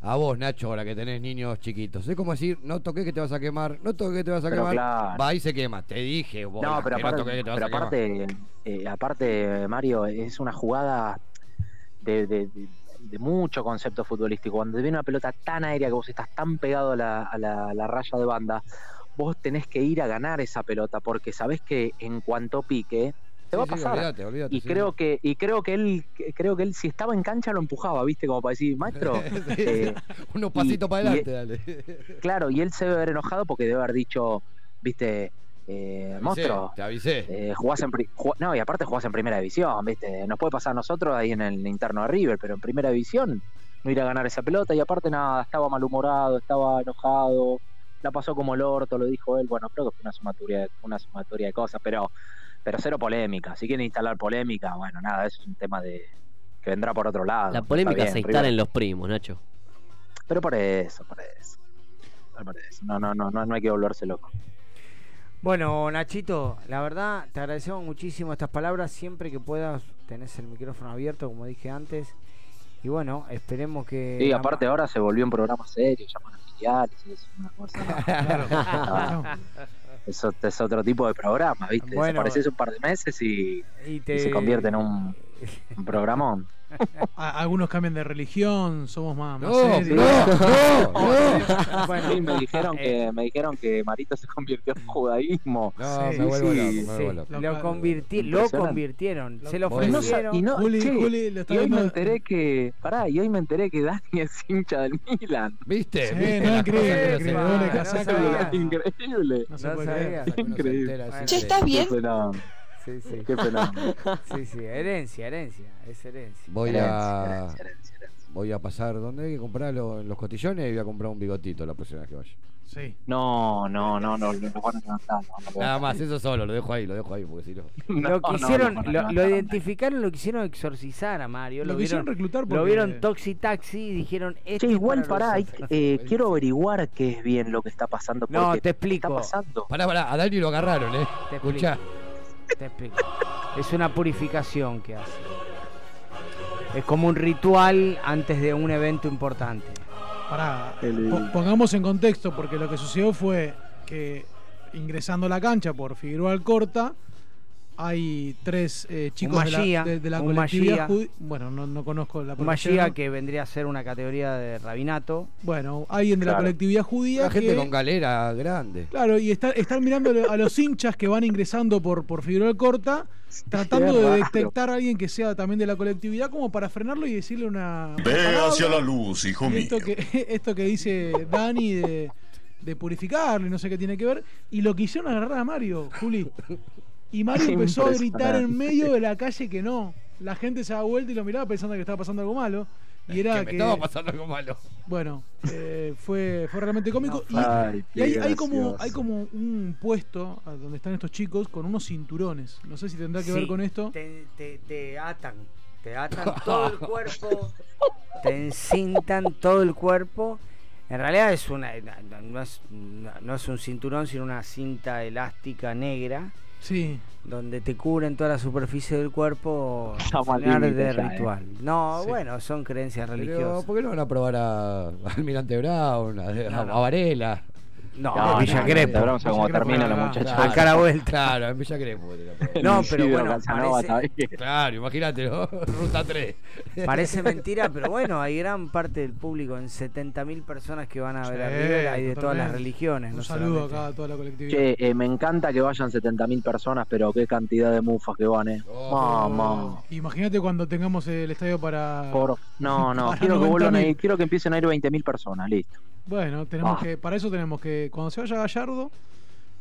a vos, Nacho, ahora que tenés niños chiquitos. Es como decir, no toques que te vas a quemar, no toques que te vas a Pero quemar. claro. Va y se quema. Te dije, vos, No, pero no aparte, que te vas a aparte, eh, aparte, Mario, es una jugada de, de- de- de mucho concepto futbolístico. Cuando te viene una pelota tan aérea que vos estás tan pegado a la, a la- a la raya de banda, vos tenés que ir a ganar esa pelota porque sabés que en cuanto pique te va a Sí, sí, pasar. olvídate, olvídate, y sí. creo que y creo que él creo que él si estaba en cancha lo empujaba, ¿viste? Como para decir, "Maestro, eh, Unos y- pasitos para y- adelante, dale. Claro, y él se debe haber enojado porque debe haber dicho, viste, eh, avisé, monstruo, te avisé. eh, jugás en no, y aparte jugás en primera división, viste, nos puede pasar a nosotros ahí en el interno de River, pero en primera división no ir a ganar esa pelota y aparte nada, estaba malhumorado, estaba enojado, la pasó como el orto, lo dijo él, bueno, creo que fue una sumatoria, una sumatoria de cosas, pero, pero cero polémica, si quieren instalar polémica, bueno, nada, eso es un tema de que vendrá por otro lado. La polémica bien, se instala River. en los primos, Nacho. Pero por eso, por eso. Por eso. No, no, no, no, no hay que volverse loco. Bueno, Nachito, la verdad, te agradecemos muchísimo estas palabras. Siempre que puedas, tenés el micrófono abierto, como dije antes. Y bueno, esperemos que. Sí, aparte ahora se volvió un programa serio, llaman a filiales, es una cosa. Ah, Eso es otro tipo de programa, ¿viste? Bueno. Desapareces un par de meses y, Y y te- se convierte en un, un programón. Algunos cambian de religión, somos más, más No, serios. no, no. Bueno, sí, me dijeron que me dijeron que Marito se convirtió en judaísmo. No, Sí, me vuelvo sí, loco, me sí. vuelvo loco. Lo, convirti- lo convirtieron. Se lo ofrecieron. y no- Juli, che, Juli, lo está y hoy me enteré que, pará, y hoy me enteré que Dani es hincha del Milan. ¿Viste? Sí, ¿Viste no, las increíble, increíble. Increíble. No se No puede sabía. creer. Increíble. Che. ¿estás bien? Qué fenómeno. Sí, sí. Qué fenómeno. Sí, sí, herencia, herencia, es herencia. Voy Herencia, a herencia, herencia, herencia. voy a pasar donde hay que comprar lo- los cotillones y voy a comprar un bigotito la próxima vez que vaya. Sí. No, no, no, no, lo van a levantar. no, no lo Nada más, eso solo, lo dejo ahí, lo dejo ahí, porque si no. No, lo quisieron, no, no, lo, identificaron, lo quisieron exorcizar a Mario. Lo Lo, quisieron vieron, reclutar lo vieron Toxi Taxi y dijeron. Este Che, igual para pará, hay- nosotros". eh, quiero averiguar qué es bien lo que está pasando. No, te ¿qué explico. está pasando? Pará, pará, a Dani lo agarraron, eh. Te Escuchá. Te explico. Es una purificación que hace. Es como un ritual antes de un evento importante. Pará, po- pongamos en contexto, porque lo que sucedió fue que ingresando a la cancha por Figueroa Alcorta, hay tres eh, chicos de la, Mashia, de, de la un colectividad judi- Bueno, no, no conozco la. Mashiach que vendría a ser una categoría de rabinato. Bueno, alguien de la colectividad judía La gente que- con galera grande. Claro, y está- están mirando a los hinchas que van ingresando por, por Figueroa Alcorta, tratando de detectar a alguien que sea también de la colectividad como para frenarlo y decirle una... una Ve palabra. hacia la luz, hijo Y mío. esto que, esto que dice Dani de, de purificarlo y no sé qué tiene que ver. Y lo quisieron agarrar a Mario, Juli. Y Mario empezó a gritar en medio de la calle que no. La gente se da vuelta y lo miraba pensando que estaba pasando algo malo. Y era que que. estaba pasando algo malo. Bueno, eh, fue, fue realmente cómico. y Ay, y hay, como, hay como un puesto donde están estos chicos con unos cinturones. No sé si tendrá que ver con esto. Te, te- te atan. Te atan todo el cuerpo. Te encintan todo el cuerpo. En realidad es una no- no es, no es un cinturón, sino una cinta elástica negra Sí. donde te cubren toda la superficie del cuerpo llenar de ya, ¿eh? ritual. No, Sí. bueno, son creencias Pero, religiosas. ¿por qué no van a probar a, a Almirante Brown, a, a- No, no. a Varela? No, No, Villa no, Crespo. no, vamos a cómo Villa termina la muchacha. Claro, cara vuelta. Claro, en Villa Crespo. No, pero bueno, Casanova parece- también. Claro, imagínate, ¿no? Ruta 3. Parece mentira, pero bueno, hay gran parte del público, en 70.000 personas que van a ver a River, hay de todas las religiones. Un no saludo acá a toda la colectividad. Che, eh, me encanta que vayan 70.000 personas, pero qué cantidad de mufas que van, eh. Oh. Mamá. Imagínate cuando tengamos el estadio para. Por... No, no, Para quiero que vuelvan a 90.000. ir, quiero que empiecen a ir 20.000 personas, listo. Bueno, tenemos Ah. que, para eso tenemos que, cuando se vaya Gallardo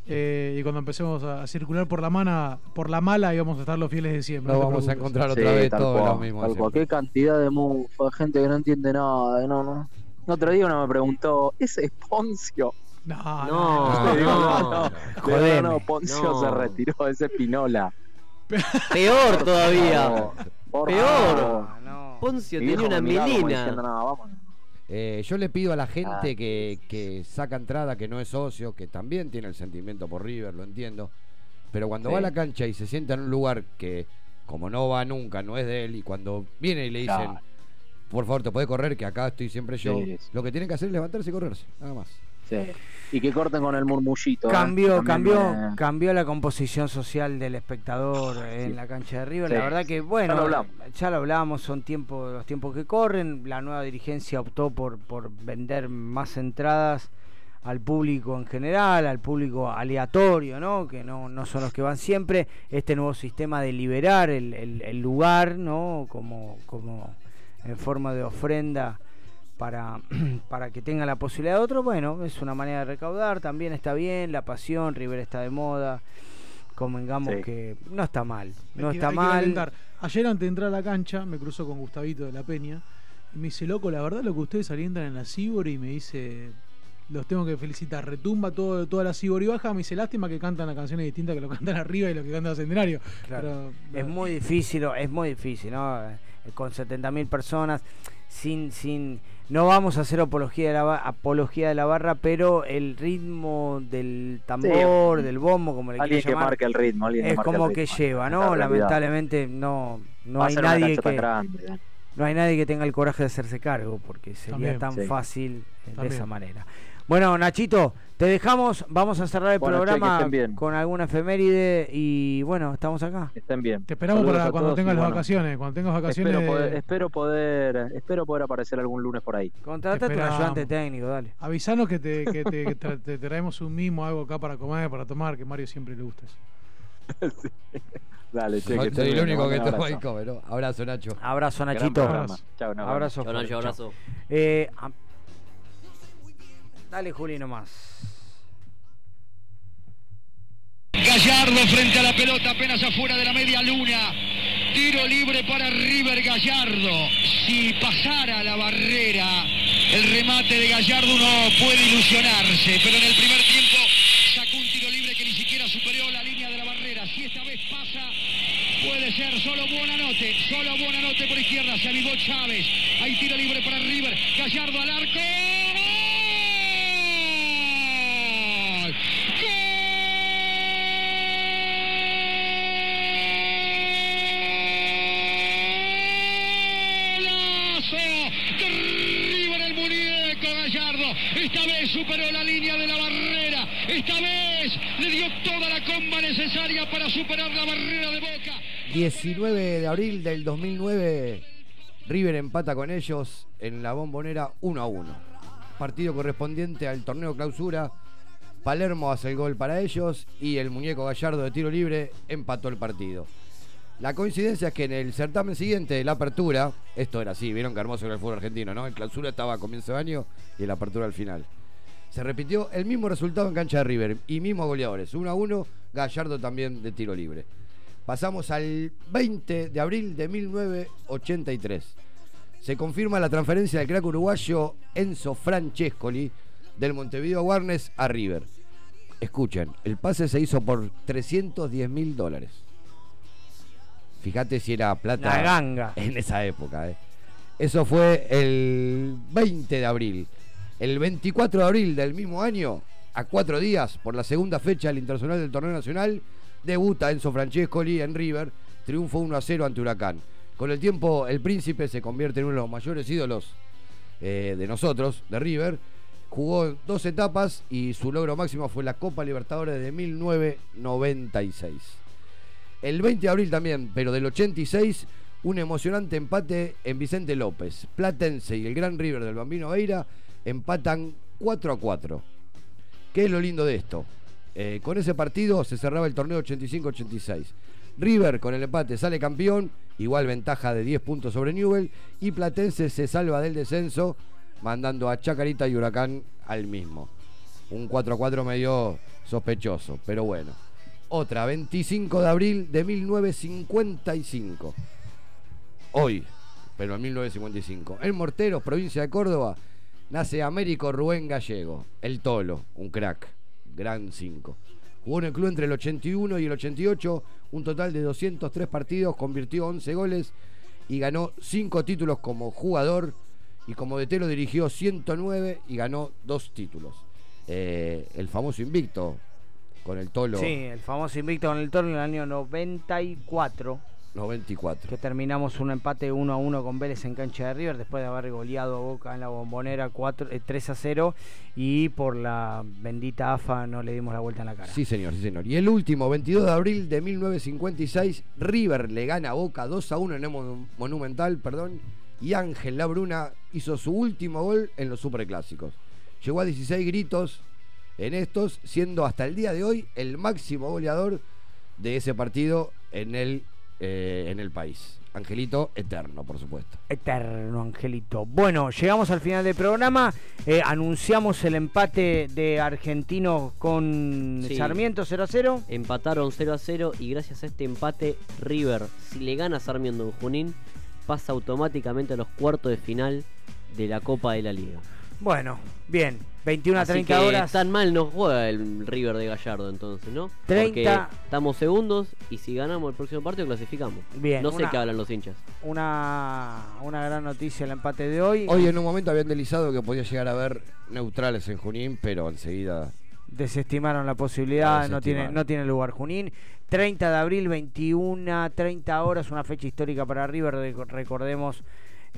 eh, y cuando empecemos a, a circular por la mana, por la mala, y vamos a estar los fieles de siempre. No vamos a encontrar otra Sí, vez todo cual, lo mismo. tal de cual. siempre. Qué cantidad de mufas, gente que no entiende nada, no, no. Otro día uno me preguntó, ¿ese es Poncio? No, No, No, digo, no, no, no. no, Jodeme. no, Poncio No. se retiró, ese es Pinola. Peor todavía. Peor. Ah, no. Poncio tenía una me Eh, yo le pido a la gente Ah, que, que saca entrada, que no es socio, que también tiene el sentimiento por River, lo entiendo. Pero cuando Sí. va a la cancha y se sienta en un lugar que, como no va nunca, no es de él, y cuando viene y le dicen, por favor, te puedes correr, que acá estoy siempre yo, Sí, lo que tiene que hacer es levantarse y correrse, nada más. Sí. Y que corten con el murmullito. ¿eh? Cambió, También cambió, me- cambió la composición social del espectador en la cancha de River. Sí. La verdad que, bueno, Ya lo hablamos. ya lo hablamos, son tiempos, los tiempos que corren. La nueva dirigencia optó por, por vender más entradas al público en general, al público aleatorio, ¿no? Que no, no son los que van siempre. Este nuevo sistema de liberar el, el- el lugar, ¿no? Como, como en forma de ofrenda para, para que tenga la posibilidad de otro, bueno, es una manera de recaudar, también está bien, la pasión, River está de moda, convengamos Sí. que no está mal, no Hay está que mal. Ayer antes de entrar a la cancha me cruzo con Gustavito de la Peña y me dice, loco, la verdad lo que ustedes alientan en la Cibor y me dice, los tengo que felicitar, retumba todo, toda la Cibor y baja, me dice, lástima que cantan las canciones distintas que lo cantan arriba y lo que cantan en Centenario. Claro. Pero, Es muy difícil, es muy difícil, ¿no? Eh, Con 70.000 personas, sin, sin, no vamos a hacer apología de la, apología de la barra, pero el ritmo del tambor, del bombo, como le Alguien que llamar, marque el ritmo, alguien que es marque el como que ritmo. lleva, ¿no? Lamentablemente no, no Va hay nadie que grande, no hay nadie que tenga el coraje de hacerse cargo, porque sería También, tan sí. fácil de esa manera. Bueno, Nachito, te dejamos, vamos a cerrar el programa bien. con alguna efeméride y bueno, estamos acá. Estén bien. Te esperamos Saludos para a cuando tengas y las bueno, vacaciones, cuando tengas vacaciones. Espero poder, espero poder, espero poder aparecer algún lunes por ahí. Contratate un esperamos. ayudante técnico, dale. Avisanos que te, que te, que tra- te traemos un mimo, algo acá para comer, para tomar, que Mario siempre le gusta eso. Dale, che, No que soy el único que un toma y abrazo. come, ¿no? Abrazo, Nacho. Abrazo, Nachito. Chao, abrazo. Chao, Nacho, Chao. abrazo. Eh, a- Dale, Juli, nomás. Gallardo frente a la pelota, apenas afuera de la media luna. Tiro libre para River Gallardo. Si pasara la barrera, el remate de Gallardo uno puede ilusionarse, pero en el primer tiempo sacó un tiro libre que ni siquiera superó la línea de la barrera. Si esta vez pasa, puede ser solo Buonanote, solo Buonanote por izquierda, se avivó Chávez. Hay tiro libre para River, Gallardo al arco. ¡Gol! ¡Golazo! de River el muñeco Esta vez superó la línea de la barrera. Esta vez le dio toda la comba necesaria para superar la barrera de Boca. 19 de abril del 2009, River empata con ellos en la bombonera 1 a 1. Partido correspondiente al torneo clausura. Palermo hace el gol para ellos y el muñeco Gallardo de tiro libre empató el partido. La coincidencia es que en el certamen siguiente de la apertura, esto era así, vieron que hermoso era el fútbol argentino, ¿no? El clausura estaba a comienzo de año y la apertura al final. Se repitió el mismo resultado en cancha de River y mismos goleadores, 1 a 1, Gallardo también de tiro libre. Pasamos al 20 de abril de 1983. Se confirma la transferencia del crack uruguayo Enzo Francescoli del Montevideo Warnes a River. Escuchen, el pase se hizo por 310 mil dólares. Fíjate si era plata La ganga. en esa época. ¿eh? Eso fue el 20 de abril. El 24 de abril del mismo año, a cuatro días, por la segunda fecha del Internacional del Torneo Nacional, debuta Enzo Francescoli en River, triunfo 1 a 0 ante Huracán. Con el tiempo, el príncipe se convierte en uno de los mayores ídolos eh, de nosotros, de River. Jugó dos etapas y su logro máximo fue la Copa Libertadores de 1996. El 20 de abril también, pero del 86, un emocionante empate en Vicente López. Platense y el Gran River del Bambino Veira empatan 4 a 4. ¿Qué es lo lindo de esto? Eh, con ese partido se cerraba el torneo 85-86. River con el empate sale campeón, igual ventaja de 10 puntos sobre Newell, y Platense se salva del descenso, mandando a Chacarita y Huracán al mismo. Un 4 a 4 medio sospechoso, pero bueno. Otra, 25 de abril de 1955. Hoy, pero en 1955. En Morteros, provincia de Córdoba, nace Américo Rubén Gallego, el Tolo, un crack, gran 5. Jugó en el club entre el 81 y el 88, un total de 203 partidos, convirtió 11 goles y ganó 5 títulos como jugador y como DT lo dirigió 109 y ganó 2 títulos. Eh, el famoso invicto con el Tolo. Sí, el famoso invicto con el Toro en el año 94. 94. Que terminamos un empate 1 a 1 con Vélez en cancha de River después de haber goleado a Boca en la bombonera 4, eh, 3 a 0 y por la bendita AFA no le dimos la vuelta en la cara. Sí, señor, sí, señor. Y el último, 22 de abril de 1956, River le gana a Boca 2 a 1 en el Mon- Monumental, perdón, y Ángel Labruna hizo su último gol en los Superclásicos. Llegó a 16 gritos en estos, siendo hasta el día de hoy el máximo goleador de ese partido en el, eh, en el país. Angelito eterno, por supuesto. Eterno, Angelito. Bueno, llegamos al final del programa. Eh, anunciamos el empate de Argentinos con Sí. Sarmiento 0 a 0. Empataron 0 a 0 y gracias a este empate, River, si le gana a Sarmiento en Junín, pasa automáticamente a los cuartos de final de la Copa de la Liga. Bueno, bien. 21 a Así 30 que horas. Tan mal no juega el River de Gallardo entonces, ¿no? 30. Porque estamos segundos y si ganamos el próximo partido clasificamos. Bien, No sé una- qué hablan los hinchas. Una, una gran noticia el empate de hoy. Hoy en un momento habían deslizado que podía llegar a haber neutrales en Junín, pero enseguida Desestimaron la posibilidad, no tiene, no tiene lugar Junín. 30 de abril, 21, 30 horas, una fecha histórica para River. Reco- Recordemos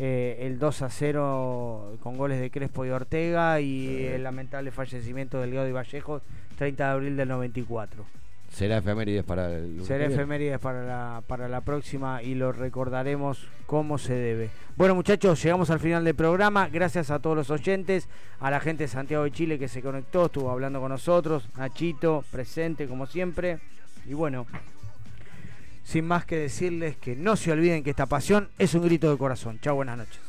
eh, el 2 a 0 con goles de Crespo y Ortega y el lamentable fallecimiento del Gaudio Vallejo, 30 de abril del 94. será efemérides para el Será efemérides para la, para la próxima y lo recordaremos como se debe. Bueno muchachos, llegamos al final del programa. Gracias a todos los oyentes, a la gente de Santiago de Chile que se conectó, estuvo hablando con nosotros, Nachito, presente como siempre. Y bueno, sin más que decirles que no se olviden que esta pasión es un grito de corazón. Chao, buenas noches.